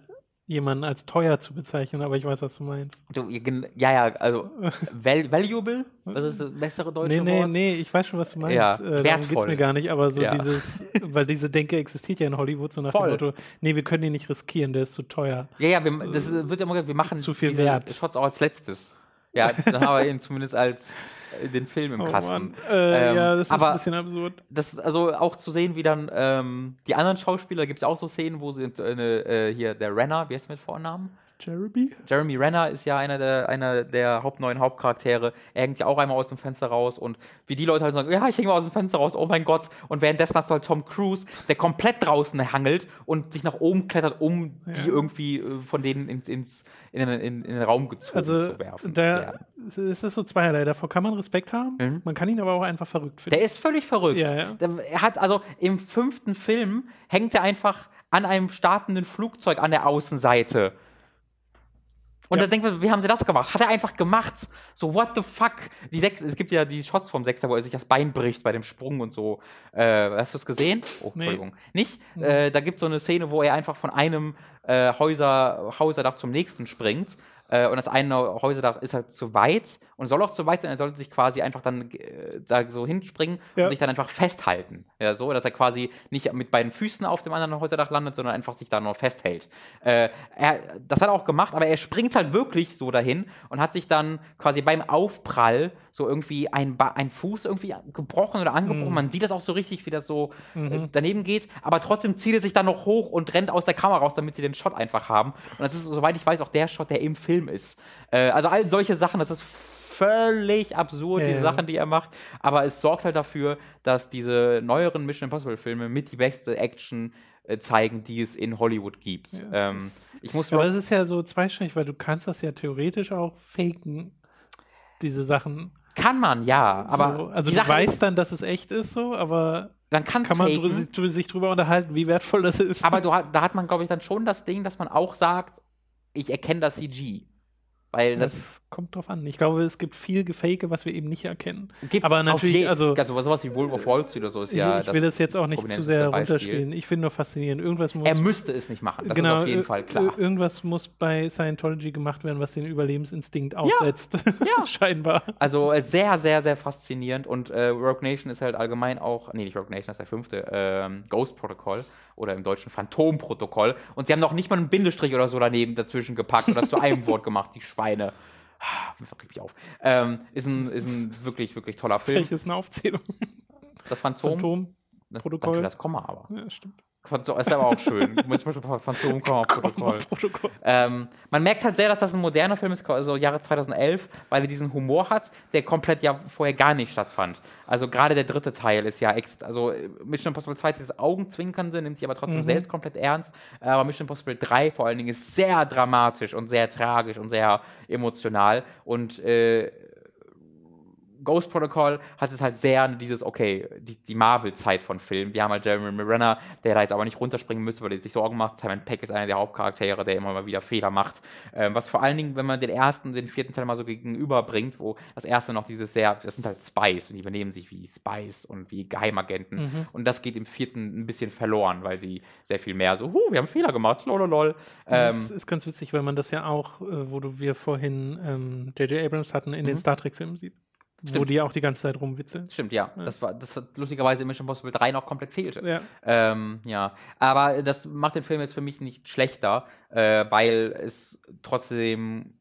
jemanden als teuer zu bezeichnen, aber ich weiß, was du meinst. Du, ja, ja, also val valuable, was ist das bessere deutsche nee, nee, Wort? Nee, nee, ich weiß schon, was du meinst. Ja, äh, darum geht es mir gar nicht, aber so ja. dieses, weil diese Denke existiert ja in Hollywood, so nach Voll. dem Motto, nee, wir können ihn nicht riskieren, der ist zu teuer. Ja, ja, wir, das wird ja immer gesagt, wir machen zu viel Wert. Shots auch als letztes. Ja, dann haben wir ihn zumindest als den Film im oh Kasten. Äh, ähm, ja, das ist ein bisschen absurd. Das, also auch zu sehen, wie dann ähm, die anderen Schauspieler, gibt es auch so Szenen, wo sie äh, hier der Renner, wie heißt der mit Vornamen? Jeremy? Jeremy Renner ist ja einer der, einer der Haupt neuen Hauptcharaktere. Er hängt ja auch einmal aus dem Fenster raus und wie die Leute halt sagen, ja, ich hänge mal aus dem Fenster raus, oh mein Gott. Und währenddessen hast du halt Tom Cruise, der komplett draußen hangelt und sich nach oben klettert, um ja. die irgendwie äh, von denen ins, ins, in, in, in, den Raum gezogen also, zu werfen. Da ist es so zweierlei. Davor kann man Respekt haben, mhm. man kann ihn aber auch einfach verrückt finden. Der ist völlig verrückt. Ja, ja. Er hat also im fünften Film hängt er einfach an einem startenden Flugzeug an der Außenseite und ja. dann denkt man, wie haben sie das gemacht? Hat er einfach gemacht. So, what the fuck? Die Sechs, es gibt ja die Shots vom Sechster, wo er sich das Bein bricht bei dem Sprung und so. Äh, hast du es gesehen? Oh, Entschuldigung. Nee. Nicht? Mhm. Äh, da gibt es so eine Szene, wo er einfach von einem äh, Häuser, Hauserdach zum nächsten springt äh, und das eine Häuserdach ist halt zu weit und soll auch zu weit sein. Er sollte sich quasi einfach dann äh, da so hinspringen ja. und sich dann einfach festhalten. Ja, so, dass er quasi nicht mit beiden Füßen auf dem anderen Häuserdach landet, sondern einfach sich da nur festhält. Äh, er, das hat er auch gemacht, aber er springt halt wirklich so dahin und hat sich dann quasi beim Aufprall so irgendwie ein, ein Fuß irgendwie gebrochen oder angebrochen. Mhm. Man sieht das auch so richtig, wie das so äh, mhm. daneben geht. Aber trotzdem zieht er sich dann noch hoch und rennt aus der Kamera raus, damit sie den Shot einfach haben. Und das ist, soweit ich weiß, auch der Shot, der im Film ist. Äh, also all solche Sachen, das ist völlig absurd, ja. diese Sachen, die er macht. Aber es sorgt halt dafür, dass diese neueren Mission Impossible Filme mit die beste Action äh, zeigen, die es in Hollywood gibt. Ja, ähm, ich muss aber es ist ja so zweischneidig, weil du kannst das ja theoretisch auch faken, diese Sachen. Kann man, ja. Aber so, also du Sache weißt dann, dass es echt ist, so, aber dann kann man drü sich drüber unterhalten, wie wertvoll das ist. Aber du, da hat man, glaube ich, dann schon das Ding, dass man auch sagt, ich erkenne das CG. Weil das, das, kommt drauf an. Ich glaube, es gibt viel Gefake, was wir eben nicht erkennen. Gibt's aber natürlich, also, also sowas wie Wolf of Wall Street oder so ist ja. Ich, ich will das jetzt auch nicht zu sehr runterspielen. Ich finde nur faszinierend. Irgendwas muss. Er müsste es nicht machen. Das genau, ist auf jeden Fall klar. Irgendwas muss bei Scientology gemacht werden, was den Überlebensinstinkt aussetzt. Ja, ja. scheinbar. Also äh, sehr, sehr, sehr faszinierend. Und äh, Rogue Nation ist halt allgemein auch, nee, nicht Rogue Nation, das ist der fünfte, ähm, Ghost Protocol oder im deutschen Phantomprotokoll. Und sie haben noch nicht mal einen Bindestrich oder so daneben dazwischen gepackt und das zu einem Wort gemacht, die Schweine. Riecht mich auf. Ähm, ist, ein, ist ein wirklich, wirklich toller Film. Ist eine Aufzählung. Das Phantom. Phantom. Protokoll. Das Komma aber. Ja, stimmt. Das wäre aber auch schön. Muss ich mal kommen auf Protokoll. Ähm, man merkt halt sehr, dass das ein moderner Film ist, also Jahre 2011, weil er diesen Humor hat, der komplett ja vorher gar nicht stattfand. Also gerade der dritte Teil ist ja extra, also Mission Impossible 2 ist das Augenzwinkernde, nimmt sich aber trotzdem mhm. selbst komplett ernst. Aber Mission Impossible 3 vor allen Dingen ist sehr dramatisch und sehr tragisch und sehr emotional und äh, Ghost Protocol hat es halt sehr dieses, okay, die, die Marvel-Zeit von Filmen. Wir haben halt Jeremy Renner, der da jetzt aber nicht runterspringen müsste, weil er sich Sorgen macht. Simon Peck ist einer der Hauptcharaktere, der immer mal wieder Fehler macht. Ähm, was vor allen Dingen, wenn man den ersten und den vierten Teil mal so gegenüberbringt, wo das erste noch dieses sehr, das sind halt Spies und die benehmen sich wie Spies und wie Geheimagenten. Mhm. Und das geht im vierten ein bisschen verloren, weil sie sehr viel mehr so, huh, wir haben Fehler gemacht, lololol. Ähm, das ist ganz witzig, weil man das ja auch, äh, wo du, wir vorhin J.J. Ähm, Abrams hatten, in mhm. den Star Trek-Filmen sieht. Stimmt. Wo die auch die ganze Zeit rumwitzeln. Stimmt, ja. ja. Das war das hat lustigerweise in Mission Impossible 3 noch komplett fehlte. Ja. Ähm, ja. Aber das macht den Film jetzt für mich nicht schlechter, äh, weil es trotzdem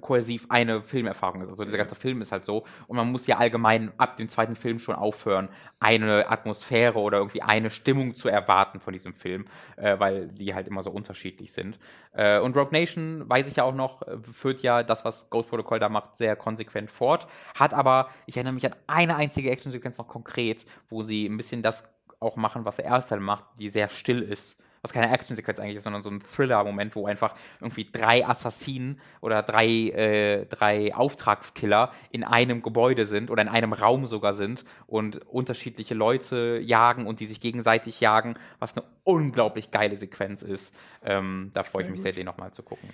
kohäsiv eine Filmerfahrung ist. Also dieser ganze Film ist halt so. Und man muss ja allgemein ab dem zweiten Film schon aufhören, eine Atmosphäre oder irgendwie eine Stimmung zu erwarten von diesem Film, äh, weil die halt immer so unterschiedlich sind. Äh, und Rogue Nation, weiß ich ja auch noch, äh, führt ja das, was Ghost Protocol da macht, sehr konsequent fort. Hat aber, ich erinnere mich an eine einzige Actionsequenz noch konkret, wo sie ein bisschen das auch machen, was der erste Teil macht, die sehr still ist was keine Actionsequenz eigentlich ist, sondern so ein Thriller-Moment, wo einfach irgendwie drei Assassinen oder drei, äh, drei Auftragskiller in einem Gebäude sind oder in einem Raum sogar sind und unterschiedliche Leute jagen und die sich gegenseitig jagen, was eine unglaublich geile Sequenz ist. Ähm, da freue ich mich gut. sehr, den nochmal zu gucken.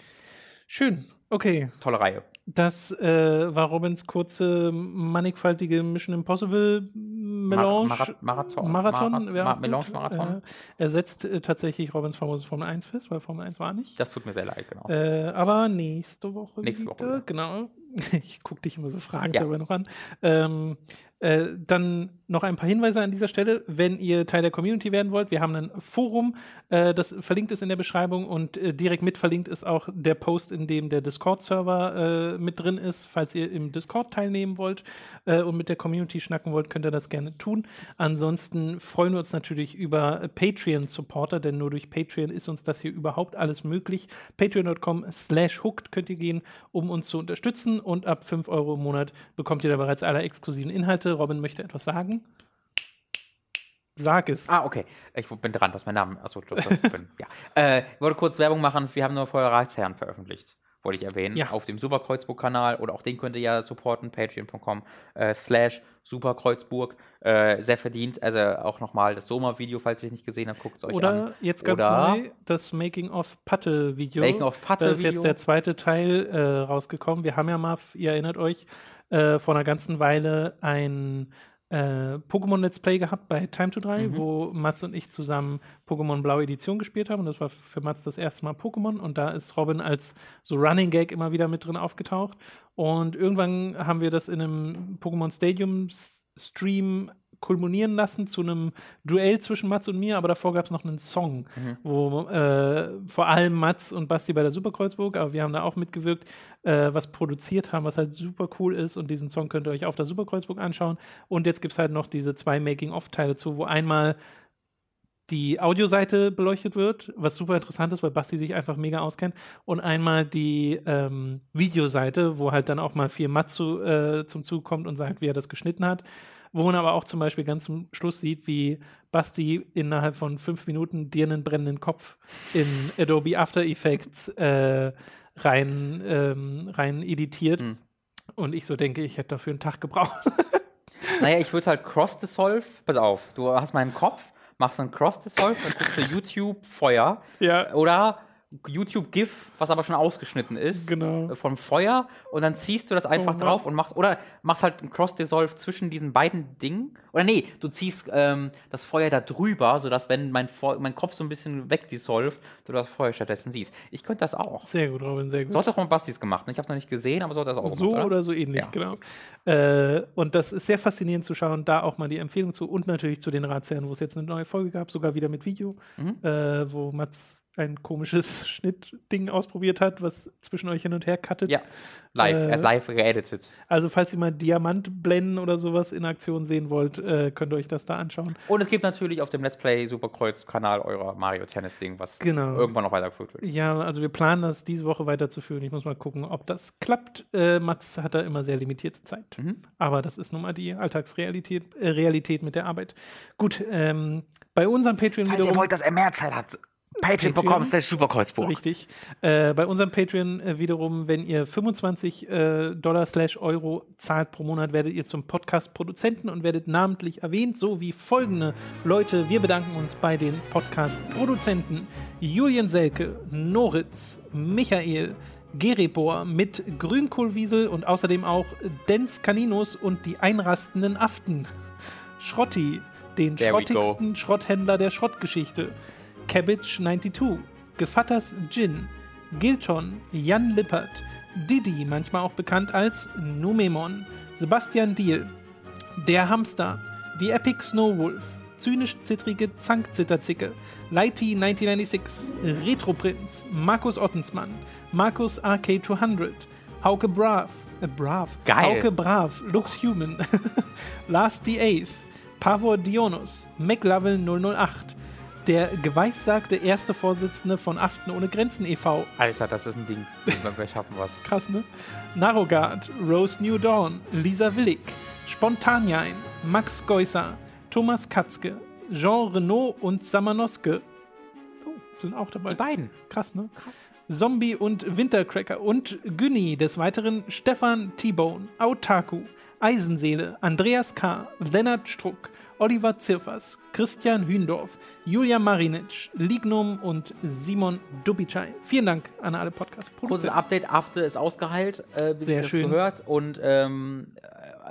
Schön, okay. Tolle Reihe. Das äh, war Robins kurze, mannigfaltige Mission Impossible Melange. Mar Marathon. Marathon, Mar ja, Melange Marathon. Äh, er setzt äh, tatsächlich Robins famoses Formel 1 fest, weil Formel 1 war nicht. Das tut mir sehr leid, genau. Äh, aber nächste Woche. Nächste Woche. Wieder, genau. ich gucke dich immer so fragend ja. dabei noch an. Ähm, äh, dann noch ein paar Hinweise an dieser Stelle, wenn ihr Teil der Community werden wollt. Wir haben ein Forum, äh, das verlinkt ist in der Beschreibung und äh, direkt mit verlinkt ist auch der Post, in dem der Discord-Server äh, mit drin ist. Falls ihr im Discord teilnehmen wollt äh, und mit der Community schnacken wollt, könnt ihr das gerne tun. Ansonsten freuen wir uns natürlich über Patreon-Supporter, denn nur durch Patreon ist uns das hier überhaupt alles möglich. Patreon.com slash hooked könnt ihr gehen, um uns zu unterstützen und ab 5 Euro im Monat bekommt ihr da bereits alle exklusiven Inhalte. Robin möchte etwas sagen. Sag es. Ah, okay. Ich bin dran, was mein Name. Achso, ich bin. ja. Äh, ich wollte kurz Werbung machen. Wir haben nur Feuer Ratsherren veröffentlicht. Wollte ich erwähnen. Ja. Auf dem Superkreuzburg-Kanal oder auch den könnt ihr ja supporten. Patreon.com äh, slash Superkreuzburg. Äh, sehr verdient. Also auch nochmal das Soma-Video, falls ihr es nicht gesehen habt, guckt es euch oder an. Oder jetzt ganz oder neu das Making of Patte-Video. Making of Patte-Video. Da ist jetzt der zweite Teil äh, rausgekommen. Wir haben ja mal, ihr erinnert euch, äh, vor einer ganzen Weile ein äh, Pokémon Let's Play gehabt bei Time to 3, mhm. wo Mats und ich zusammen Pokémon Blaue Edition gespielt haben. Und das war für Mats das erste Mal Pokémon. Und da ist Robin als so Running Gag immer wieder mit drin aufgetaucht. Und irgendwann haben wir das in einem Pokémon Stadium Stream kulminieren lassen zu einem Duell zwischen Mats und mir, aber davor gab es noch einen Song, mhm. wo äh, vor allem Mats und Basti bei der Superkreuzburg, aber wir haben da auch mitgewirkt, äh, was produziert haben, was halt super cool ist und diesen Song könnt ihr euch auf der Superkreuzburg anschauen. Und jetzt gibt es halt noch diese zwei Making-of-Teile zu, wo einmal die Audioseite beleuchtet wird, was super interessant ist, weil Basti sich einfach mega auskennt. Und einmal die ähm, Videoseite, wo halt dann auch mal viel Matsu äh, zum Zug kommt und sagt, wie er das geschnitten hat wo man aber auch zum Beispiel ganz zum Schluss sieht, wie Basti innerhalb von fünf Minuten dir einen brennenden Kopf in Adobe After Effects äh, rein, ähm, rein editiert. Mhm. Und ich so denke, ich hätte dafür einen Tag gebraucht. naja, ich würde halt Cross-Dissolve, pass auf, du hast meinen Kopf, machst einen Cross-Dissolve und guckst für YouTube Feuer. Ja. Oder YouTube-GIF, was aber schon ausgeschnitten ist, genau. Äh, vom Feuer und dann ziehst du das einfach oh, drauf und machst, oder machst halt ein Cross-Dissolve zwischen diesen beiden Dingen. Oder nee, du ziehst ähm, das Feuer da drüber, sodass, wenn mein, mein Kopf so ein bisschen wegdissolvt, du das Feuer stattdessen siehst. Ich könnte das auch. Sehr gut, Robin, sehr gut. So hat auch mal Bastis gemacht. Ne? Ich habe es noch nicht gesehen, aber so hat das auch so gemacht. So oder? so ähnlich, ja. genau. Äh, und das ist sehr faszinierend zu schauen. Da auch mal die Empfehlung zu und natürlich zu den Ratsherren, wo es jetzt eine neue Folge gab, sogar wieder mit Video, mhm. äh, wo Mats ein komisches Schnittding ausprobiert hat, was zwischen euch hin und her cuttet. Ja, live, äh, live geeditet. Also falls ihr mal Diamantblenden oder sowas in Aktion sehen wollt, äh, könnt ihr euch das da anschauen. Und es gibt natürlich auf dem Let's Play Superkreuz-Kanal eurer Mario Tennis-Ding, was genau. irgendwann noch weitergeführt wird. Ja, also wir planen das diese Woche weiterzuführen. Ich muss mal gucken, ob das klappt. Äh, Mats hat da immer sehr limitierte Zeit. Mhm. Aber das ist nun mal die Alltagsrealität äh, Realität mit der Arbeit. Gut, ähm, bei unseren Patreon Falls ihr wollt, dass er mehr Zeit hat, Patreon, Patreon bekommst, der Superkreuzburg. Richtig. Äh, bei unserem Patreon äh, wiederum, wenn ihr 25 äh, Dollar slash Euro zahlt pro Monat, werdet ihr zum Podcast-Produzenten und werdet namentlich erwähnt, so wie folgende Leute. Wir bedanken uns bei den Podcast-Produzenten Julian Selke, Noritz, Michael, Geribor mit Grünkohlwiesel und außerdem auch Dens Caninus und die einrastenden Aften. Schrotti, den There schrottigsten Schrotthändler der Schrottgeschichte. Cabbage 92, Gevatters Gin, Gilton, Jan Lippert, Didi, manchmal auch bekannt als Numemon, Sebastian Diel, Der Hamster, die Epic Snowwolf, zynisch-zittrige Zankzitterzicke, Lighty 1996, Retroprinz, Markus Ottensmann, Markus RK200, Hauke Brav, äh, Brav, Geil. Hauke Brav, Lux Human, Last the Ace, Pavor Dionus, McLovin 008, der geweissagte erste Vorsitzende von Aften ohne Grenzen e.V. Alter, das ist ein Ding. Wir schaffen was. Krass, ne? Narogard, Rose New Dawn, Lisa Willig, Spontanjain, Max Geusser, Thomas Katzke, Jean Renault und Samanoske. Oh, sind auch dabei. Die beiden. Krass, ne? Krass. Zombie und Wintercracker und Günni, des Weiteren Stefan T-Bone, Autaku, Eisenseele, Andreas K., Lennart Struck, Oliver Zirfers, Christian Hündorf, Julia Marinic, Lignum und Simon Dubicai. Vielen Dank an alle podcast Kurzes Update, Afte ist ausgeheilt, äh, wie Sehr ich schön. gehört. Und ähm,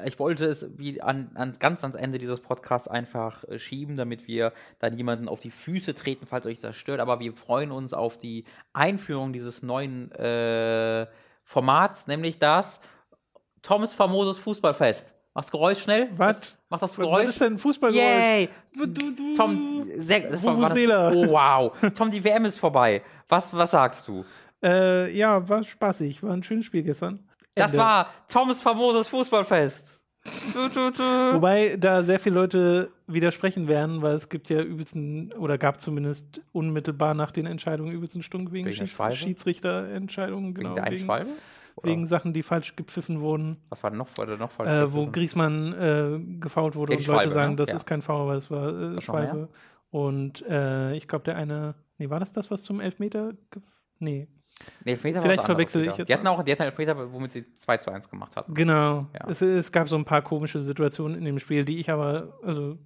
ich wollte es wie an, an, ganz ans Ende dieses Podcasts einfach äh, schieben, damit wir da niemanden auf die Füße treten, falls euch das stört. Aber wir freuen uns auf die Einführung dieses neuen äh, Formats, nämlich das Toms famoses Fußballfest. Mach's Geräusch schnell. Was? Mach das Geräusch. Was ist denn ein Fußballgeräusch? Yay! Tom, sehr, das war, war das, oh wow. Tom, die WM ist vorbei. Was, was sagst du? Äh, ja, war spaßig. War ein schönes Spiel gestern. Ende. Das war Toms famoses Fußballfest. Wobei da sehr viele Leute widersprechen werden, weil es gibt ja übelsten, oder gab zumindest unmittelbar nach den Entscheidungen übelsten Stunk wegen, wegen Schieds Schiedsrichterentscheidungen. Genau, wegen der Einschwalbe? Oder? Wegen Sachen, die falsch gepfiffen wurden. Was war denn noch, war noch falsch? Äh, wo Griesmann äh, gefault wurde und Leute sagen, ne? das ja. ist kein Foul, weil es war äh, Schwalbe. Und äh, ich glaube, der eine, nee, war das das, was zum Elfmeter? Nee. Nee, Elfmeter Vielleicht verwechsel ich jetzt. Die hatten auch die hatten Elfmeter, womit sie 2 zu 1 gemacht hatten. Genau. Ja. Es, es, gab so ein paar komische Situationen in dem Spiel, die ich aber, also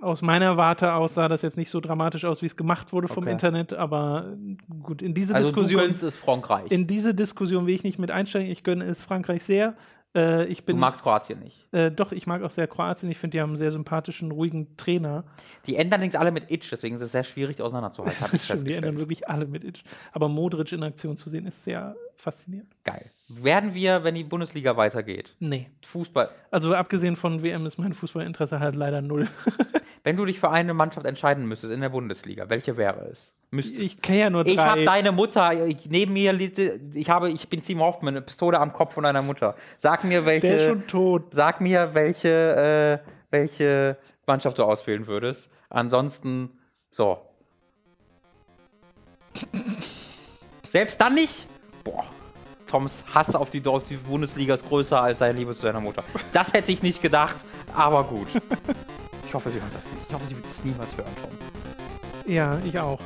aus meiner Warte aus sah das jetzt nicht so dramatisch aus, wie es gemacht wurde vom okay. Internet, aber gut, in diese also Diskussion. Du gönnst es Frankreich. In diese Diskussion will ich nicht mit einsteigen. Ich gönne es Frankreich sehr. Äh, ich bin, du magst Kroatien nicht. Äh, doch, ich mag auch sehr Kroatien. Ich finde, die haben einen sehr sympathischen, ruhigen Trainer. Die ändern allerdings alle mit Itch, deswegen ist es sehr schwierig auseinanderzuhalten. das ist stimmt, die ändern wirklich alle mit Itch. Aber Modric in Aktion zu sehen, ist sehr faszinierend. Geil. Werden wir, wenn die Bundesliga weitergeht? Nee. Fußball. Also abgesehen von WM ist mein Fußballinteresse halt leider null. wenn du dich für eine Mannschaft entscheiden müsstest in der Bundesliga, welche wäre es? Müsstest. Ich kenne ja nur drei. Ich habe deine Mutter, ich, neben mir, ich, habe, ich bin Steve Hoffman, eine Pistole am Kopf von deiner Mutter. Sag mir, welche. Der ist schon tot. Sag mir, welche, äh, welche Mannschaft du auswählen würdest. Ansonsten, so. Selbst dann nicht? Boah. Toms Hass auf die, die Bundesliga ist größer als seine Liebe zu seiner Mutter. Das hätte ich nicht gedacht, aber gut. Ich hoffe, sie hört das nicht. Ich hoffe, sie wird es niemals hören, Tom. Ja, ich auch.